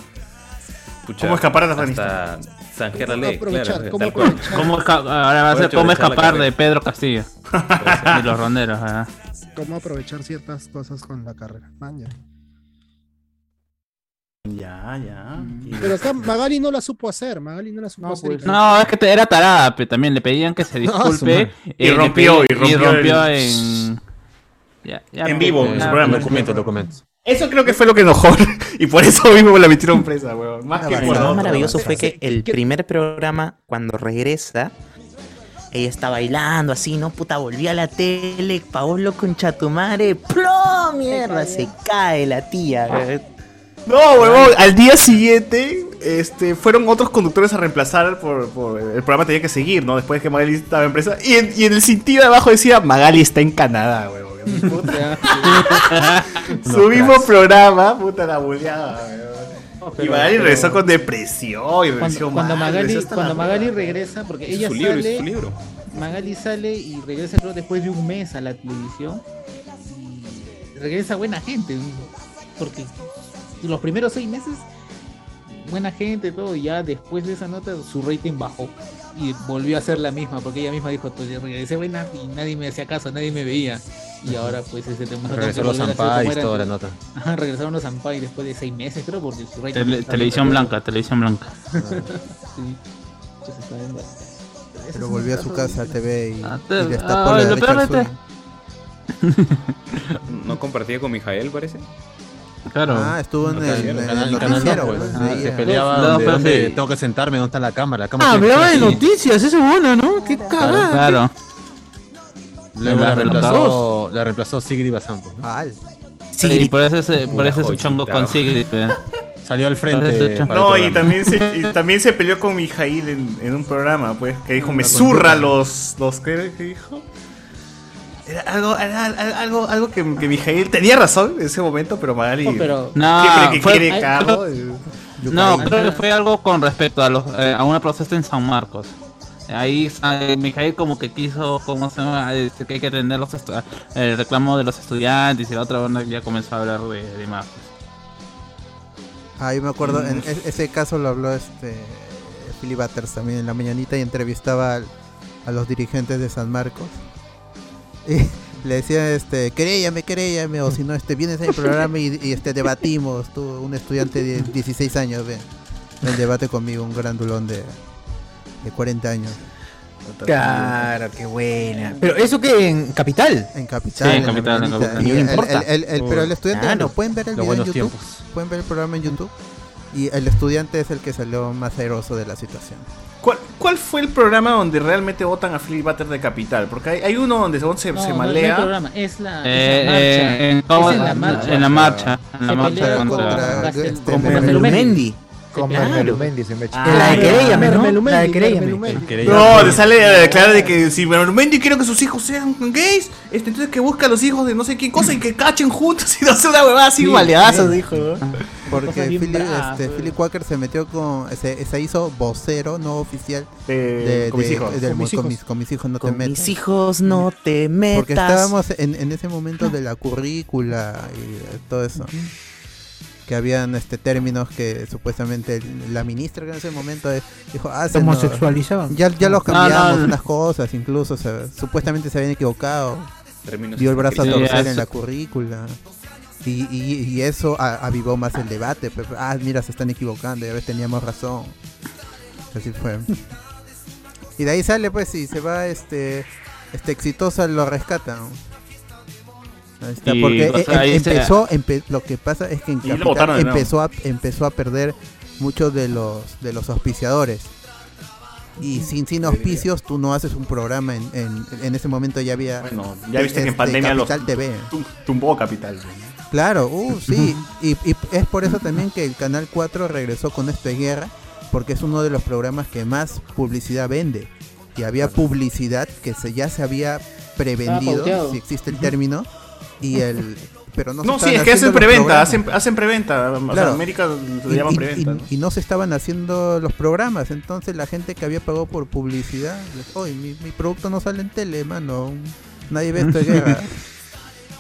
pucha, ¿Cómo escapar de hasta zanjear la ¿Cómo ley, aprovechar? claro, ¿Cómo tal cual. aprovechar? ¿Cómo esca- ahora va a ser Puedes cómo aprovechar la escapar de. Pedro Castillo. y los ronderos. ¿Cómo aprovechar ciertas cosas con la carrera? Man, ya. Ya, ya. Pero acá Magali no la supo hacer, Magali no la supo hacer. pues, No, es que te- era tarada, pero también le pedían que se disculpe. Y eh, le rompió, pedían- y rompió el- en. Ya, ya, En vivo, en su programa. Documentos, documentos. Eso creo que fue lo que enojó. y por eso mismo la metieron presa, weón. Más que Lo por más otro. maravilloso fue que el primer programa, cuando regresa, ella está bailando así, ¿no? Puta, volví a la tele, Paolo con Chatumare, ¡plom! mierda, se cae la tía. No, huevón, al día siguiente este, fueron otros conductores a reemplazar por, por- el programa tenía que seguir, ¿no? Después de que Magali estaba en presa. Y en, y en el sentido de abajo decía, Magali está en Canadá, huevón. Puta. Su mismo programa, puta la buleada, huevón. y pero- Magali pero- regresó con depresión y regresó Cuando, cuando mal, Magali, cuando Magali regresa, porque ella su libro, sale, es su libro. Magali sale y regresa creo después de un mes a la televisión y regresa buena gente, porque los primeros seis meses buena gente todo y ya después de esa nota su rating bajó y volvió a ser la misma porque ella misma dijo pues regresé buena y nadie me hacía caso nadie me veía y ahora pues ese tema Regresó los Ampais, toda la nota. Ajá, regresaron los Ampais después de seis meses creo porque su rating Tele- televisión bien blanca, televisión blanca. sí. Entonces, está bien, Pero volvió a su casa a TV y, Ah, y te- destapó ah, la. ¿No compartía con Mijael, parece? Claro. Ah, estuvo en No, el, canal- en el canal- canal noticiero. dos, pues. pues, Ah, veía. se peleaba No, donde, pero donde sí. tengo que sentarme, dónde está la cámara. La cámara Ah, hablaba de noticias, eso es bueno, ¿no? Qué cagada. claro. Luego La reemplazó, la reemplazó Sigrid Bazán. pues. Al. Sí, por eso ese, por eso chongo con Sigrid. eh. Salió al frente. No, y también, se, y también se peleó con Mijail en, en un programa, pues, que dijo, me Una zurra los... los ¿Qué qué dijo? Era algo, era algo, algo que, que Mijail tenía razón en ese momento, pero Magali No, pero- No, siempre que fue- quiere ay, carro... No, Yucatán. creo que fue algo con respecto a los eh, a una protesta en San Marcos. Ahí eh, Mijail como que quiso, ¿cómo se llama? Este, que hay que atender los el reclamo de los estudiantes y la otra banda ya comenzó a hablar de, de más. Ah, yo me acuerdo, Mm. en e- ese caso lo habló este Philly Butters también en la mañanita y entrevistaba al- a los dirigentes de San Marcos. Le decía, este, queréllame, queréllame, o si no, este, vienes al programa y, y, este, debatimos, tú, un estudiante de 16 años, ven, ven, debate conmigo, un grandulón de, de 40 años. Claro, qué buena. Pero eso que en Capital. En Capital. Sí, en Capital, en. Capital. No el- importa. el- el- el- pero el estudiante, Claro. lo pueden ver el Los video en YouTube. tiempos. Pueden ver el programa en YouTube. Y el estudiante es el que salió más airoso de la situación. ¿Cuál, cuál fue el programa donde realmente votan a Philip Butter de Capital? Porque hay, hay uno donde según se, No, se no, no es malea. programa, es la, Eh, es la marcha. eh, en, cómo- Es en la marcha. en la marcha, en la marcha contra, este, con Mermelumendi. Mermelumendi. Con Claro. Mermelumendi se me echa. la de Querellame, ¿no? Mermelumendi, La de. Mermelumendi. Quería- No, le sale a declarar de que si Mendy quiere que sus hijos sean gays, este, entonces que busca a los hijos de no sé qué cosa y que cachen juntos y no sea una huevada así Sí, dijo. ¿no? Porque Philly, este, pues. Philly Quaker se metió con. Se, se hizo vocero no oficial De- de, con mis hijos. del Con mis con, hijos. mis, con mis hijos no te metas. mis hijos no te metas. Porque estábamos en, en ese momento de la currícula y todo eso. Que habían este términos que supuestamente la ministra que en ese momento dijo, ah, se Homosexualizaban. ya, ya los No, cambiamos no. unas cosas, incluso se- supuestamente se habían equivocado. Términos dio el brazo a torcer en la currícula. Y, y- y eso a- avivó más el debate. pues, ah, mira, se están equivocando, ya ves, teníamos razón. Así fue. Y de ahí sale, pues, y se va, este, este exitosa lo rescatan. Ahí está, Y, porque o sea, em- empezó, empe- lo que pasa es que en Capital botaron empezó a, empezó a perder muchos de los, de los auspiciadores. Y sin, sin auspicios tú no haces un programa en, en, en ese momento ya había Bueno, ya viste que en este, pandemia los Capital TV. tum- tumbó Capital. ¿no? Claro, uh, sí. y, y es por eso también que el Canal 4 regresó con esto de guerra, porque es uno de los programas que más publicidad vende. Y había publicidad que se, ya se había prevendido, si existe el término, y el... Pero no, se No, sí, es que hacen preventa, hacen, hacen preventa. O sea, Claro. América lo Y, llaman preventa. y- ¿no? y no se estaban haciendo los programas, entonces la gente que había pagado por publicidad, oye, mi, mi producto no sale en tele, mano, nadie ve esto de guerra.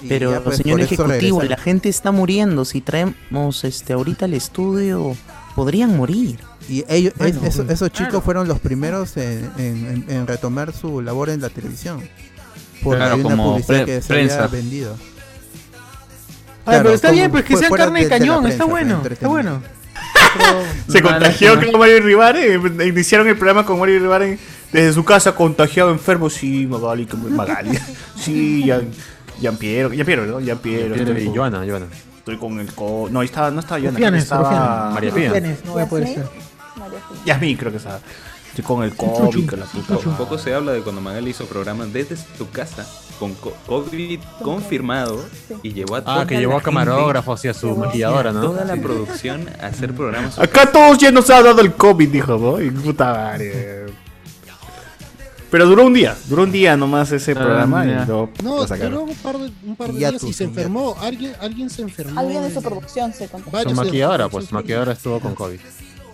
Pero, ya, pues, señor por ejecutivo, la gente está muriendo. Si traemos este ahorita al estudio, podrían morir. Y ellos, es- Bueno, eso- esos chicos claro. fueron los primeros en, en- en- en retomar su labor en la televisión. Porque Claro, una como publicidad pre- que se prensa. había vendido. Ay, pero está como bien, pues que sean fuera carne de, cañón, prensa, está bueno, está bueno. Se contagió creo Mario Rivare, eh, iniciaron el programa con Mario Rivare desde su casa, contagiado, enfermo, sí, Magali, Magali. Sí, Gian, Gianpiero, Gianpiero, ¿no? Gianpiero estoy y Joana, Joana. Estoy con el co... No, ahí estaba, no estaba Joana, Rufianes, estaba Rufianes. María Pía. Rufianes, no voy a poder ser. María Pía. Yasmín creo que estaba. Estoy con el COVID, con la puta. Un poco se habla de cuando Magali hizo programas desde su casa con co- COVID confirmado y llevó a Ah, toda que la llevó a camarógrafos y a su maquilladora, ¿no? Toda la producción a hacer programas. Acá todos ya nos ha dado el COVID, dijo, ¿no? Y puta madre. Pero duró un día, duró un día nomás ese programa y luego No, lo duró un par de, un par de días tú, y se enfermó. Alguien, alguien se enfermó. Alguien de su producción se se- maquilladora, pues, maquilladora estuvo con COVID.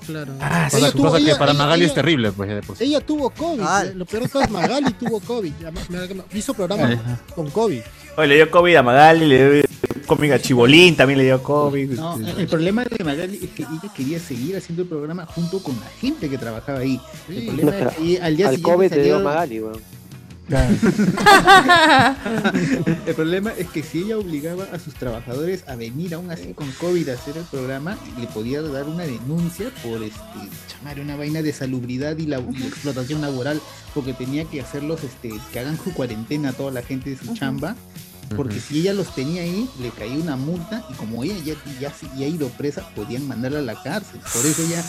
Claro. Ah, Ella cosa, tuvo- cosa que ella- para ella- Magali es ella- terrible, pues, de por sí. Ella tuvo COVID. Ah. Lo peor de todo es Magali tuvo COVID. Hizo programa con COVID. Oye, le dio COVID a Magali, le dio COVID a Chibolín, también le dio COVID. No, el problema de Magali es que ella quería seguir haciendo el programa junto con la gente que trabajaba ahí. El problema es que ella- al día Al siguiente COVID le dio salió- Magali, weón. el problema es que si ella obligaba a sus trabajadores a venir aún así con COVID a hacer el programa, le podía dar una denuncia por este chamar una vaina de salubridad y, la, y explotación laboral, porque tenía que hacerlos este, que hagan su cuarentena a toda la gente de su chamba. Porque si ella los tenía ahí, le caía una multa y como ella ya, ya, ya ha ido presa, podían mandarla a la cárcel. Por eso ella,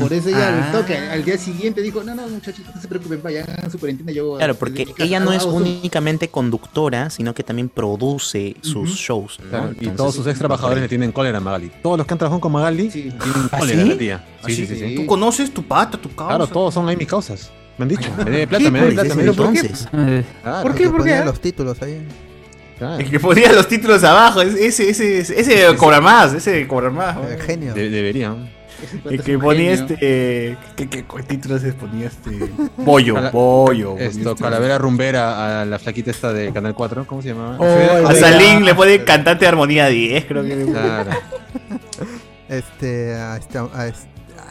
por eso ella Ah. al toque, al día siguiente dijo, no, no, muchachitos, no se preocupen, vayan a su cuarentena. Yo Claro, porque ella no es únicamente conductora, sino que también produce sus shows. ¿no? Claro, y todos sus ex trabajadores le tienen cólera a Magali. Todos los que han trabajado con Magali tienen ¿Ah, cólera sí? la tía. ¿Ah, Sí, sí? sí, sí. ¿Tú conoces tu pata, tu causa? Claro, todos son ahí mis causas. Me han dicho. Me debe ¿Qué? plata, me debe plata. me ¿pero han por qué? ¿Por qué? Los títulos ahí. El que ponía los títulos abajo, ese, ese, ese, ese cobra más, ese cobra más. genio. De- deberían. El que ponía este. ¿Qué, qué, qué títulos ponía este? Bollo, Cala- bollo. Esto, Calavera Rumbera a la flaquita esta de Canal 4, ¿cómo se llamaba? Oh, a Salín le pone cantante de armonía 10, creo que. Claro. Este, a este, a este-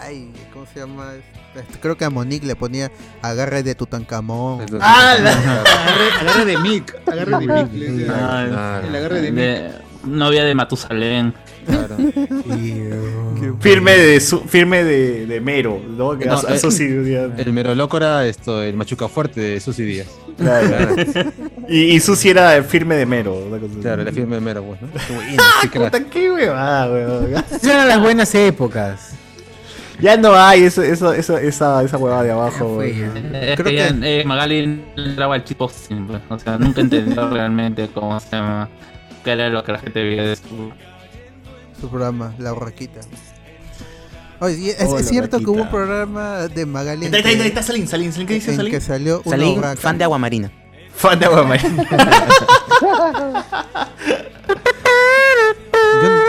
ay, ¿cómo se llama? Este, creo que a Monique le ponía agarre de Tutankamón. Ah, la- agarre, agarre de Mick, agarre de Mick. le decía. Ah, El agarre de Mick. de- novia de Matusalén. Firme de su, firme de, de Mero, ¿no? Que No, a- a eh, Susi Díaz. El mero loco era esto, el machuca fuerte de Susy Díaz. Claro. Y, y Susi era firme de Mero. Claro, la firme de mero, pues, ¿no? ¡Ah, puta, qué huevada, weón! Esas eran las buenas épocas. Ya no hay eso, eso, eso, esa, esa huevada de abajo. weón. Es que eh, Magali entraba al chip siempre. O sea, nunca entendió realmente cómo se llama. qué era lo que la gente veía de su. Su programa, La Borraquita. Oye, es, Oh, es cierto que hubo un programa de Magali. Ahí está, Salín, Salín, Salín, ¿qué dice Salín? que salió una Salí urraca. fan de Aguamarina. Fan de Aguamarina.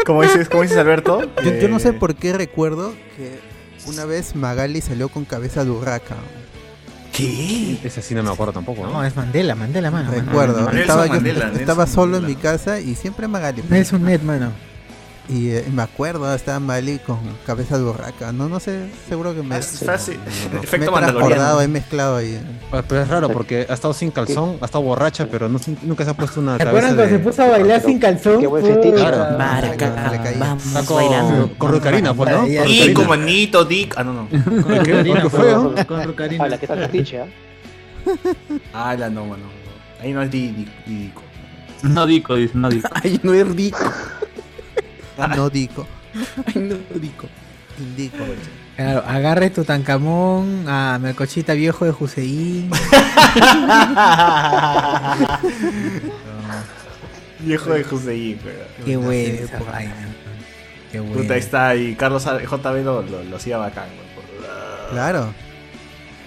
¿Cómo dices, cómo dices Alberto? Yo, yo no sé Eh, por qué recuerdo que una vez Magali salió con cabeza de urraca. ¿Qué? Ese sí no me acuerdo tampoco, ¿no? No, es Mandela, Mandela, mano. Recuerdo, Mandela. estaba, yo- Mandela, estaba solo en mi casa y siempre Magali. Nelson Net, mano. Y eh, me acuerdo, estaba Magali con cabeza de urraca. No, no sé, seguro que me. Es fácil. me he Efecto mandaloriano. he mezclado ahí. Ah, Pero es raro porque ha estado sin calzón, ha estado borracha, pero no, nunca se ha puesto una ¿Se cabeza acuerdan cuando de... se puso a bailar sin calzón? Qué buen fetiche. Claro. Vamos con, bailando. con Rucarina, pues, ¿no? Con Y como Nito, Dick. Ah, no, no. ¿Qué? ¿Qué? Rucarina, ¿Qué fue? con- no? Con Rucarina. A la que está fetiche, ¿ah? Ah, la no, mano. Ahí no es Di- Di- Dico. No dico, dice, no dico. Ay, no es dico. No rico. Indico. Claro, agarre tu tancamón a Melcochita viejo de Juseín. Viejo de Joseín, pero. Qué buena esa vaina. Qué buena. Puta, ahí está. Y Carlos JB lo, lo, lo hacía bacán, weón. Claro.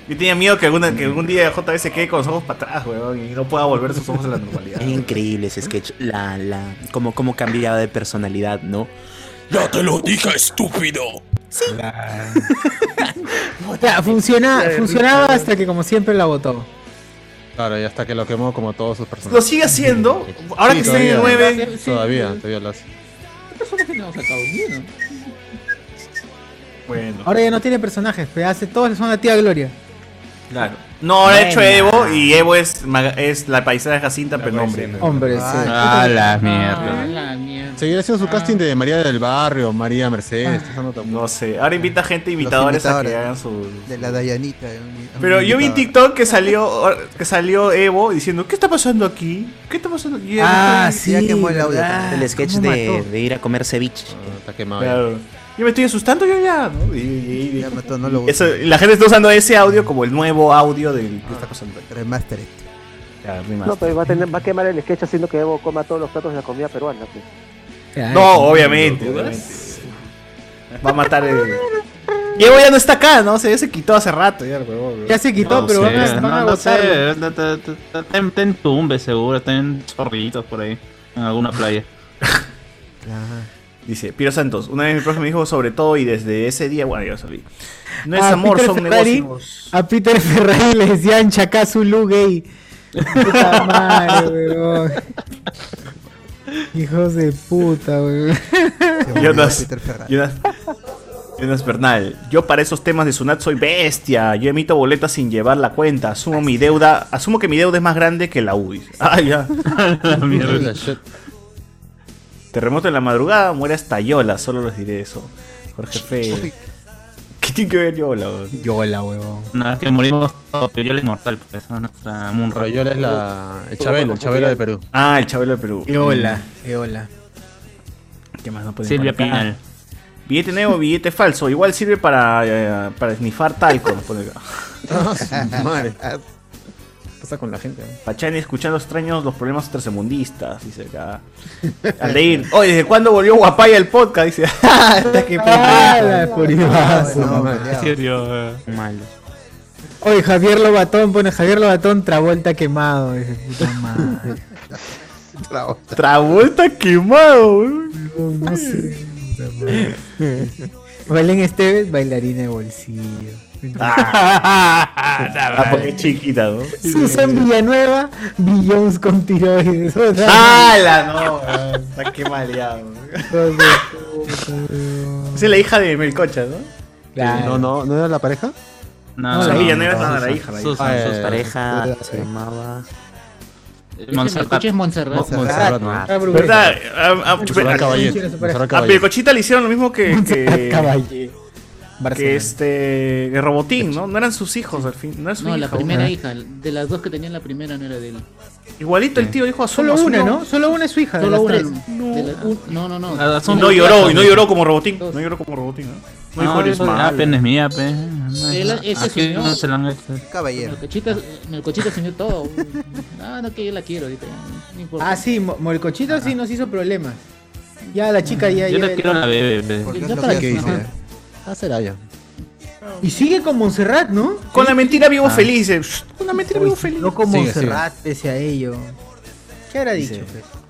Yo tenía miedo que, alguna, que algún día JB se quede con los ojos para atrás, weón, y no pueda volver sus ojos a la normalidad. Es increíble ese sketch. La, la, cómo, cómo cambiaba de personalidad, ¿no? Ya te lo dije, estúpido. O sea, funciona, funcionaba hasta que como siempre la votó. Claro, y hasta que lo quemó como todos sus personajes. Lo sigue haciendo. Ahora Sí, que está en el todavía. 9. Todavía, todavía lo hace. ¿Qué personaje no sacado? Bueno. Ahora ya no tiene personajes, pero hace todos son la tía Gloria. Claro. No, ahora ha hecho. Evo y Evo es, es la paisana de Jacinta, pero hombre. Hombre, sí. Ah, la Ah, mierda. la mierda. Seguirá haciendo su casting de María del Barrio, María Mercedes. No sé. Ahora invita gente, imitadores, a que hagan su. De la Dayanita. un Pero yo vi en. TikTok que salió que salió Evo diciendo, ¿qué está pasando aquí? ¿Qué está pasando aquí? Ah, Ya sí. quemó el audio. El sketch ¿Cómo de, de ir a comer ceviche. Ah, Está quemado. Claro. Yo me estoy asustando yo ya, ¿no? Y, y- y- Ya mató, no lo eso- y la gente está usando ese audio como el nuevo audio del que está pasando. Remastered. Ya, No, pero va a, tener, va a quemar el sketch haciendo que Evo coma todos los platos de la comida peruana. Pues. No, obviamente, obviamente. Va a matar el. Diego ya no está acá, ¿no? Se, se quitó hace rato ya el huevón. Ya se quitó, No pero sé, van a, van no, a no sé, está- está en- tumbes seguro, está en zorritos por ahí, en alguna playa. Dice, Piro Santos, una vez mi profe me dijo sobre todo y desde ese día, bueno, ya salí. No es A amor, Peter son Ferrari- negocios. A Peter Ferrari le decían Chacazulu gay. Puta madre, weón. Hijos de puta, weón. Jonas, Jonas, Jonas Bernal, yo para esos temas de Sunat soy bestia. Yo emito boletas sin llevar la cuenta. Asumo mi deuda, asumo que mi deuda es más grande que la U. dice. Ah, ya. Mierda. Terremoto en la madrugada, muere hasta Yola, solo les diré eso. Jorge Fe. ¿Qué tiene que ver Yola? Yola, huevón. Una vez que morimos, todos, pero yo es inmortal, pues, esa es nuestra Munra. Pero Yola es la, el Chabelo, el Chabelo de Perú. Ah, el Chabelo de Perú. Eola, Eola. ¿Qué más no pueden Silvia? Pinal. Billete nuevo, billete falso. Igual sirve para, eh, para snifar talco. acá. Madre. ¿Qué pasa con la gente? Pachani escuchando extraños los problemas tercermundistas, dice acá. Aldeir, oye, ¿desde cuándo volvió Guapaya el podcast? Dice, hasta que Ah. No, En peleado. serio, eh. Malo. Oye, Javier Lobatón pone Javier Lobatón Travolta quemado. Dice, puta madre. Travolta quemado, weón. No, no sé. Belén Esteves, bailarina de bolsillo. Ah, porque es chiquita, ¿no? Susan Villanueva, Billions con tiroides. ¡Hala! No, weón, está que maleado. Esa es la hija de Melcocha, ¿no? Claro. No, no, ¿no era la pareja? No, No, no, Villanueva es no, la- hija, la hija. Susan, Ah, eh, Pareja eh, se llamaba. Montserrat. Es Montserrat. Montserrat, ¿no? Ah, ¿Verdad? A, a- Montserrat Caballé. Montserrat Montserrat a Caballé. Melcochita le hicieron lo mismo que. Que este que Robotín, ¿no? No eran sus hijos al fin. No era su No, la hija, primera ¿no? hija. De las dos que tenían la primera no era de él. Igualito el tío dijo a Solo una, ¿no? Solo una es su hija. de Solo las una. tres. de la- un- No, no, no. Ah, no lloró, y no lloró como Robotín. No lloró como Robotín, ¿no? No No, ah, pena es mía, pe. Ese no se la han hecho. Caballero. Melcochita, Melcochita se unió todo. Ah, no, que yo la quiero ahorita. No importa. Ah, sí, Molcochito sí nos hizo problemas. Ya la chica ya. Yo le quiero la bebé, Ya lo para que dice. Ah, será ya. Y sigue con Montserrat, ¿no? Con la mentira vivo Ah. feliz. eh. Con la mentira vivo feliz. No con Sigue, Montserrat, pese a ello. ¿Qué habrá dicho?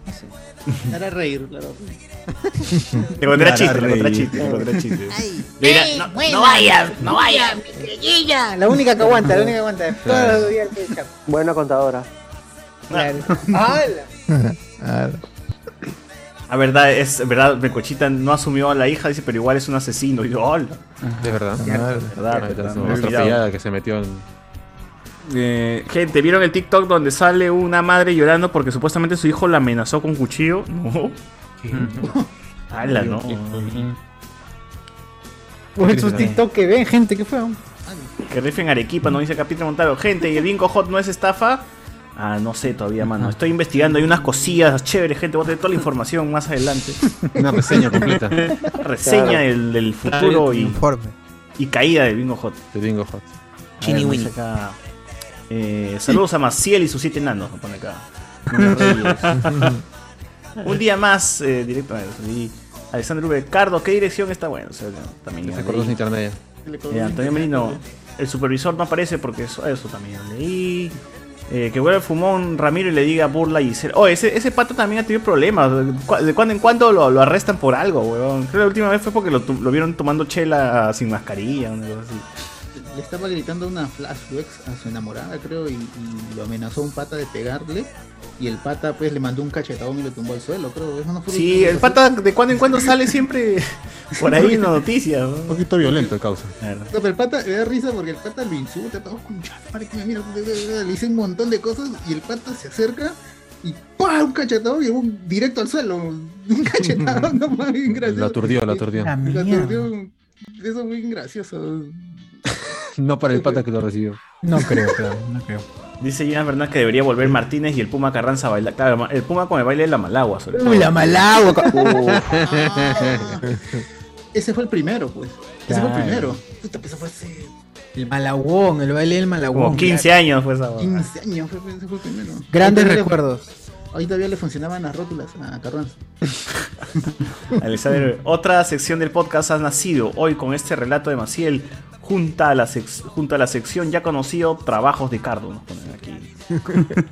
Pues? Hará reír, claro. Le contará Claro, chiste, le contará reí. chiste, le contará chiste. Ay, Le dirá, ey, no, no vayas, no vayas. mi pequeñilla. La única que aguanta, la única que aguanta. Todos los días que escapa. Buena contadora. Claro. ¡Hala! Ah, A verdad, es verdad, Melcochita no asumió a la hija, dice, pero igual es un asesino. Y yo, hola. De verdad. ah, Verdad, que se metió en. Eh, gente, ¿vieron el TikTok donde sale una madre llorando porque supuestamente su hijo la amenazó con cuchillo? No. Hala, no. Pues esos TikTok que ven, gente, ¿qué fue? Que rifen Arequipa, no dice Capitán Montaro. Gente, ¿y el Bingo Hot no es estafa? Ah, no sé todavía, mano. Estoy investigando, hay unas cosillas chéveres, gente. Voy a tener toda la información más adelante. Una reseña completa. Reseña Claro. del, del futuro y, Informe. y caída del Bingo Hot. De Bingo Hot. Chini ver, Winnie. eh, saludos a Maciel y sus siete enanos, me pone acá. Niños Reyes. Un día más, eh, directo a y Alexander V. Cardo, ¿qué dirección está? Bueno, o sea, también. sin internet. Eh, Antonio Merino, el supervisor no aparece porque eso, eso también leí. Eh, que vuelva el fumón Ramiro y le diga burla y ser. Oh, ese, ese pato también ha tenido problemas. De cuando en cuando lo, arrestan por algo, weón. Creo que la última vez fue porque lo, lo vieron tomando chela sin mascarilla, una cosa así. Le estaba gritando una flashbacks a su enamorada, creo, y, y lo amenazó un pata de pegarle. Y el pata, pues, le mandó un cachetadón y lo tumbó al suelo, creo. Eso no fue Sí, el pata de cuando en cuando sale siempre por ahí en las noticias. ¿no? Un poquito violento el causa. No, pero el pata me da risa porque el pata lo insulta, todo escucha, para que me mira, le dice un montón de cosas y el pata se acerca y ¡pam! un cachetadón y un directo al suelo. Un cachetadón nomás bien gracioso. Lo aturdió, lo aturdió. La aturdió. Eso es muy gracioso. No para el pata que lo recibió. No creo, claro, no creo. Dice Gina Fernández que debería volver Martínez y el Puma Carranza a bailar. Claro, el Puma con el baile de la Malagua, sobre todo. Uy, la Malagua. ese fue el primero, pues. Ese fue el Claro. primero. Puta, pues, eso fue hace El Malagón, el baile del Malagón. Como 15 años fue esa. huevada. 15 años, fue, ese fue el primero. Grandes recuerdos. Ahí todavía le funcionaban las rótulas a Carranza. Alexander, otra sección del podcast ha nacido hoy con este relato de Maciel junto a la, sec- junto a la sección ya conocido Trabajos de Cardo. Nos ponen aquí.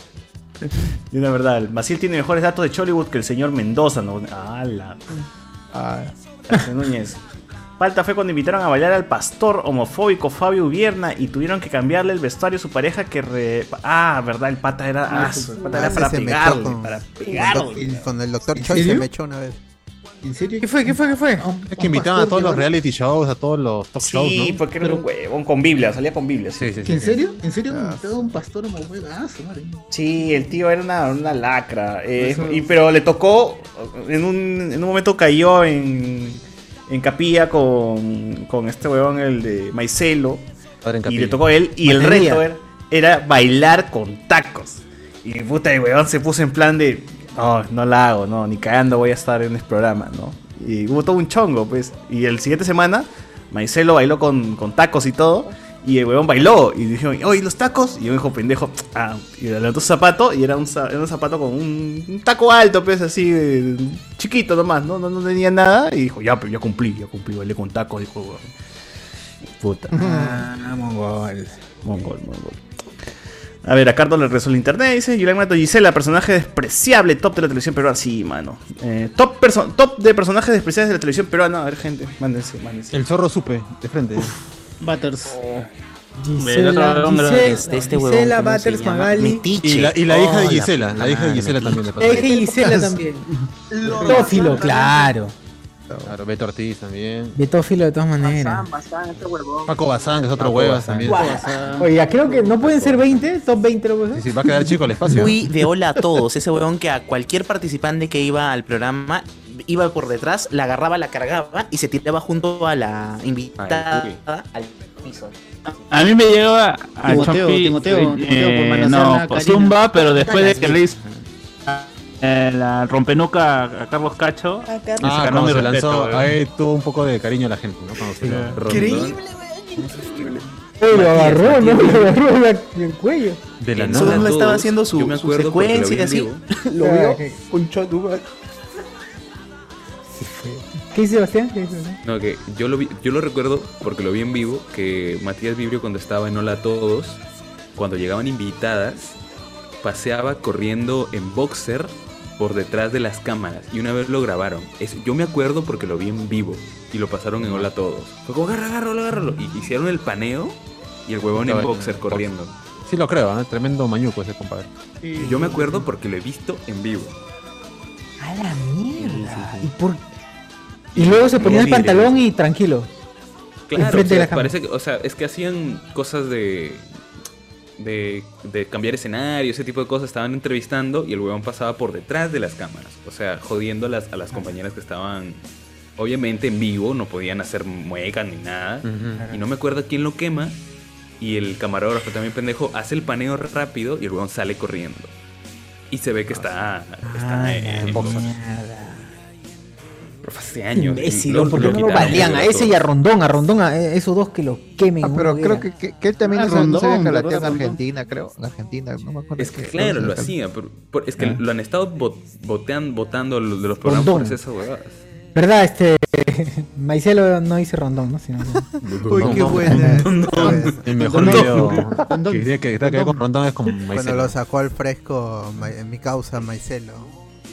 Y una verdad, Maciel tiene mejores datos de Chollywood que el señor Mendoza. ¿no? ¡Hala! José Núñez. Falta fue cuando invitaron a bailar al pastor homofóbico Fabio Ubierna y tuvieron que cambiarle el vestuario a su pareja que re... Ah, verdad, el pata era, ah, su- el pata era para pegarle, con- para pegarle. Con el doctor ¿En Choi se me echó una vez. ¿En serio? ¿Qué fue? ¿Qué fue? ¿Qué fue? Es que invitaban a todos los reality shows, a todos los talk shows, Sí, ¿no? porque era un huevón con Biblia, salía con Biblia. Sí, sí, ¿En serio? ¿En serio? Todo un pastor homofóbico. Ah, su madre. Sí, el tío era una, una lacra. eh, Eso- y, pero le tocó, en un, en un momento cayó en, en capilla con, con este huevón, el de Maicelo. Y le tocó a él. Y el reto era, era bailar con tacos. Y puta, el huevón se puso en plan de, no, no la hago, no, ni cagando voy a estar en este programa, ¿no? Y hubo todo un chongo, pues. Y el siguiente semana, Maicelo bailó con, con tacos y todo. Y el huevón bailó. Y dijeron, oye, los tacos. Y yo dijo, pendejo, ah. Y levantó su zapato. Y era un, za- era un zapato con un, un taco alto, pues así, eh, chiquito nomás, ¿no? ¿no? No tenía nada. Y dijo, ya, pero ya cumplí, ya cumplí, bailé con tacos. Dijo, huevón. Puta. Ah, mongol. Mongol, mongol. A ver, a Cardo le rezó el internet, dice Julián Mato Gisela, personaje despreciable, top de la televisión peruana. Sí, mano. Eh, top, perso- top de personajes despreciables de la televisión peruana. A ver, gente, mándense, mándense. El zorro supe, de frente. Butters. Gisela, Gisela, Este- este huevón, Gisela ¿cómo se Butters? Magali. Y la, y la hija de la Gisela, la, hija de Gisela también. La hija de. Gisela también. Betófilo, claro. Claro, Beto Ortiz también. Betófilo de todas maneras. Bazán, Bazán, este huevón. Paco Bazán, que es otro Bazán. también. Oiga, creo que no pueden ser 20, top 20 lo Sí, sí, va a quedar chico el espacio. Fui de hola a todos. Ese huevón que a cualquier participante que iba al programa iba por detrás, la agarraba, la cargaba y se tiraba junto a la invitada al piso. A mí me llegaba a Timoteo, Chompi, Timoteo, eh, Timoteo, por manosear no, por Karina. Zumba, pero después de que le hizo eh, la rompenuca a Carlos Cacho, A Carlos. se Ah, ganó cuando mi se respeto, lanzó, weón. ahí tuvo un poco de cariño a la gente, ¿no? Cuando se Increíble, Uy, lo agarró, ¿no? Lo agarró en la- en el cuello. De la nada. Zumba estaba haciendo su, Yo me su secuencia y así. Lo vio. Concha ¿Qué dice Sebastián? ¿Qué dice Sebastián? No, que yo lo vi, yo lo recuerdo porque lo vi en vivo, que Matías Vibrio cuando estaba en Hola a Todos, cuando llegaban invitadas, paseaba corriendo en boxer por detrás de las cámaras y una vez lo grabaron. Es- yo me acuerdo porque lo vi en vivo y lo pasaron en Hola a Todos. Fue como agarra, agárralo, agárralo. Y hicieron el paneo y el huevón en boxer boxer. corriendo. Sí lo creo, ¿eh? tremendo mañuco ese compadre. Y yo me acuerdo porque lo he visto en vivo. A la mierda. ¿Y por Y luego se ponía el pantalón y tranquilo. Claro, o de la parece que, o sea, es que hacían cosas de, de de cambiar escenario, ese tipo de cosas, estaban entrevistando y el huevón pasaba por detrás de las cámaras, o sea, jodiendo a las, a las compañeras que estaban obviamente en vivo, no podían hacer muecas ni nada, y no me acuerdo quién lo quema. Y el camarógrafo también pendejo hace el paneo rápido y el huevón sale corriendo. Y se ve que está, está en, en. Pero fue hace años. Imbécil, Lo- ¿por qué lo no A ese y a Rondón, a Rondón, a esos dos que lo quemen. Ah, pero creo que, que, que él también Ah, no se- Rondón, calateado en ¿verdad, Rondón? Argentina, creo. En Argentina, no me acuerdo. Es que claro, lo que- hacía, pero, por- es que Ah. lo han estado bot- botean- votando lo- de los programas por Rondón. esas huevadas. ¿Verdad? Este. Maicelo no dice Rondón, ¿no? Sino, Uy, qué buena. El mejor Rondón. video Rondón. que diría que está que con Rondón es como Cuando Maicelo. lo sacó al fresco, en mi causa, Maicelo.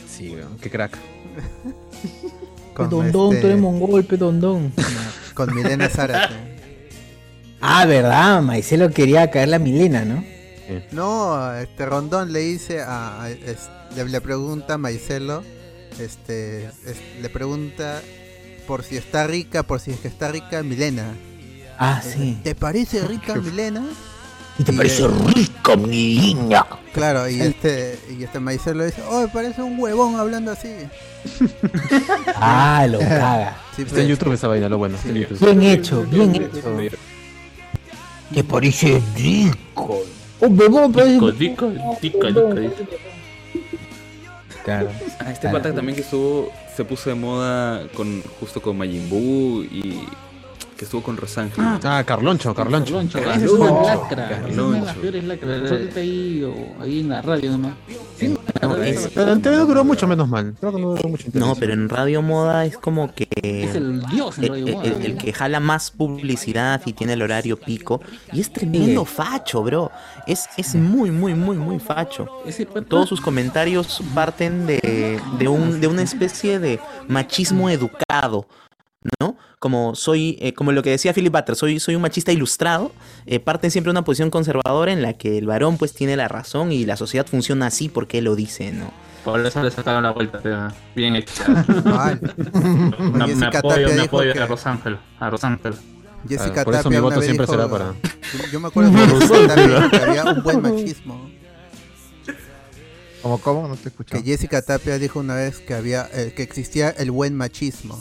Sí, weón, qué crack. Pedondón, este, tú eres mongol, pedondón. con Milena Zárate. Ah, verdad, Maicelo quería caer la Milena, ¿no? No, este Rondón le dice a, le, le pregunta a Maicelo, este, es- le pregunta por si está rica, por si es que está rica Milena. Ah, sí. ¿Te parece rica Milena? ¿Y te Y, parece eh, rica, mi niña? Claro, y este, y este Maicelo dice, oh, parece un huevón hablando así. Ah, lo caga. Sí, Está pues, en YouTube esa vaina, lo bueno. Bien hecho, bien hecho. Que parece rico. Un bebón parece. Dico, dico, dico, dico, dico. Ah, este pata también que estuvo, se puso de moda con justo con Majin Buu y que estuvo con Rosángel. Ah, Carloncho, Carloncho. Carloncho, Carloncho. esa es una lacra. Esa es una de las Carloncho. peores lacras. Ahí, o ahí en la radio nomás. Pero en TV no duró mucho menos mal. Creo que no duró mucho. No, pero en Radio Moda es como que. Es el dios en el, Radio el- Moda. el- el que jala más publicidad y tiene el horario pico. Y es tremendo facho, bro. Es, es muy, muy, muy, muy facho. Todos sus comentarios parten de, de, un, de una especie de machismo educado. ¿No? Como soy, eh, como lo que decía Philip Butler, soy, soy un machista ilustrado, eh, parten siempre de una posición conservadora en la que el varón pues tiene la razón y la sociedad funciona así porque él lo dice, ¿no? Por eso le sacaron la vuelta, pero bien hecha. Una- me Jessica apoyo, Tapia me dijo apoyo que- a Rosángel. A Rosángel. Jessica Ah, por eso Tapia mi una voto vez siempre dijo- será para- Yo me acuerdo que que había un buen machismo. ¿Cómo, cómo? No te escuché. Que Jessica Tapia dijo una vez que había eh, que existía el buen machismo.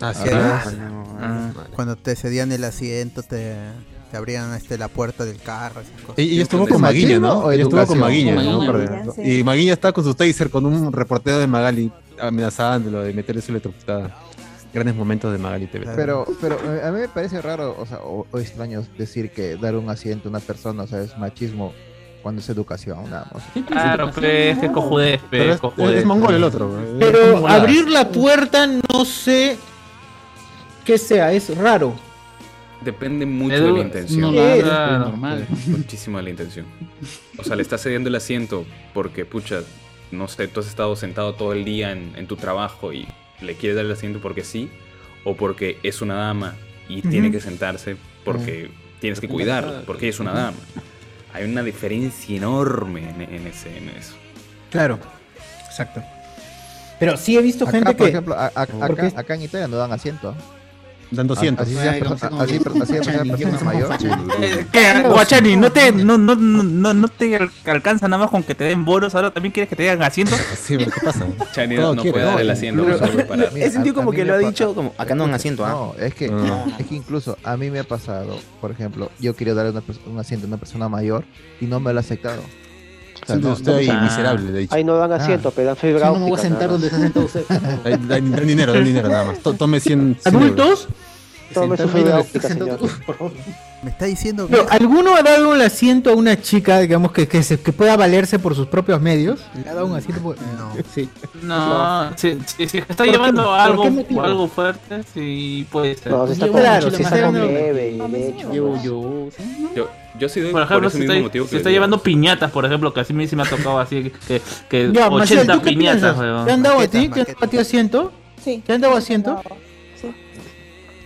Ah, Ah. Cuando te cedían el asiento, te, te abrían este, la puerta del carro. esas cosas. Y, y estuvo con Maguiña, ¿no? Y estuvo con Maguiña, ¿no? Sí. Y estaba con su taser con un reportero de Magali amenazándolo de meterle su electrocutada. Grandes momentos de Magali TV. Pero, pero eh, a mí me parece raro, o sea, o, o extraño decir que dar un asiento a una persona, o sea, es machismo cuando es educación, nada más. Claro, pues, que cojudez, Pero es- cojudez. es mongol el otro. Pero abrir la puerta no sé qué sea, es raro. Depende mucho Edu- de la intención. no, nada. normal. Muchísimo de la intención. O sea, le estás cediendo el asiento porque, pucha, no sé, tú has estado sentado todo el día en, en tu trabajo y le quieres dar el asiento porque sí, o porque es una dama y tiene Ujú. que sentarse porque tienes que cuidarla, porque ella es una dama. Hay una diferencia enorme en, en ese, en eso. Claro, exacto. Pero sí he visto Acá, gente por que. ejemplo, a- a- porque- acá, acá en Italia no dan asiento. ¿ah? Dan 200. Así Ay, así, así, mayor. ¿Qué, Guachani? ¿No te, no, no, no, no te al- alcanza nada más con que te den bonos? ¿Ahora también quieres que te den asientos? Sí, ¿qué pasa? Chani no quiere, puede dar el asiento, He sentido como que lo ha dicho como, acá no dan asiento, ¿ah? No, es que, es que incluso a mí me ha pasado, por ejemplo, yo quería darle un asiento a una persona mayor y no me lo ha aceptado. O sea, Siento no- usted no- ahí Ah. miserable, le he dicho. Ahí no dan Ah. asiento, pero dan fibra Yo no me voy a sentar donde se ha sentado usted. Dan, dinero, dan dinero nada más. To- Tome 100. 100 euros. ¿Adultos? Tome su fibra óptica, señor. por. Me está diciendo Pero, que ¿Alguno ha dado el asiento a una chica, digamos, que, que, se- que pueda valerse por sus propios medios? ¿Le ha dado un asiento? por- No. Sí. No, si, si, si está ¿Por qué- llevando por algo, qué motivo? algo fuerte, sí puede ser. No, se está Claro, si está con en- nieve y leche. Llevo yo. ¿sí? Yo, yo sí doy Por ejemplo, ese si mismo está, motivo si que está llevando piñatas, por ejemplo, que así me, sí me ha tocado así, que, que Ya, Marcel, 80 ¿tú qué piñatas. ¿Te han dado a ti? ¿Te han dado a ti asiento? Sí. ¿Te han dado asiento? Sí.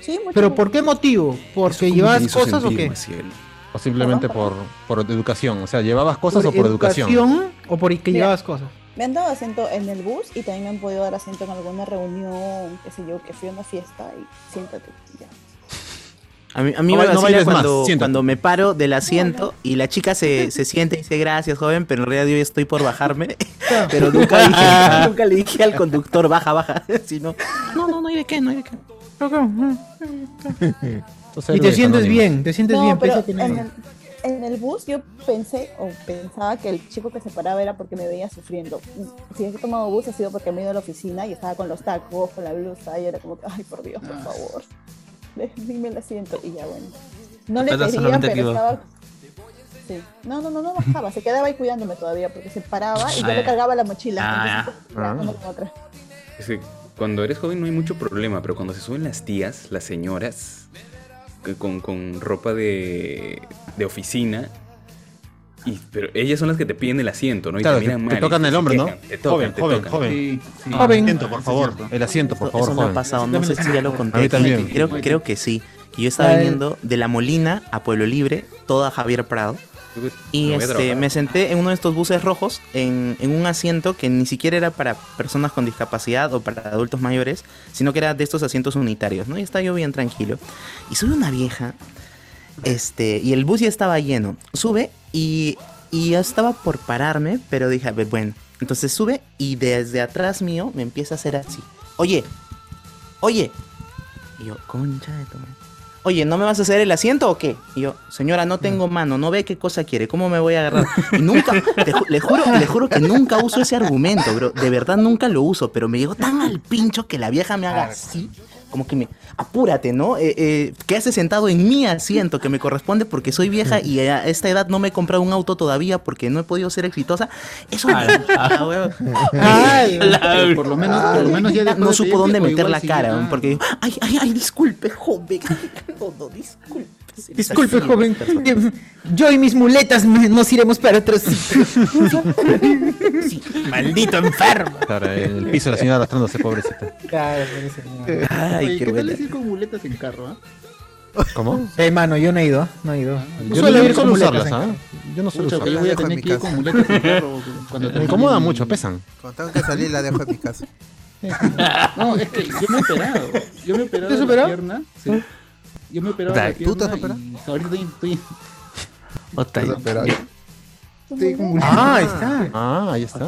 Sí, mucho ¿Pero por qué motivo? ¿Porque ¿Cómo llevabas cosas o qué? Maciel? O simplemente por, por educación. O sea, ¿llevabas cosas o por educación? o por que Mira. llevabas cosas? Me han dado asiento en el bus y también me han podido dar asiento en alguna reunión, qué sé yo, que fui a una fiesta y siéntate. ya. A mí, a mí No me no vacila más, cuando, cuando me paro del asiento y la chica se, se siente y dice gracias, joven, pero en realidad yo estoy por bajarme. pero nunca, dije, nunca le dije al conductor, baja, baja. sino, no, no, no hay de qué, no hay de qué. Entonces, Y te sientes anónimo. bien, te sientes No, bien, pero que en el, en el bus yo pensé o pensaba que el chico que se paraba era porque me veía sufriendo. Si he tomado bus ha sido porque me he ido a la oficina y estaba con los tacos, con la blusa y era como que, ay, por Dios, por favor, déjenme el asiento y ya bueno. No le quería, pero estaba... Sí. No, no, no, no bajaba, se quedaba ahí cuidándome todavía porque se paraba y yo Ah, le cargaba la mochila. Ah, entonces, con otra. Es que cuando eres joven no hay mucho problema, pero cuando se suben las tías, las señoras, con, con ropa de, de oficina, y, pero ellas son las que te piden el asiento, ¿no? Y Claro, te te, miran te mal. tocan y el hombro, ¿no? Te tocan, joven, te joven, tocan. joven. Sí, sí. El Joven. asiento, por favor. El asiento, por favor, Eso me ha pasado, no sé si ya lo conté. A mí también. Creo, creo que sí. Que yo estaba viniendo de La Molina a Pueblo Libre, toda Javier Prado. Y este, me senté en uno de estos buses rojos en, en un asiento que ni siquiera era para personas con discapacidad o para adultos mayores, sino que era de estos asientos unitarios, ¿no? Y estaba yo bien tranquilo. Y sube una vieja, este, y el bus ya estaba lleno. Sube y, y yo estaba por pararme, pero dije, a ver, bueno. Entonces sube y desde atrás mío me empieza a hacer así. Oye, oye. Y yo, concha de tu madre. Oye, ¿no me vas a hacer el asiento o qué? Y yo, señora, no tengo mano, no ve qué cosa quiere, ¿cómo me voy a agarrar? Y nunca, te ju- le juro, le juro que nunca uso ese argumento, bro. De verdad nunca lo uso, pero me llegó tan al pincho que la vieja me haga así. Como que me, apúrate, ¿no? Eh, eh, quédate sentado en mi asiento que me corresponde porque soy vieja y a esta edad no me he comprado un auto todavía porque no he podido ser exitosa. Eso me Ah. Ay, pero por lo menos, por lo menos ya dejó no de supo dónde meter la cara, ah. porque dijo, ay, ay, ay, disculpe, joven. No, no, disculpe. Disculpe, joven. eh, Yo y mis muletas nos iremos para otro sitio. Maldito enfermo. Claro, el piso la señora arrastrándose, pobrecita. Claro, Ay, Oye, qué ¿qué tal buena. decir con muletas en carro, ah? ¿Cómo? Eh, mano, yo no he ido, no he ido. Yo suelo no ir con muletas usarlas, en ¿ah? carro. Yo no suelo que yo usarlas. voy a tener que ir con muletas en carro cuando Me incomoda mucho, pesan. Cuando tengo que salir la dejo en mi casa. No, es que yo me he operado. Yo me he operado ¿Te has de la pierna. Sí. Yo me la ¿Tú te has operado? y ahorita estoy, estoy, Otra. Pero- pero- estoy. Ah, ahí está. Ah, ahí está.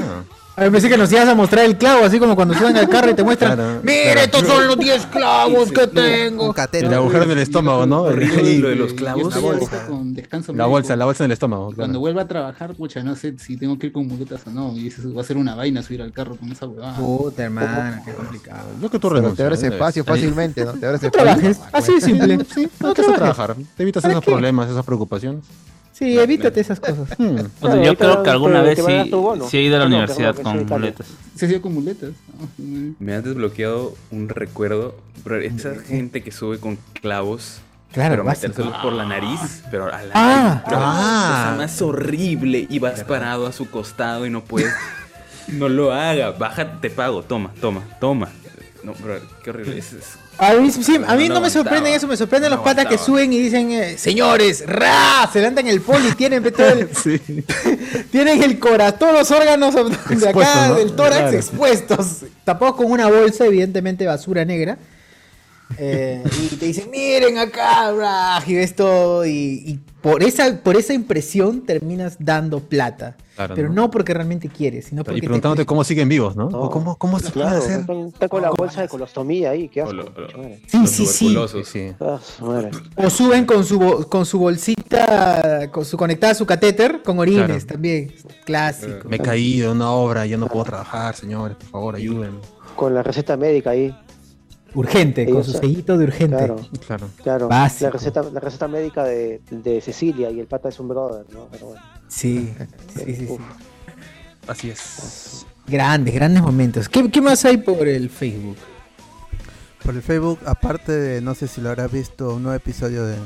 A ver, pensé que nos ibas a mostrar el clavo, así como cuando suben al carro y te muestran. Claro, Mire, claro. estos son los 10 clavos que Un tengo. El agujero en el estómago, ¿no? Ahí, lo de los clavos. La bolsa. con descanso La bolsa, la bolsa en el estómago. Cuando claro. vuelva a trabajar, pucha, no sé si tengo que ir con muletas o no. Y eso va a ser una vaina subir al carro con esa huevada. Puta, hermano, qué complicado. Yo que tú renuncias. te abres espacio fácilmente, ¿no? Te abres espacio. trabajes, así de simple. Sí, no te hace trabajar. Te evitas ¿Para esos problemas, esas preocupaciones. Sí, evítate esas cosas. Hmm. Bueno, Claro, yo creo que alguna vez sí, sí he ido a la Ah, no, universidad con no, muletas. Se hacía con muletas. ¿no? Me has desbloqueado un recuerdo. Pero esa gente que sube con clavos. Claro, pero metérselos por la nariz. Pero a la Ah. nariz. Pero Ah. cosa más horrible. Y vas parado a su costado y no puedes. No lo haga. Baja, te pago. Toma, toma, toma. No, bro, qué horrible. Es- es- A mí, sí, a mí No, me sorprende eso, me sorprenden No los patas que suben y dicen, eh, señores, ra, se levantan el poli y tienen todo el- tienen el corazón, todos los órganos de acá, ¿no? del tórax Claro. expuestos, tapados con una bolsa, evidentemente basura negra. Eh, y te dicen, miren acá, ra", y ves todo, y, y por esa, por esa impresión terminas dando plata. Claro, pero ¿no? no porque realmente quieres, sino porque Y te- preguntándote cómo siguen vivos, ¿no? No. O ¿Cómo, cómo se puede Claro, hacer? están, están con la bolsa de colostomía ahí, qué asco. Lo- lo- madre. Sí, sí, sí. Ah. O suben con su, con su bolsita, con su conectada a su catéter, con orines Claro. también. Clásico. Me he caído en una obra, ya no puedo trabajar, señores, por favor, ayúdenme. Con la receta médica ahí. Urgente, con su sellito de urgente. Claro, Claro. La receta, la receta médica de, de Cecilia y el pata es un brother, ¿no? Pero bueno. Sí, sí, sí, sí. Así es. Grandes, grandes momentos. ¿Qué, qué más hay por el Facebook? Por el Facebook, aparte de, no sé si lo habrás visto, un nuevo episodio de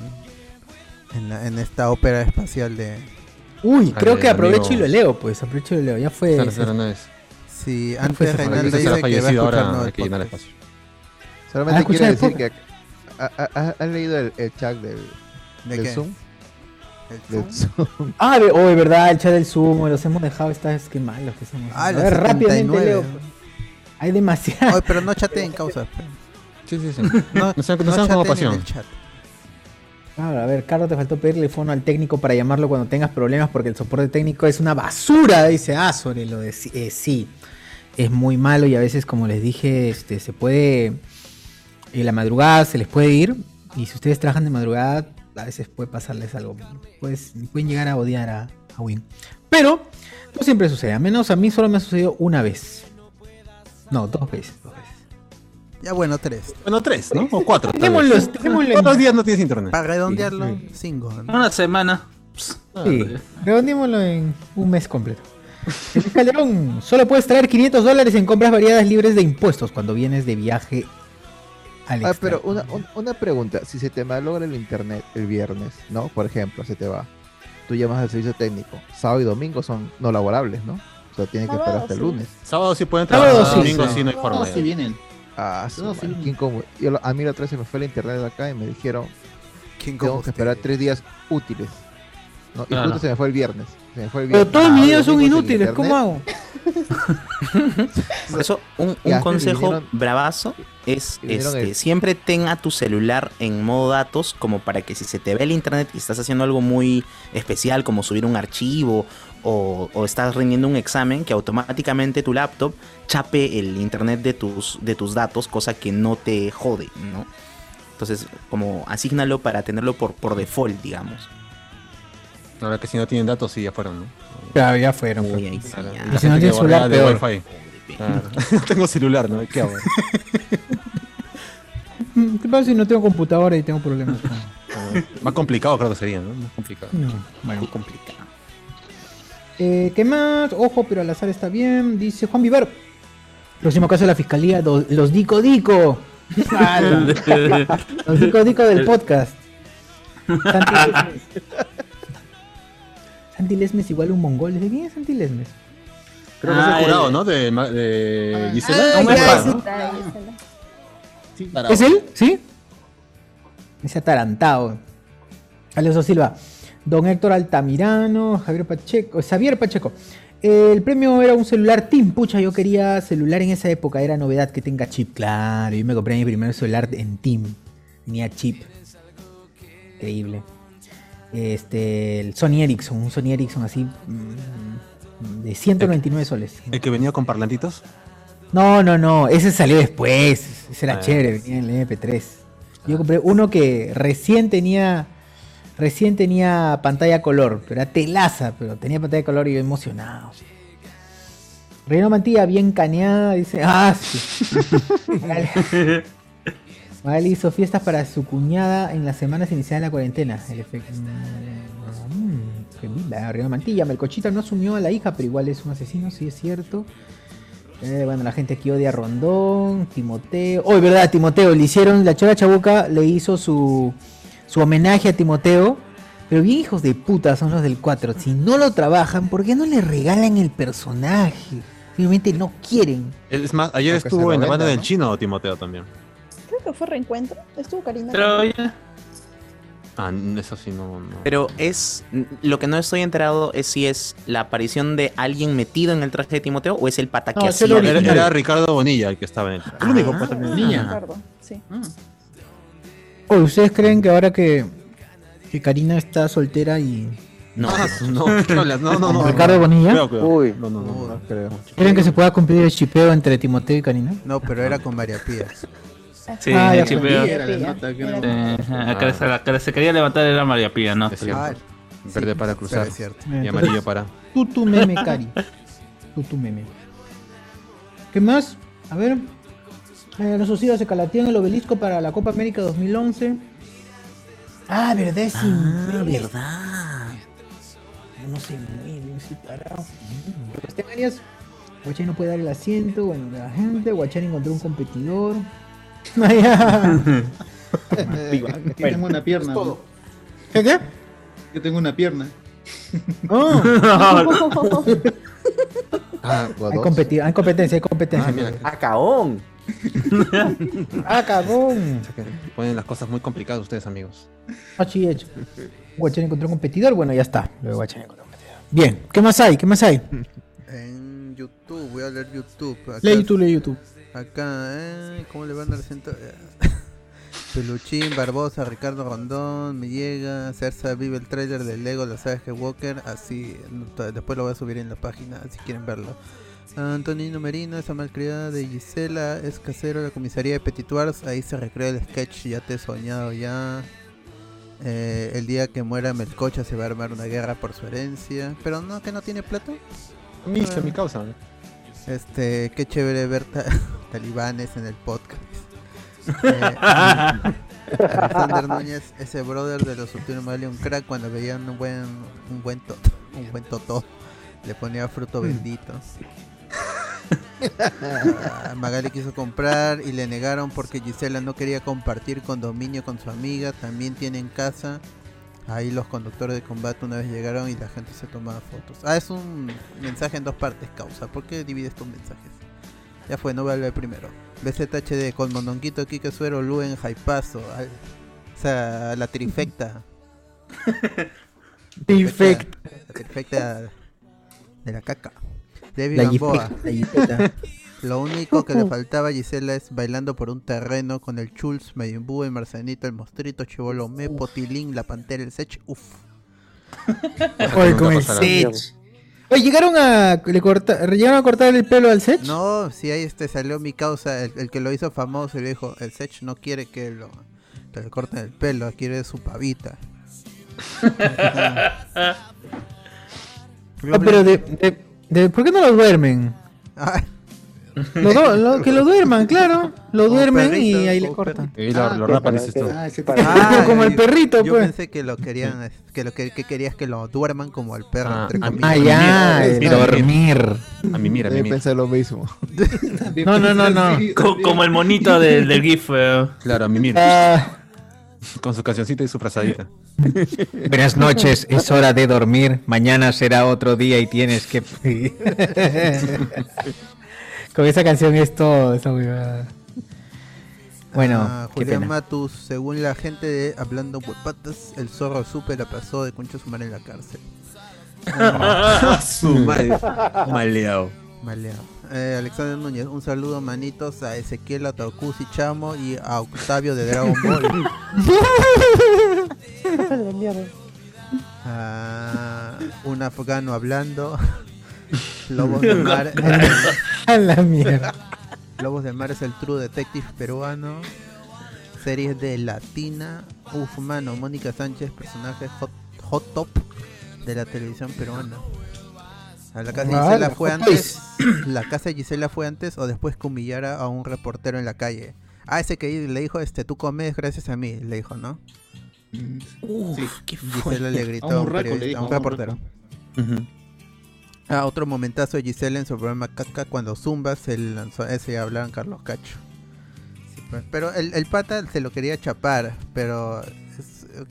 en, la- en esta ópera espacial de... Uy, creo que aprovecho amigo- y lo leo, pues. Aprovecho y lo leo. Ya fue. No es. Sí, ¿Cuál fue antes ese Reinaldo dice que va a escuchar ahora nuevo hay que llenar podcast. espacio. Solamente quiero decir que ha- ha- ha- ¿han leído el, el chat del, ¿De del? Zoom? ¿El Del Zoom? Zoom. Ah, de, oh, de verdad, el chat del Zoom, los hemos dejado. Estas, qué malos que somos. Ah, a los ver, rápidamente 79. leo. Hay demasiado. Oye, pero no chateen causa. Sí, sí, sí. No, No sean, no no sean como pasión. Claro, a ver, Carlos, te faltó pedirle fono al técnico para llamarlo cuando tengas problemas porque el soporte técnico es una basura, dice ah, sobre lo de sí, eh, sí, es muy malo y a veces, como les dije, este, se puede, en la madrugada se les puede ir y si ustedes trabajan de madrugada, a veces puede pasarles algo, pues pueden llegar a odiar a, a Win. Pero no siempre sucede, a menos a mí solo me ha sucedido una vez. No, dos veces. dos veces. Ya bueno, tres. Bueno, tres, ¿no? O cuatro. Dejémoslo, Todos los días no tienes internet. Para redondearlo, Sí, cinco. ¿no? Una semana. Sí, redondémoslo en un mes completo. Luis Calderón, solo puedes traer 500 dólares en compras variadas libres de impuestos cuando vienes de viaje al Ah, pero una, un- una pregunta, si se te malogra el internet el viernes, ¿no? Por ejemplo, se te va. Tú llamas al servicio técnico. Sábado y domingo son no laborables, ¿no? O sea, tienes que esperar hasta el Sábado, sí. lunes. Sábado sí pueden Sábado trabajar, sí, domingo sí. sí no hay forma. Si vienen. Ah, No, sí. incómodo. Yo lo- a mí la otra vez se me fue el internet de acá y me dijeron ¿Quién tengo que esperar tres días útiles. ¿No? Y Claro. justo se me fue el viernes. Se me fue el Pero todos mis Sábado, videos son inútiles. ¿cómo hago? Por eso, un, consejo vinieron- bravazo es este, el- siempre tenga tu celular en modo datos como para que si se te ve el internet y estás haciendo algo muy especial como subir un archivo o, o estás rindiendo un examen, que automáticamente tu laptop chape el internet de tus, de tus datos, cosa que no te jode, ¿no? Entonces, como asígnalo para tenerlo por, por default, digamos. Ahora que si no tienen datos, sí, ya fueron, ¿no? Claro, ya fueron. pues. ahí sí, Claro, ya. y Y la si no tienes celular, de peor. Wi-Fi. Claro. no tengo celular, ¿no? ¿Qué hago? ¿Qué pasa si no tengo computadora y tengo problemas? con- Más complicado creo que sería, ¿no? Más complicado. No, bueno, complicado. Eh, ¿Qué más? Ojo, pero al azar está bien. Dice Juan Vivar. Próximo caso de la fiscalía, do- los Dico Dico. Los Dico Dico del podcast. Santi Lesmes. Igual un mongol. ¿De quién es Santi Lesmes? Creo que es Ah, el jurado, el- ¿no? De, de Gisela. ah, ¿Cómo ya, es? sí. ¿no? Sí. ¿Es él? ¿Sí? Ese atarantado. Alonso Silva. Don Héctor Altamirano, Javier Pacheco, Xavier Pacheco. El premio era un celular Team. Pucha, yo quería celular en esa época. Era novedad que tenga chip. Claro, yo me compré mi primer celular en Team. Tenía chip. Increíble. Este, el Sony Ericsson. Un Sony Ericsson así. mm, De 199 soles. El que venía con parlantitos. No, no, no. Ese salió después. Ese era Ah. chévere. Venía en el MP3. Yo compré uno que recién tenía. Recién tenía pantalla color. Pero era telaza. Pero tenía pantalla color y yo emocionado. Reino Mantilla, bien caneada. Dice. Ah, sí. Magali hizo fiestas para su cuñada en las semanas iniciales de la cuarentena. El efecto. Mm, qué linda, Reino Mantilla. Melcochita no asumió a la hija, pero igual es un asesino, sí es cierto. Eh, bueno, la gente aquí odia a Rondón, Timoteo. Oh, es verdad, Timoteo. Le hicieron, la Chora Chabuca le hizo su, su homenaje a Timoteo. Pero bien hijos de puta son los del 4. Si no lo trabajan, ¿por qué no le regalan el personaje? Simplemente no quieren. Es más, ayer estuvo en la banda del ¿no? chino, Timoteo también. Creo que fue reencuentro. Estuvo Karina. Pero ya. Ah, eso sí no. no. Pero es. Lo que no estoy enterado es si es la aparición de alguien metido en el traje de Timoteo o es el pata que No, hacía. Era, era Ricardo Bonilla el que estaba en el El único, pues, también. Niña. Ricardo, sí. Oye, ¿ustedes creen que ahora que, que Karina está soltera y. No, Ah, no, ¿qué hablas? no, no, no. Ricardo Bonilla? Cuidado, cuidado. Uy. No, no, no. No creo. ¿Creen que se pueda cumplir el chipeo entre Timoteo y Karina? No, pero era con María Pía. Sí, Ah, el ya chipeo. Sí, era la nota que era- Eh, acá la que se quería levantar era María Pía, ¿no? Verde para pero cruzar es cierto. y amarillo para. Tutu meme, Cari. Tutu meme. ¿Qué más? A ver. Eh, los socios se calatean el obelisco para la Copa América 2011. Ah, verdad, es Ah, verdad. No se mueve, ese parado. Sebastián Arias. Guachani no puede dar el asiento. Bueno, la gente. Guachani encontró un competidor. Ya. Aquí tengo una pierna. ¿Qué qué? Yo tengo una pierna. Oh. Ah, Hay, competi- hay competencia, hay competencia. Ah, mira. ¡Ah! Ah. Ponen las cosas muy complicadas ustedes, amigos. Así es. Guachani encontró un competidor, bueno, ya está. Luego encontró un competidor. Bien, ¿qué más hay? ¿Qué más hay? En YouTube, voy a leer YouTube. Acá, Lee YouTube, lee YouTube. Acá, eh, ¿cómo le van a? Eh, Peluchín, Barbosa, Ricardo Rondón, me llega, Cersa vive el trailer de Lego, la saga Walker, así, después lo voy a subir en la página si quieren verlo. Antonino Merino, esa malcriada de Gisela, es casero de la comisaría de Petituars, ahí se recrea el sketch, ya te he soñado ya. Eh, el día que muera Melcocha se va a armar una guerra por su herencia, pero no, que no tiene plata. Misa, mi causa. ¿no? Este, qué chévere ver ta- talibanes en el podcast. Eh, Alexander Núñez, ese brother de los últimos vale un crack cuando veían un buen un buen toto, un buen totó, le ponía fruto bendito. Ah, Magali quiso comprar y le negaron porque Gisela no quería compartir condominio con su amiga, también tiene en casa. Ahí los conductores de combate una vez llegaron y la gente se tomaba fotos. Ah, es un mensaje en dos partes, causa. ¿Por qué divides tus mensajes? Ya fue, no voy a hablar primero. BZHD con Mondonguito, Kike Suero, Luen, Jaipazo. al- O sea, la trifecta. Trifecta. La trifecta de la caca. Debbie La Gamboa. Lo único que le faltaba a Gisela es bailando por un terreno con el Chulz, Mayimbu, el Marcenito, el Mostrito, Chivolo, Mepo, Tilín, la Pantera, el Sech. Uf. Oye, con el Sech. Oye, llegaron a. Le corta, llegaron a cortar el pelo al Sech. No, si ahí este salió mi causa, el, el que lo hizo famoso y le dijo, el Sech no quiere que lo le cortan el pelo, quiere su pavita. Ah, pero de, de, de- ¿por qué no lo duermen? Lo do- lo- que lo duerman, claro. Lo duermen perrito, y ahí le cortan. Y lo, lo rapan, dices tú. Ah, como el perrito, Yo pues. pensé que lo querían, que lo que, que querías que lo duerman como al perro, Ah, entre a- comillas. Ah, ya, dormir. A mí mira, a mí pensar lo mismo. No, no, no, no. Co- como el monito del, del GIF. eh. Claro, a mí mira. Ah, Con su cancioncita y su frazadita. buenas noches, es hora de dormir. Mañana será otro día y tienes que. Con esa canción es todo, esa huevada. Bueno, Ah, qué Julián pena. Matus, según la gente de Hablando Huepatas, el zorro supe la pasó de concha su madre en la cárcel. su madre. Maleado. Maleado. Eh, Alexander Núñez, un saludo manitos a Ezequiel, a Taucusi Chamo y a Octavio de Dragon Ball. Ah, un afgano hablando. Lobos de mar. A la mierda. Lobos de mar es el True Detective peruano. Series de Latina. Uf, mano, Mónica Sánchez, personaje hot, hot top de la televisión peruana. A la casa de Gisela la fue antes. La casa de Gisela fue antes o después que humillara a un reportero en la calle. Ah, ese que le dijo, este, tú comes gracias a mí, le dijo, ¿no? Uf, qué Gisela le gritó A un a un, urraco le periodista- dijo, a un a un reportero. Ah, otro momentazo de Gisela en su programa Caca cuando Zumba se lanzó ese y hablaban Carlos Cacho. Sí, pues, pero el, el pata se lo quería chapar, pero es, eh,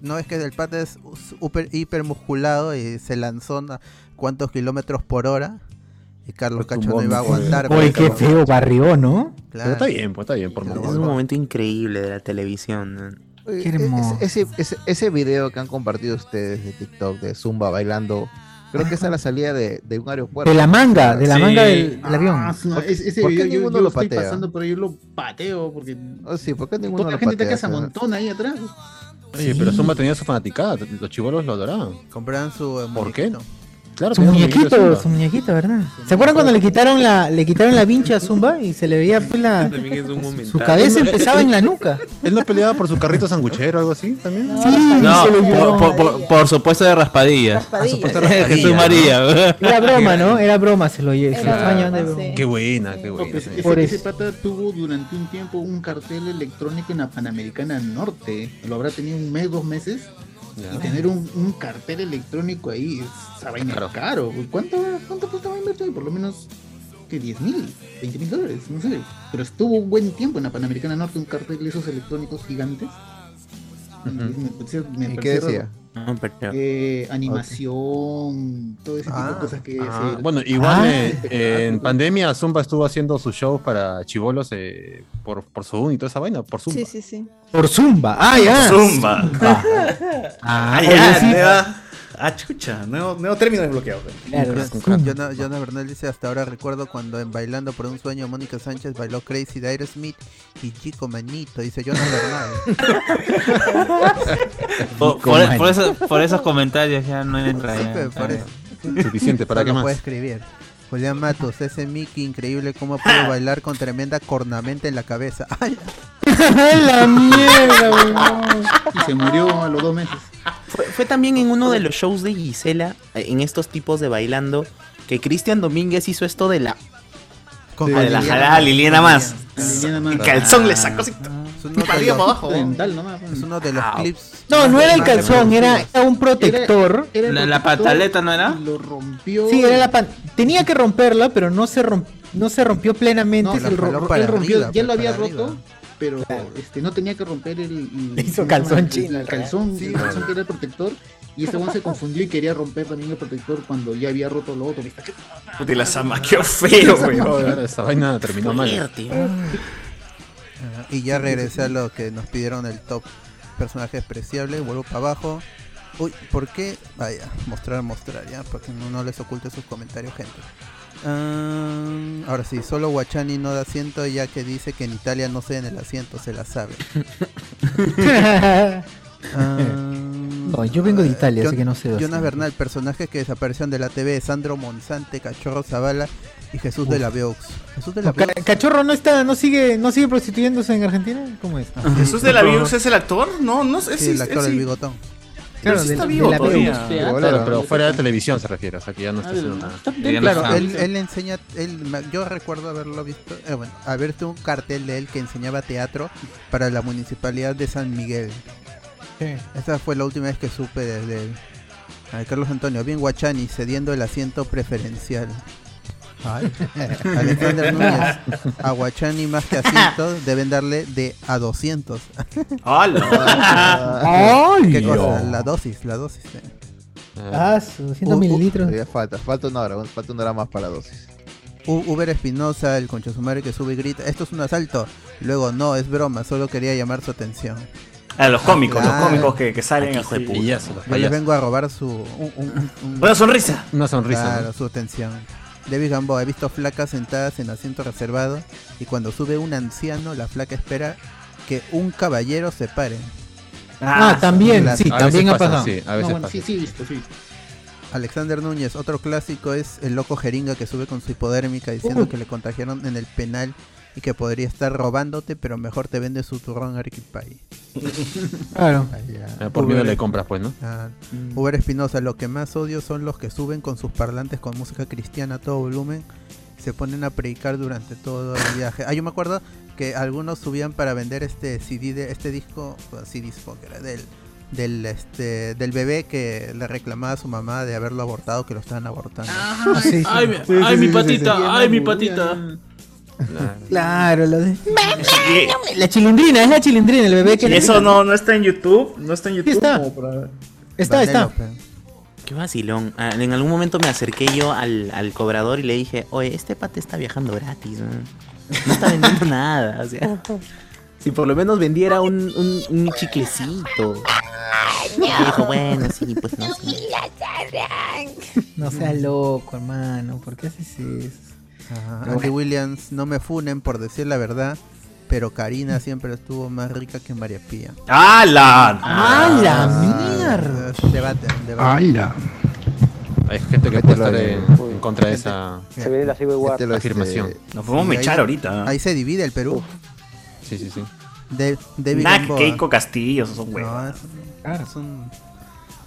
no es que el pata es super, hiper musculado y se lanzó a cuántos kilómetros por hora y Carlos Cacho no iba a aguantar. Uy, pues, qué feo barrió, ¿no? Claro. Pero está bien, pues está bien por Es un momento increíble de la televisión. Oye, Qué e- hermoso. Ese, ese, ese video que han compartido ustedes de TikTok de Zumba bailando, creo que es a la salida de, de un aeropuerto. De la manga, de la Sí. manga del, del Ah, avión. su- ese ese ¿Por qué video yo, ninguno yo lo estoy patea? pasando por ahí, yo lo pateo porque Oh, sí, ¿por qué ninguno toda la gente te patea? que se O sea, amontona ahí atrás. Oye, pero Zumba tenía su fanaticada. Los chivolos lo adoraban. Compraron su eh, ¿Por qué? Claro, Su muñequito Zumba. su muñequito, ¿verdad? ¿Se acuerdan cuando le quitaron la, le quitaron la vincha a Zumba y se le veía pues, la, su cabeza empezaba en la nuca? ¿Él no peleaba por su carrito sanguchero o algo así también? Sí, No, se lo llevó. por, por, por, supuesto de raspadillas. Raspadillas. Jesús María. Era broma, ¿no? Era broma, se lo llevó. sí. Qué buena, qué No, buena. pues, ese, Por ese pata tuvo durante un tiempo un cartel electrónico en la Panamericana Norte. Lo habrá tenido un mes, dos meses. Ya. Y tener un, un cartel electrónico ahí, esa vaina Claro. es caro. ¿Cuánto, cuánto costaba invertir? Por lo menos que 10 mil, 20 mil dólares, no sé. Pero estuvo un buen tiempo en la Panamericana Norte un cartel de esos electrónicos gigantes. Me pareció- me ¿Y qué decía? raro. Pero- Eh, animación, todo ese tipo Ah. de cosas que Ah, se- bueno, igual Ah. eh, eh, en pandemia Zumba estuvo haciendo sus shows para chivolos eh, por, por Zoom y toda esa vaina, por Zumba. Sí, sí, sí. Por Zumba. Ah, ya. Zumba. Ah, Ah, ya, Ah, chucha, nuevo, nuevo término desbloqueado. Claro, Jonah Jonah Bernal dice hasta ahora recuerdo cuando en Bailando por un sueño Mónica Sánchez bailó Crazy de Aerosmith y Chico Manito, dice Jonah Bernal. Por, por- por eso- por esos comentarios ya no entra. Sí, ya. pero por eso. Suficiente, ¿para qué más? puede escribir. Julián Matos, ese Mickey increíble cómo puede bailar con tremenda cornamenta en la cabeza. Ay, la mierda, weón. y se murió a los dos meses. Fue, fue también en uno de los shows de Gisela, eh, en estos tipos de bailando, que Cristian Domínguez hizo esto de la. con De la jalada Más. Liliana más. Liliana Más. El calzón le sacó así. Es uno de los- clips. No, no era el calzón, era, un protector. La, pataleta no era. Lo rompió. Sí, era la pan. Tenía que romperla, pero no se romp- no se rompió plenamente. Él, rompió, arriba, ya lo pues, había roto, arriba. Pero este, no tenía que romper el, el- Le hizo ¿cómo se calzón chino, el calzón, Sí, el calzón que era el protector. Y este one se confundió y quería romper también el protector cuando ya había roto lo otro. y la zamaqueó feo, weón. Claro, esa vaina terminó mal. Y ya regresé a lo que nos pidieron el top personaje despreciable. Vuelvo para abajo. Uy, ¿por qué? Vaya, mostrar, mostrar, ya, para que no, no les oculte sus comentarios, gente. Ah, ahora sí, solo Guachani no da asiento ya que dice que en Italia no se en el asiento, se la sabe. Ah, No, yo vengo de Italia, así que no sé. Jonas. Bernal, personajes que desaparecieron de la TV, Sandro Monzante, Cachorro Zavala y Jesús de la Veux. Jesús de la Ca-. Cachorro no está, no sigue, no sigue prostituyéndose en Argentina, ¿cómo es? ¿Jesús de la Viux es el actor? No, no sé. Sí, el actor sí. del bigotón. Pero Claro, sí de- está de vivo la todavía. Claro, Claro, pero fuera de televisión se refiere, o sea que ya no Ah, está haciendo nada. Claro, él, él enseña, él, yo recuerdo haberlo visto, eh, bueno, haber visto un cartel de él que enseñaba teatro para la municipalidad de San Miguel. Esa fue la última vez que supe desde él. Carlos Antonio, bien Guachani, cediendo el asiento preferencial. Alexander Núñez, a Guachani más que asientos deben darle de a 200. ¡Hala! ¡Ay! ¿Qué cosa? La dosis, la dosis. eh. Ah, su 200 Uh, uh, mililitros. Falta, falta una hora, falta una hora más para la dosis. U- Uber Espinosa, el concha su madre que sube y grita, esto es un asalto. Luego, no, es broma, solo quería llamar su atención. Ah, los cómicos, Claro. los cómicos que, que salen Hijo de Yo les vengo a robar su... un- un- un- Una sonrisa. Una sonrisa. Claro, ¿no? su atención. David Gamboa, he visto flacas sentadas en asiento reservado y cuando sube un anciano, la flaca espera que un caballero se pare. Ah, también, la- sí, A también ha pasado. sí, a No, veces bueno, pasa. sí, sí, he visto, sí. Alexander Núñez, otro clásico es el loco jeringa que sube con su hipodérmica diciendo Uh. que le contagiaron en el penal y que podría estar robándote, pero mejor te vende su turrón Arequipai. Claro. Ah, Por miedo le compras, pues, ¿no? Ah, Uber Espinosa, lo que más odio son los que suben con sus parlantes con música cristiana a todo volumen, se ponen a predicar durante todo el viaje. Ah, yo me acuerdo que algunos subían para vender este CD de este disco, CD disco que era del del este del bebé que le reclamaba a su mamá de haberlo abortado, que lo estaban abortando. Sí, sí. Ay, mi- Sí, ay, patita, ay, mi patita. Claro, lo de... La chilindrina, es la chilindrina, el bebé que... Y eso no, no está en YouTube. No está en YouTube. está. como para- Está. Qué vacilón. Ah, En algún momento me acerqué yo al, al cobrador y le dije, oye, este pate está viajando gratis. ¿no? No está vendiendo nada. O sea, si por lo menos vendiera un, un, un chiclecito. Y dijo, bueno, sí, pues no sé. No seas loco, hermano. ¿Por qué haces eso? Ajá, Andy Williams, no me funen por decir la verdad, pero Karina siempre estuvo más rica que María Pía. ¡Hala! ¡Ah, la Ah, mierda! debate, debate. Hay gente que Este puede lo estar de- en, contra de esa Se viene la Civil War. Este afirmación. este, Nos podemos ahí- mechar ahorita. Ahí se divide el Perú. Sí, sí, sí. De, David. Keiko Castillo, esos son No, huevos. es, es un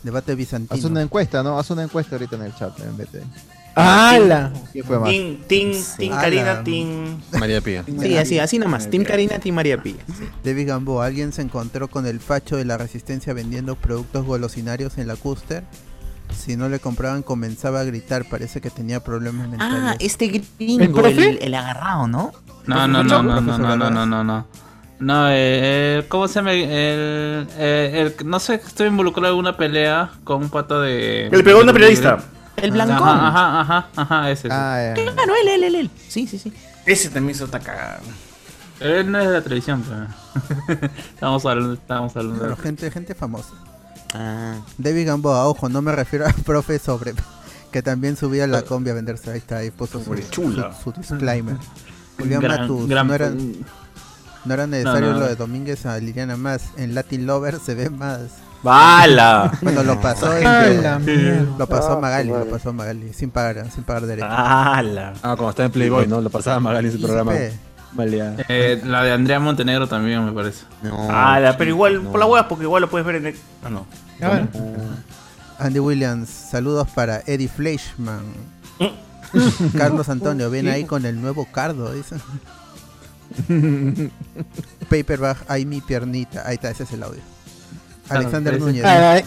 debate bizantino. Haz una encuesta, ¿no? Haz una encuesta ahorita en el chat en vez de. ¡Hala! ¿Quién fue más? Tin, tin, tin, Ala. Karina, tin. María Pía. Sí, así, así nomás. Team Karina, Team María Pía. David Gamboa, alguien se encontró con el facho de la resistencia vendiendo productos golosinarios en la Custer. Si no le compraban comenzaba a gritar, parece que tenía problemas mentales. Ah, este ¿El gringo, el, el agarrado, ¿no? No, no, no, no, no, no, no, no, no, no. No, eh, eh, ¿cómo se llama? El, eh, el, no sé, estoy involucrado en alguna pelea con un pato de... Que le pegó a una periodista. El blancón. Ajá, ajá, ajá, ajá, ese. Ah, ya. Claro, él, él, él, él. Sí, sí, sí. Ese también se está cagado. Él no es de la televisión, pero... estamos hablando, estamos hablando. Pero gente, gente famosa. Ah, David Gamboa, ojo, no me refiero a profe sobre que también subía la combi a venderse. Ahí está, ahí puso su, disclaimer. Julián Gran- Matus, gran- no era, no era necesario No, no. lo de Domínguez a Liliana más. En Latin Lover se ve más. ¡Bala! Bueno, lo pasó. Lo pasó Ah, Magali, lo pasó Magali, sin pagar, sin pagar derecho. ¡Hala! Ah, como está en Playboy, ¿no? Lo pasaba Magali en su Y programa. Eh, la de Andrea Montenegro también, me parece. no. ¡Hala! Pero igual, por la hueá, porque igual lo puedes ver en el. Ah, no. A ver. Andy Williams, saludos para Eddie Fleischman. Carlos Antonio, ven ahí con el nuevo cardo, dice. Paperback, ay mi piernita. Ahí está, ese es el audio. Alexander Núñez, Ay,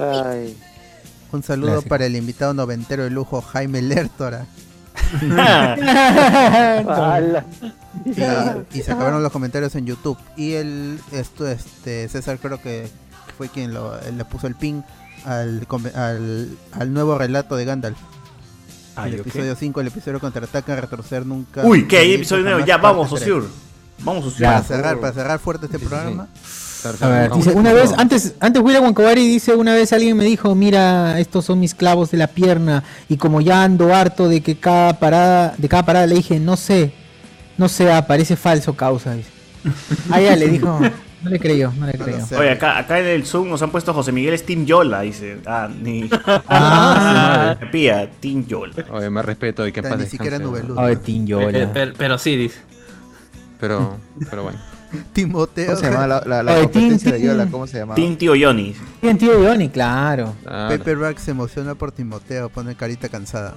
Ay. un saludo Clásico. para el invitado noventero de lujo Jaime Lertora. Y, y se acabaron los comentarios en YouTube. Y el esto este César creo que fue quien lo, le puso el pin al, al, al nuevo relato de Gandalf. Ay, el ok. episodio 5, el episodio contraataca, retroceder nunca. Uy, ¿qué? Hay episodio nuevo. Ya, vamos. Osur. Vamos, Osur. Para cerrar, para cerrar fuerte este Sí, sí, sí. A ver, dice, una vez, antes, antes William Wankowari dice, una vez alguien me dijo, mira, estos son mis clavos de la pierna, y como ya ando harto de que cada parada, de cada parada le dije, no sé, no sé, ah, parece falso causa, dice. Ah, ya le dijo, No le creyó, no le creyó. Oye, acá, acá en el Zoom nos han puesto José Miguel es Team Yola, dice. Ah, ni. Ah. Se pía, Team Yola. Oye, más respeto y que paz ni siquiera Nubeluz. Oye, Team Yola. Eh, pero, pero sí, dice. Pero, pero bueno. Timoteo. ¿Cómo se llama la, la, la Oye, competencia Tin, de Yola? ¿Cómo se llama? Team Tío Johnny. Bien, tío Johnny, claro. Ah, Pepe Rack se emociona por Timoteo, pone carita cansada.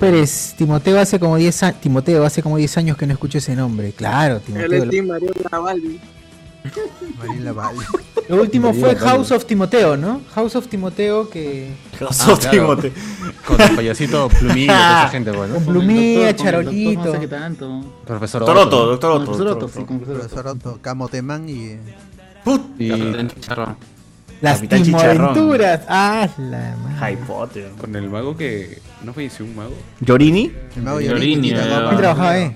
Pérez, Timoteo hace como 10 años, Timoteo hace como 10 años que no escucho ese nombre. Claro, Timoteo. es Team Mario Lavaldi. Marina Valle. Lo último fue. House of Timoteo, ¿no? House of Timoteo que Ah, claro. Con el payasito plumilla, toda esa gente, bueno. con plumilla, doctor, charolito. No sé qué tanto. Profesor Toroto, Otto, doctor Otto. profesor Otto, sí, Otto. con el profesor Profesor Otto. Otto, Camotemán y. Y Capitán Chicharrón. Las timoaventuras. Ah, la madre. Con el mago que. ¿No falleció un mago? ¿Yorini? El mago Yorini, Yorini, eh. ¿Quién trabajaba ahí?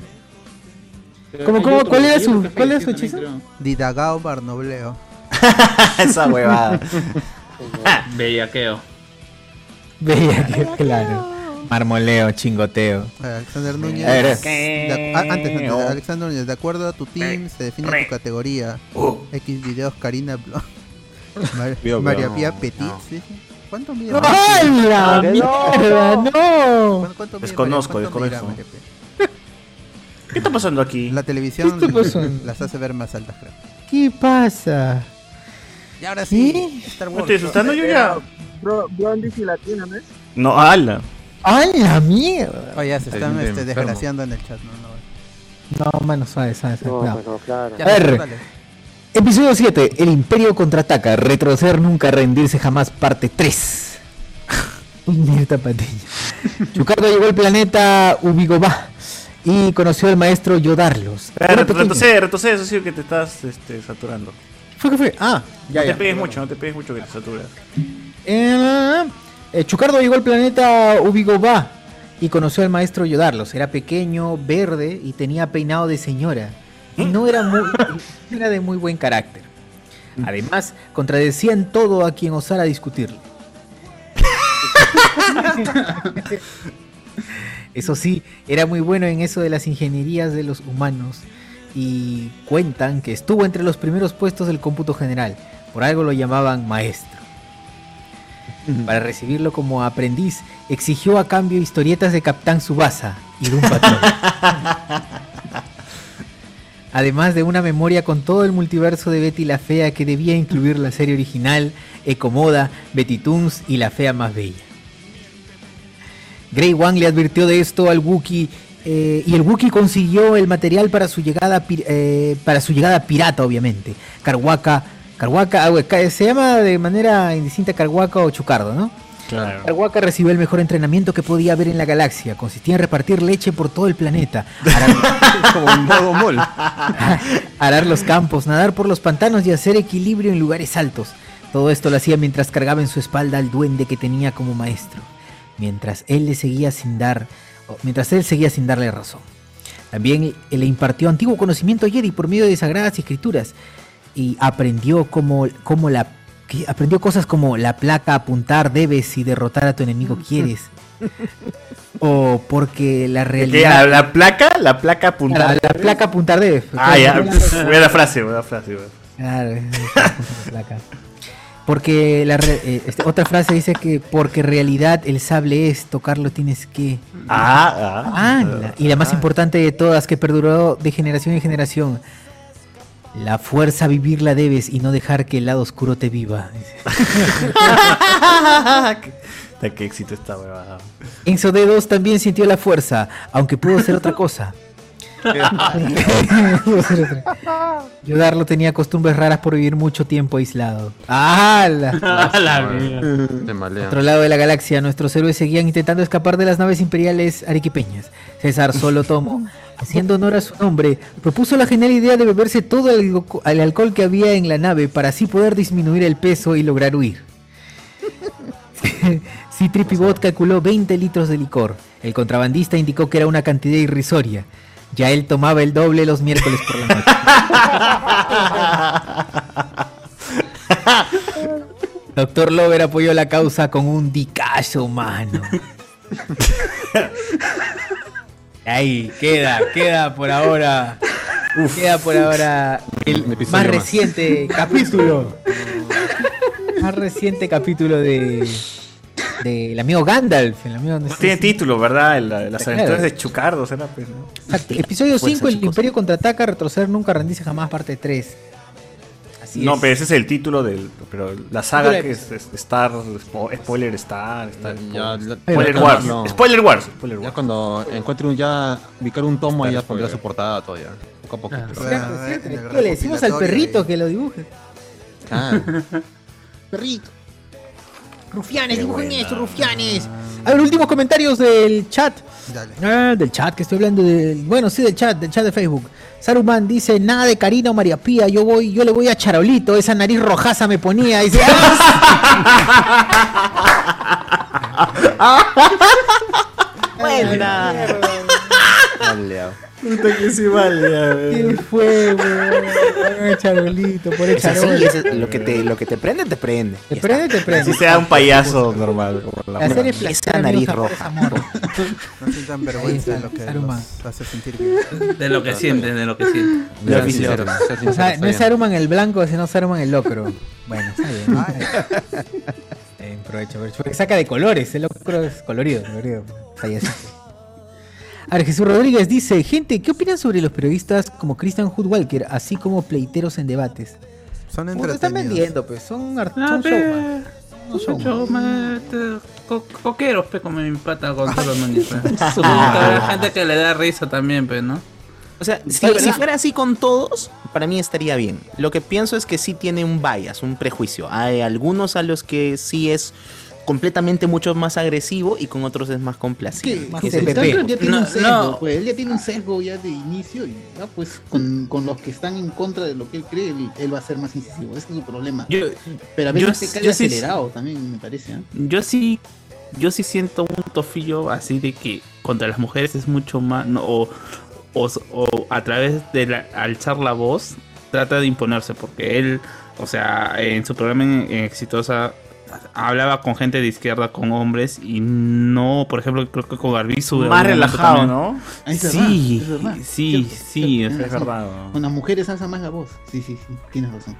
¿Cómo, cómo, cuál era su, cuál era su hechizo? Didagao Barnobleo. Esa huevada. Bellaqueo. Veía que, claro. Marmoleo, chingoteo. Alexander Núñez. De- ah, antes, antes, Alexander Núñez, de acuerdo a tu team, se define tu categoría. X videos Karina Blo- Mar- Vio, María Pía Petit. no. ¿sí? ¿Cuánto mide? ¡Ay, la que no! mierda! ¡No! ¿Cuánto- cuánto mide Desconozco, María- cuánto desconozco. ¿Qué está pasando aquí? La televisión ¿Qué está pasando? las hace ver más altas, creo. ¿Qué pasa? Y ahora sí, Star ¿Me estoy asustando yo ya? Bro, Blondie y Latina, ¿no es? No, ala. ¡Ay, la mierda! Oye, se Está están este, desgraciando en el chat, no, no. No, mano, suave, suave, suave. No, claro. Ya, A ver. dale. Episodio 7. El Imperio contraataca. Retroceder nunca, rendirse jamás. Parte 3. Mirta Patiño. Chucardo llegó al planeta Ubigobá y conoció al maestro Yodarlos. Eh, Era ret- pequeño. Retrocede, retrocede, eso sí que te estás este, saturando. ¿Fue que fue? Ah, ya, no ya. te pegues mucho, no te pegues mucho que te saturas. Eh, eh, Chucardo llegó al planeta Ubigobá y conoció al maestro Yodarlos. Era pequeño, verde y tenía peinado de señora. Y no era, muy, era de muy buen carácter. Además, contradecía en todo a quien osara discutirle. Eso sí, era muy bueno en eso de las ingenierías de los humanos y cuentan que estuvo entre los primeros puestos del cómputo general. Por algo lo llamaban maestro. Para recibirlo como aprendiz, exigió a cambio historietas de Capitán Subasa y de un patrón. Además de una memoria con todo el multiverso de Betty la Fea que debía incluir la serie original, Ecomoda, Betty Toons y La Fea Más Bella. Grey Wang le advirtió de esto al Wookiee eh, y el Wookiee consiguió el material para su llegada pir- eh, para su llegada pirata, obviamente. Carhuaca, Carhuaca, ah, ca- se llama de manera indistinta Carhuaca o Chucardo, ¿no? Claro. Carhuaca recibió el mejor entrenamiento que podía haber en la galaxia. Consistía en repartir leche por todo el planeta, arar, como un modo mol. arar los campos, nadar por los pantanos y hacer equilibrio en lugares altos. Todo esto lo hacía mientras cargaba en su espalda al duende que tenía como maestro. Mientras él le seguía sin dar, mientras él seguía sin darle razón. También le impartió antiguo conocimiento a Jedi por medio de sagradas escrituras y aprendió cómo, cómo la aprendió cosas como la placa apuntar debes y derrotar a tu enemigo quieres. o porque la realidad ¿La, la placa? ¿La placa apuntada? la, la placa apuntar debes. Ah, ya. Buena frase, buena frase. buena. Claro, la placa. Porque la re- eh, este, otra frase dice que porque realidad el sable es, tocarlo tienes que. Ah, ah. Ah, la- y la más importante de todas que perduró de generación en generación. La fuerza vivirla debes y no dejar que el lado oscuro te viva. qué, qué éxito esta huevada. Enzo Dedos también sintió la fuerza, aunque pudo ser otra cosa. Yodarlo tenía costumbres raras por vivir mucho tiempo aislado. ¡Ah! la- otro lado de la galaxia, nuestros héroes seguían intentando escapar de las naves imperiales arequipeñas. César Solo Tomo, haciendo honor a su nombre, propuso la genial idea de beberse todo el, el alcohol que había en la nave para así poder disminuir el peso y lograr huir. Citripibot calculó 20 litros de licor. El contrabandista indicó que era una cantidad irrisoria. Ya él tomaba el doble los miércoles por la noche. Doctor Lover apoyó la causa con un dicazo, mano. Ahí, queda, queda por ahora Queda por ahora el más. reciente capítulo. más reciente capítulo de del amigo Gandalf. El amigo, No tiene título, ¿verdad? El- Las Claro. aventuras de Chucardo, ¿será? Pues, ¿no? Exacto. Episodio Fuerza, 5, el chicos. Imperio contraataca, retroceder nunca, rendirse jamás, parte 3. Así no, es. pero ese es el título del. Pero la saga que es, es Star. spo- Spoiler Star. Star Ya, Spoiler, ya- Spoiler ya Wars. cuando- Spoiler Wars. Spoiler Ya cuando encuentre un ya ubicar un tomo ahí ya pondrá su portada todo ya. Poco a poco. Ah, pero- Cierto, cierto. le decimos al perrito ahí. que lo dibuje. Ah, Perrito. Rufianes, Qué dibujen buena. esto, rufianes. A ver, últimos comentarios del chat. Dale. Ah, del chat, que estoy hablando del. Bueno, sí, del chat, del chat de Facebook. Saruman dice, nada de Karina o María Pía, yo voy, yo le voy a Charolito, esa nariz rojaza me ponía. Dice, Buena. Puta que sí ya, ¿Qué güey. fue, weón? Charolito, por el Es Charol. es- lo, que te, lo que te prende, te prende. Te prende, te prende. Si sea un payaso normal. como la- La serie Esa nariz amigos, roja. amor. No sientan vergüenza de está, lo que Saruman. los hace sentir bien. De lo que sienten, de lo que sienten. Lo O sea, está no es bien. Saruman el blanco, sino Saruman el locro. Bueno, está bien. Eh, provecho, provecho. Porque saca de colores, el locro es colorido, colorido. A ver, Jesús Rodríguez dice, gente, ¿qué opinan sobre los periodistas como Christian Hood Walker, así como pleiteros en debates? Son te están entretenidos. vendiendo, pues, son, art- No, son showman. Coqueros, pe, como mi pata pe. Supongo que habrá gente que le da risa también, pe, ¿no? O sea, si fuera así con todos, para mí estaría bien. Lo que pienso es que sí tiene un bias, un prejuicio. Hay algunos a los que sí es completamente mucho más agresivo y con otros es más complaciente. Más CPP. Sandro ya tiene No, un sesgo, no. pues él ya tiene un sesgo ya de inicio y ya pues con, con los que están en contra de lo que él cree, él, él va a ser más incisivo, ese es su problema. Yo, Pero a yo- veces se cae yo sí- acelerado también, me parece. ¿eh? yo sí, yo sí siento un tofillo así de que contra las mujeres es mucho más, no, o, o, o a través de la- alzar la voz trata de imponerse porque él, o sea, en su programa en, en Exitosa hablaba con gente de izquierda, con hombres y no, por ejemplo, creo que con Arbizu. en Más relajado. ¿no? Es Sí, verdad, es verdad. sí, sí, cierto, es razón. verdad. Con las mujeres alza más la voz. Sí, sí, sí, tienes razón.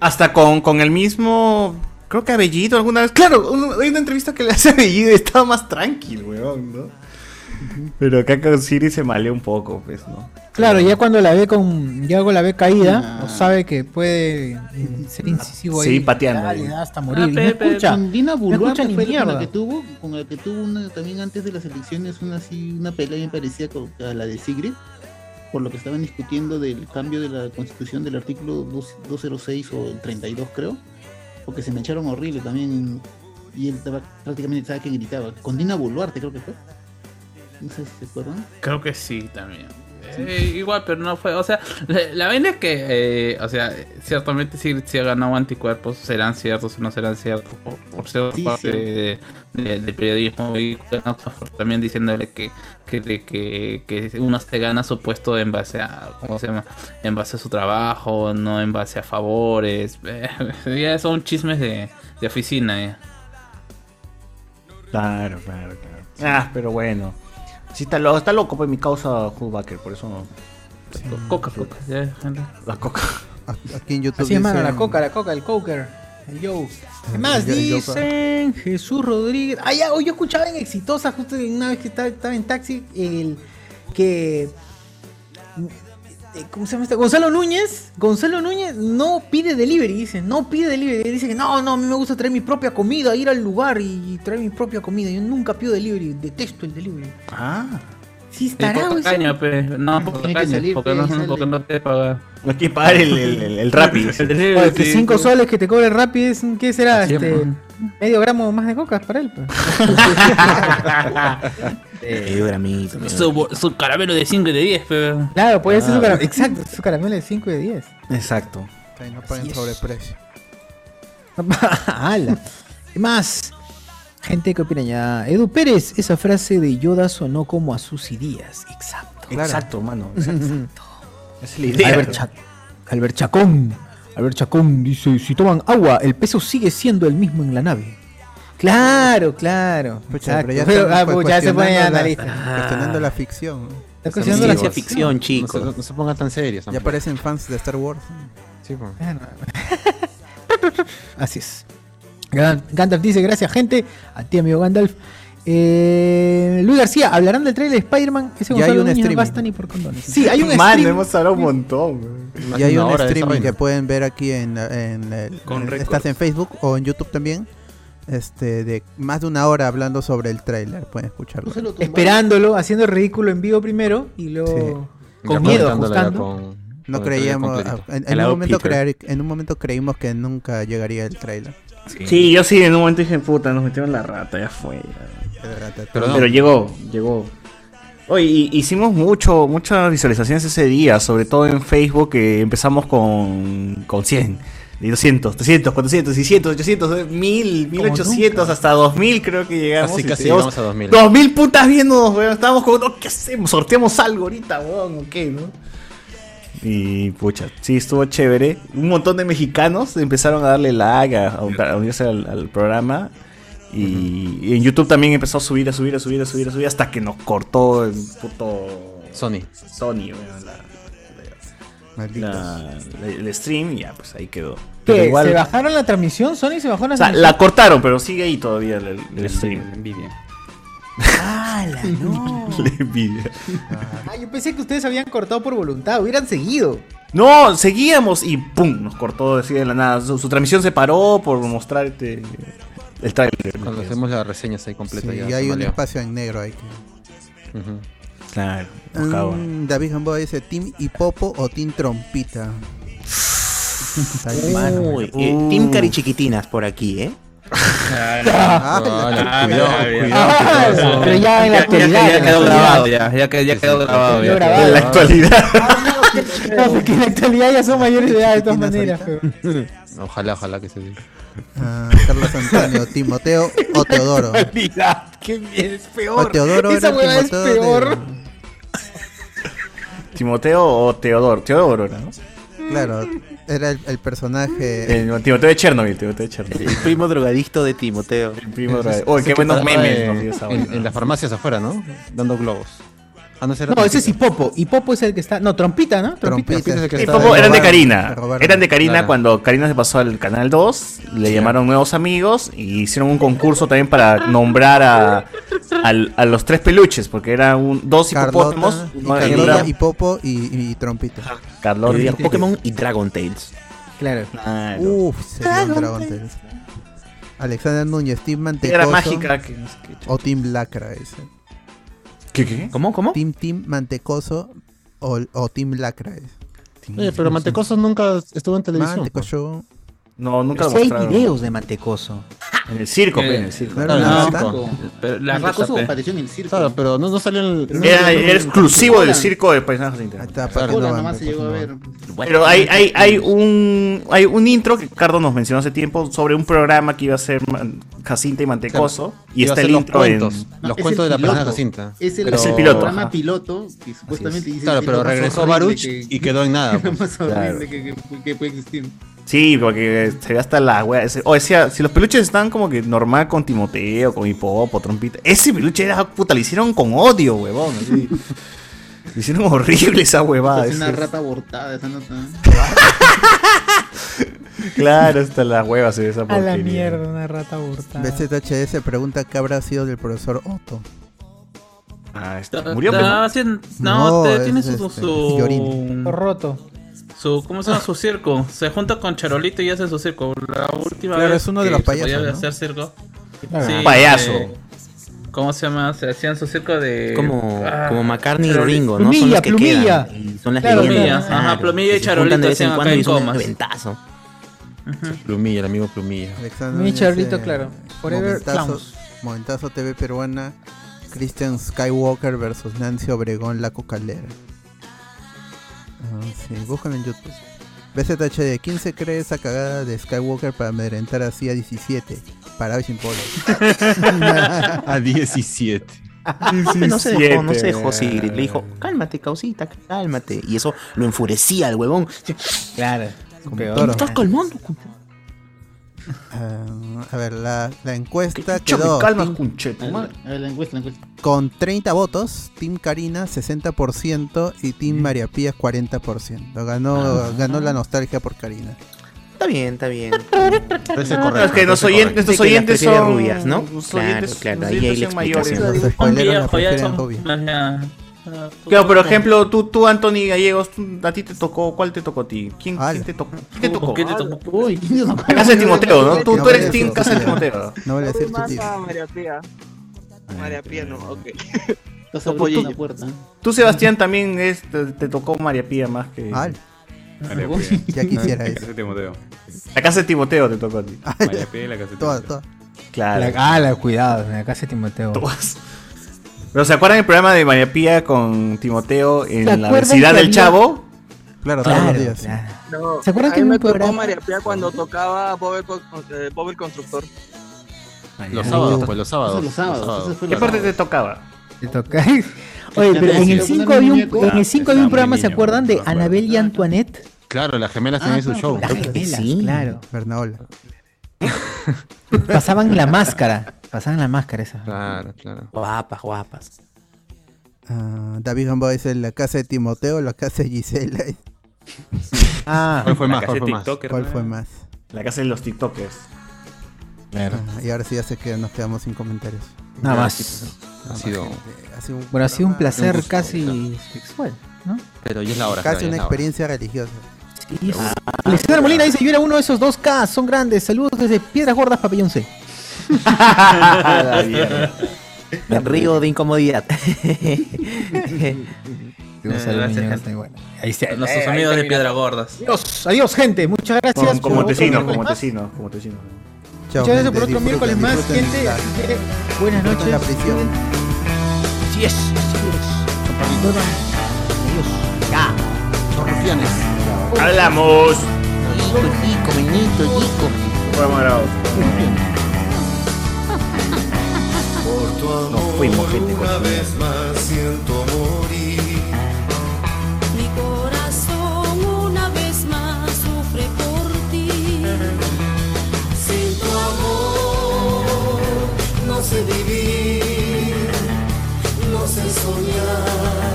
Hasta con, con el mismo. Creo que Abellido alguna vez. Claro, un- hay una entrevista que le hace a y estaba más tranquilo, weón, ¿no? Pero acá con Siri se malea un poco, pues, ¿no? Claro, ya cuando la ve con, ya la ve caída, Ah. o sabe que puede ser incisivo ahí. Sí, pateando ahí. hasta morir. Ah, y no escucha. Dina no fue con la que tuvo, con la que tuvo una, también antes de las elecciones una así, una pelea bien parecida con a la de Sigrid, por lo que estaban discutiendo del cambio de la constitución del artículo 2- 206 o el 32 creo, porque se me echaron horrible también y él estaba prácticamente estaba que gritaba. Con Dina Boluarte creo que fue. No sé si se acuerdan. Creo que sí también. Eh, igual, pero no fue. O sea, la, la vaina es que, eh, o sea, ciertamente si, si ha ganado anticuerpos, serán ciertos o no serán ciertos por, por ser Sí, parte sí. de- de- del periodismo. Y también diciéndole que, que, de- que, que uno se gana su puesto en base a, ¿cómo se llama? En base a su trabajo, no en base a favores. Eh, ya son chismes de, de oficina. ya. Claro, claro, claro. Ah, pero bueno. Sí, está, lo- está loco, pues mi causa Hubaker, por eso no. Coca, coca. ya. La coca. Aquí en YouTube Así es, mano, la coca, la coca, el coker, el Joe. ¿Qué más El Joe- dicen? Jesús Rodríguez. Ah, ya, hoy yo escuchaba en Exitosa, justo una vez que estaba, estaba en taxi, el que. Eh, ¿Cómo se llama este? Gonzalo Núñez. Gonzalo Núñez no pide delivery, dice. No pide delivery. Dice que no, no, a mí me gusta traer mi propia comida, ir al lugar y traer mi propia comida. Yo nunca pido delivery, detesto el delivery. Ah. Sí, estará, güey. No, por Tiene que salir, porque, no, sale. porque no te paga. No hay que pagar el, el, el, el Rappi. El delivery, Oye, que sí, 5 sí. soles que te cobre rápido es, ¿qué será? Es, Este, medio gramo más de coca para él. pues. Medio gramito, Su, su caramelo de 5 y de 10, pero. Claro, puede ser su Ah. caramelo. Exacto, su caramelo de 5 y de 10. Exacto. No paguen sobreprecio. ¡Hala! ¿Qué más? Gente, ¿qué opina ya? Edu Pérez, esa frase de Yoda sonó como a Susy Díaz. Exacto. Exacto, mano. Exacto. Es la idea. Albert, Cha- Albert Chacón. Albert Chacón dice, si toman agua, el peso sigue siendo el mismo en la nave. Claro, claro. Pucha, pero ya Pero, ah, pues, ya se pone la- analista. Cuestionando la ficción. Está cuestionando la ciencia ficción, chicos. No se, no se pongan tan serios. Ya parecen fans de Star Wars. Sí, pues. Así es. Gan- Gandalf dice, gracias gente. A ti, amigo Gandalf. Eh, Luis García, ¿hablarán del trailer de Spider-Man? Ese Ya hay un Núñez no streaming. gasta ni por condones. Sí, hay un Mano, stream. hemos hablado un montón. Y hay un streaming que pueden ver aquí en, Con estás en Facebook o en YouTube también. Este, de más de una hora hablando sobre el tráiler, pueden escucharlo. Esperándolo, haciendo el ridículo en vivo primero y luego con miedo ajustando. con- No trailer creíamos, en, en un momento creer- en un momento creímos que nunca llegaría el tráiler. Sí, yo sí, en un momento dije, puta, nos metieron la rata, ya fue. ya. Pero Pero, no. llegó, llegó. Oye, y- hicimos mucho, muchas visualizaciones ese día, sobre todo en Facebook, que empezamos con, con 100, y 200, 300, 400, 600, 800, 1000, 1800, hasta 2000 creo que llegamos. Casi, y casi llegamos a 2000. 2000 putas viéndonos, weón. Estábamos como, ¿qué hacemos? ¿Sorteamos algo ahorita, weón? ¿O qué, no? Y pucha, sí, estuvo chévere. Un montón de mexicanos empezaron a darle like, a, a- a unirse al, al programa. Y, y en YouTube también empezó a subir, a subir, a subir, a subir, a subir, hasta que nos cortó el puto Sony. Sony, la- la- la- el stream y ya, pues ahí quedó. Pero ¿Qué? igual- ¿Se bajaron la transmisión? ¿Sony se bajó la o sea, transmisión? la cortaron, pero sigue ahí todavía el, el stream. Envidia. ¡Hala, no! La envidia. Ah, yo pensé que ustedes habían cortado por voluntad, hubieran seguido. No, seguíamos y ¡pum! Nos cortó así de la nada. Su, su transmisión se paró por mostrar este, el trailer. Cuando hacemos las reseñas ahí completas Sí, ya. y hay un espacio en negro ahí. que- Ujú. Claro, Mm, David Gamboa dice Team Hipopo o Team Trompita. Uy, eh, Team Carichiquitinas por aquí, ¿eh? Pero ya en la actualidad. ya quedó grabado, ya, ya, que- ya quedó grabado. En la actualidad. No, porque en la actualidad ya son mayores de edad de todas maneras. Ojalá, ojalá que se. Ah, Carlos Antonio, Timoteo o Teodoro. Qué bien, es peor. Teodoro Esa hueá es peor. Timoteo o Teodoro. Teodoro ¿no? Claro, era el, el personaje. El Timoteo de Chernobyl. Timoteo de Chernobyl. El primo drogadicto de Timoteo. El primo de- Uy, qué buenos memes. En, en las farmacias afuera, ¿no? Dando globos. Ah, no, ese era No, ese es. Hipopo. Hipopo es el que está. No, trompita, ¿no? Trompita. Trompita es el que Sí, está Popo de eran de Karina. Eran de Karina Claro. cuando Karina se pasó al canal 2. Le llamaron nuevos amigos y hicieron un concurso también para nombrar a, al- a los tres peluches. Porque eran un, dos hipopótamos. Carlota, y Hipopo y, y Trompita. Diría y- Pokémon y Dragon Tales. Claro. Claro. Uf, sería un Dragon Tales. Alexander Núñez, Team Mantecoso Era mágica. Que, o Team Lacra ese. ¿Qué, qué? ¿Cómo? ¿Cómo? Team Team Mantecoso o, o Team Lacra. Oye, pero Mantecoso nunca estuvo en televisión. Mantecoso. No, nunca lo Sí hay mostraron. videos de Mantecoso. En el circo, Eh, pe, en el circo. ¿No Claro, no, no. Pero la pe. apareció en el circo. Claro, pero no, no salió en el. Era, era exclusivo del circo de Paisajes Internos. está, Claro. nomás se llegó a ver. Pero hay, hay, hay un hay un intro que Cardo nos mencionó hace tiempo sobre un programa que iba a ser Jacinta y Mantecoso. y Iba está el los intro en. cuentos. No, los cuentos de la persona Jacinta. Es el, Pero- Es el piloto, programa piloto que supuestamente dice Claro, pero regresó Baruch y quedó en nada. lo pues. más horrible Claro. que puede existir. Sí, porque se ve hasta la wea. ese- O decía, si los peluches están como que normal con Timoteo, con Hipopo, Trompita. Ese peluche era puta, le hicieron con odio, huevón. así. Le hicieron horrible esa huevada. es una ese- rata abortada esa nota. Claro, hasta la hueva se ve esa A porquería. la mierda, una rata abortada. BZHS pregunta qué habrá sido del profesor Otto. Ah, este, Está- murió. No, No, es tiene su, este, su, Llorín. Roto. Su- ¿cómo se llama? Su circo. Se junta con Charolito y hace su circo. La última Claro, vez es uno de los payasos, podía ¿no? hacer circo. Claro. Sí, Payaso. eh, ¿Cómo se llama? Se hacían su circo de Como, Ah, como McCartney y Charolito. Ringo, ¿no? Son Plumilla, los que Plumilla. quedan. son las Claro, leyendas. Plumilla, ajá, Plumilla y Charolito de vez en cuando y son un comas. eventazo. Plumilla, el amigo Plumilla. Alexander Mi eh, claro. Forever momentazo, Clowns. momentazo TV peruana. Christian Skywalker versus Nancy Obregón, la cocalera. Ah, sí, búscalo en YouTube. BZHD, ¿quién se cree esa cagada de Skywalker para amedrentar así a 17? Parado y sin polo. A 17. no se dejó, no se 17, dejó seguir. Le dijo, cálmate, causita, cálmate. Y eso lo enfurecía al huevón. Claro. Como. ¿Estás calmando? Ah, a ver, la, la encuesta chucha, quedó me calmas, Team- conchetu, madre. A ver, la encuesta, la encuesta. con 30 votos, Team Karina 60% y Team María Pía 40%. Ganó, Ah. ganó la nostalgia por Karina. Está bien, está bien. Parece correcto. Es que los oyentes, nuestros oyentes son rubias, ¿no? Claro, claro, ahí hay la explicación. Los spoileros la Ya- Claro, por ejemplo, tú, tú Anthony Gallegos, tú- a ti te tocó, ¿cuál te tocó a ti? ¿Quién, quién te tocó? ¿Quién te tocó? ¿Qué te tocó? Uy, ¿quién casa de Timoteo, ¿no? Tú, No tú eres Team Casa de. Timoteo. No voy a decir tu más tío. a María Pía. María Pía no, ok. Estás No, abriendo tú- puerta. Tú, Sebastián, también es, te, te tocó María Pía más que... Ah, María Pía. ya quisiera La eso. casa de Timoteo. La casa de Timoteo te tocó a ti. María Pía y la casa de Toda, Timoteo. toda. Claro. La, ah, la, cuidado, la casa de Timoteo. Todas. Pero ¿se acuerdan el programa de María Pía con Timoteo en ¿Se la que del había- Chavo? Claro, todos Claro, los días. claro. No, ¿Se acuerdan que me tocó programa- María Pía cuando tocaba Bob el, eh, Bob el Constructor? Los sábados, pues los sábados. Los ¿Qué parte te tocaba? Te toca. Oye, pero en el 5 había un, en el 5 había un programa, ¿se acuerdan? De Anabel y Antoinette. Claro, las gemelas tenían su show. Las gemelas, claro. Bernaola. Pasaban la máscara. Pasaban la máscara esa. Claro, claro. Guapas, guapas. Ah, David Gamboa dice la casa de Timoteo, la casa de Gisela. Ah, ¿Cuál fue La más? casa ¿Cuál de fue más? ¿Cuál fue más? La casa de los TikTokers. claro. Ah, y ahora sí ya sé que nos quedamos sin comentarios. Nada Ya, más. sí, Nada Ha sido. gente. Ha sido un Bueno, ha sido un placer gusto, casi sexual, ¿no? Pero ya es la hora. Casi ya una hora. experiencia religiosa. Alexander Molina dice, yo era uno de esos 2K, son grandes. Saludos desde Piedras Gordas, Pabellón C. Me río de incomodidad. Un saludo, gracias, niños, gente. y bueno, ahí está. Nuestros Eh, amigos ahí de. Piedra Gordas. Adiós, adiós, gente. Muchas gracias. Como, como miércoles como. Montesinos, como. Chao, Muchas gracias por otro miércoles más, gente. buenas noches. la prisión. Así es, así es. Adiós. Ya. Son rufianes. Hablamos. Chico, meñito, chico. Grabados. Nos fuimos, gente. Una vez más siento morir. Mi corazón una vez más sufre por ti. Sin tu amor no sé vivir, no sé soñar,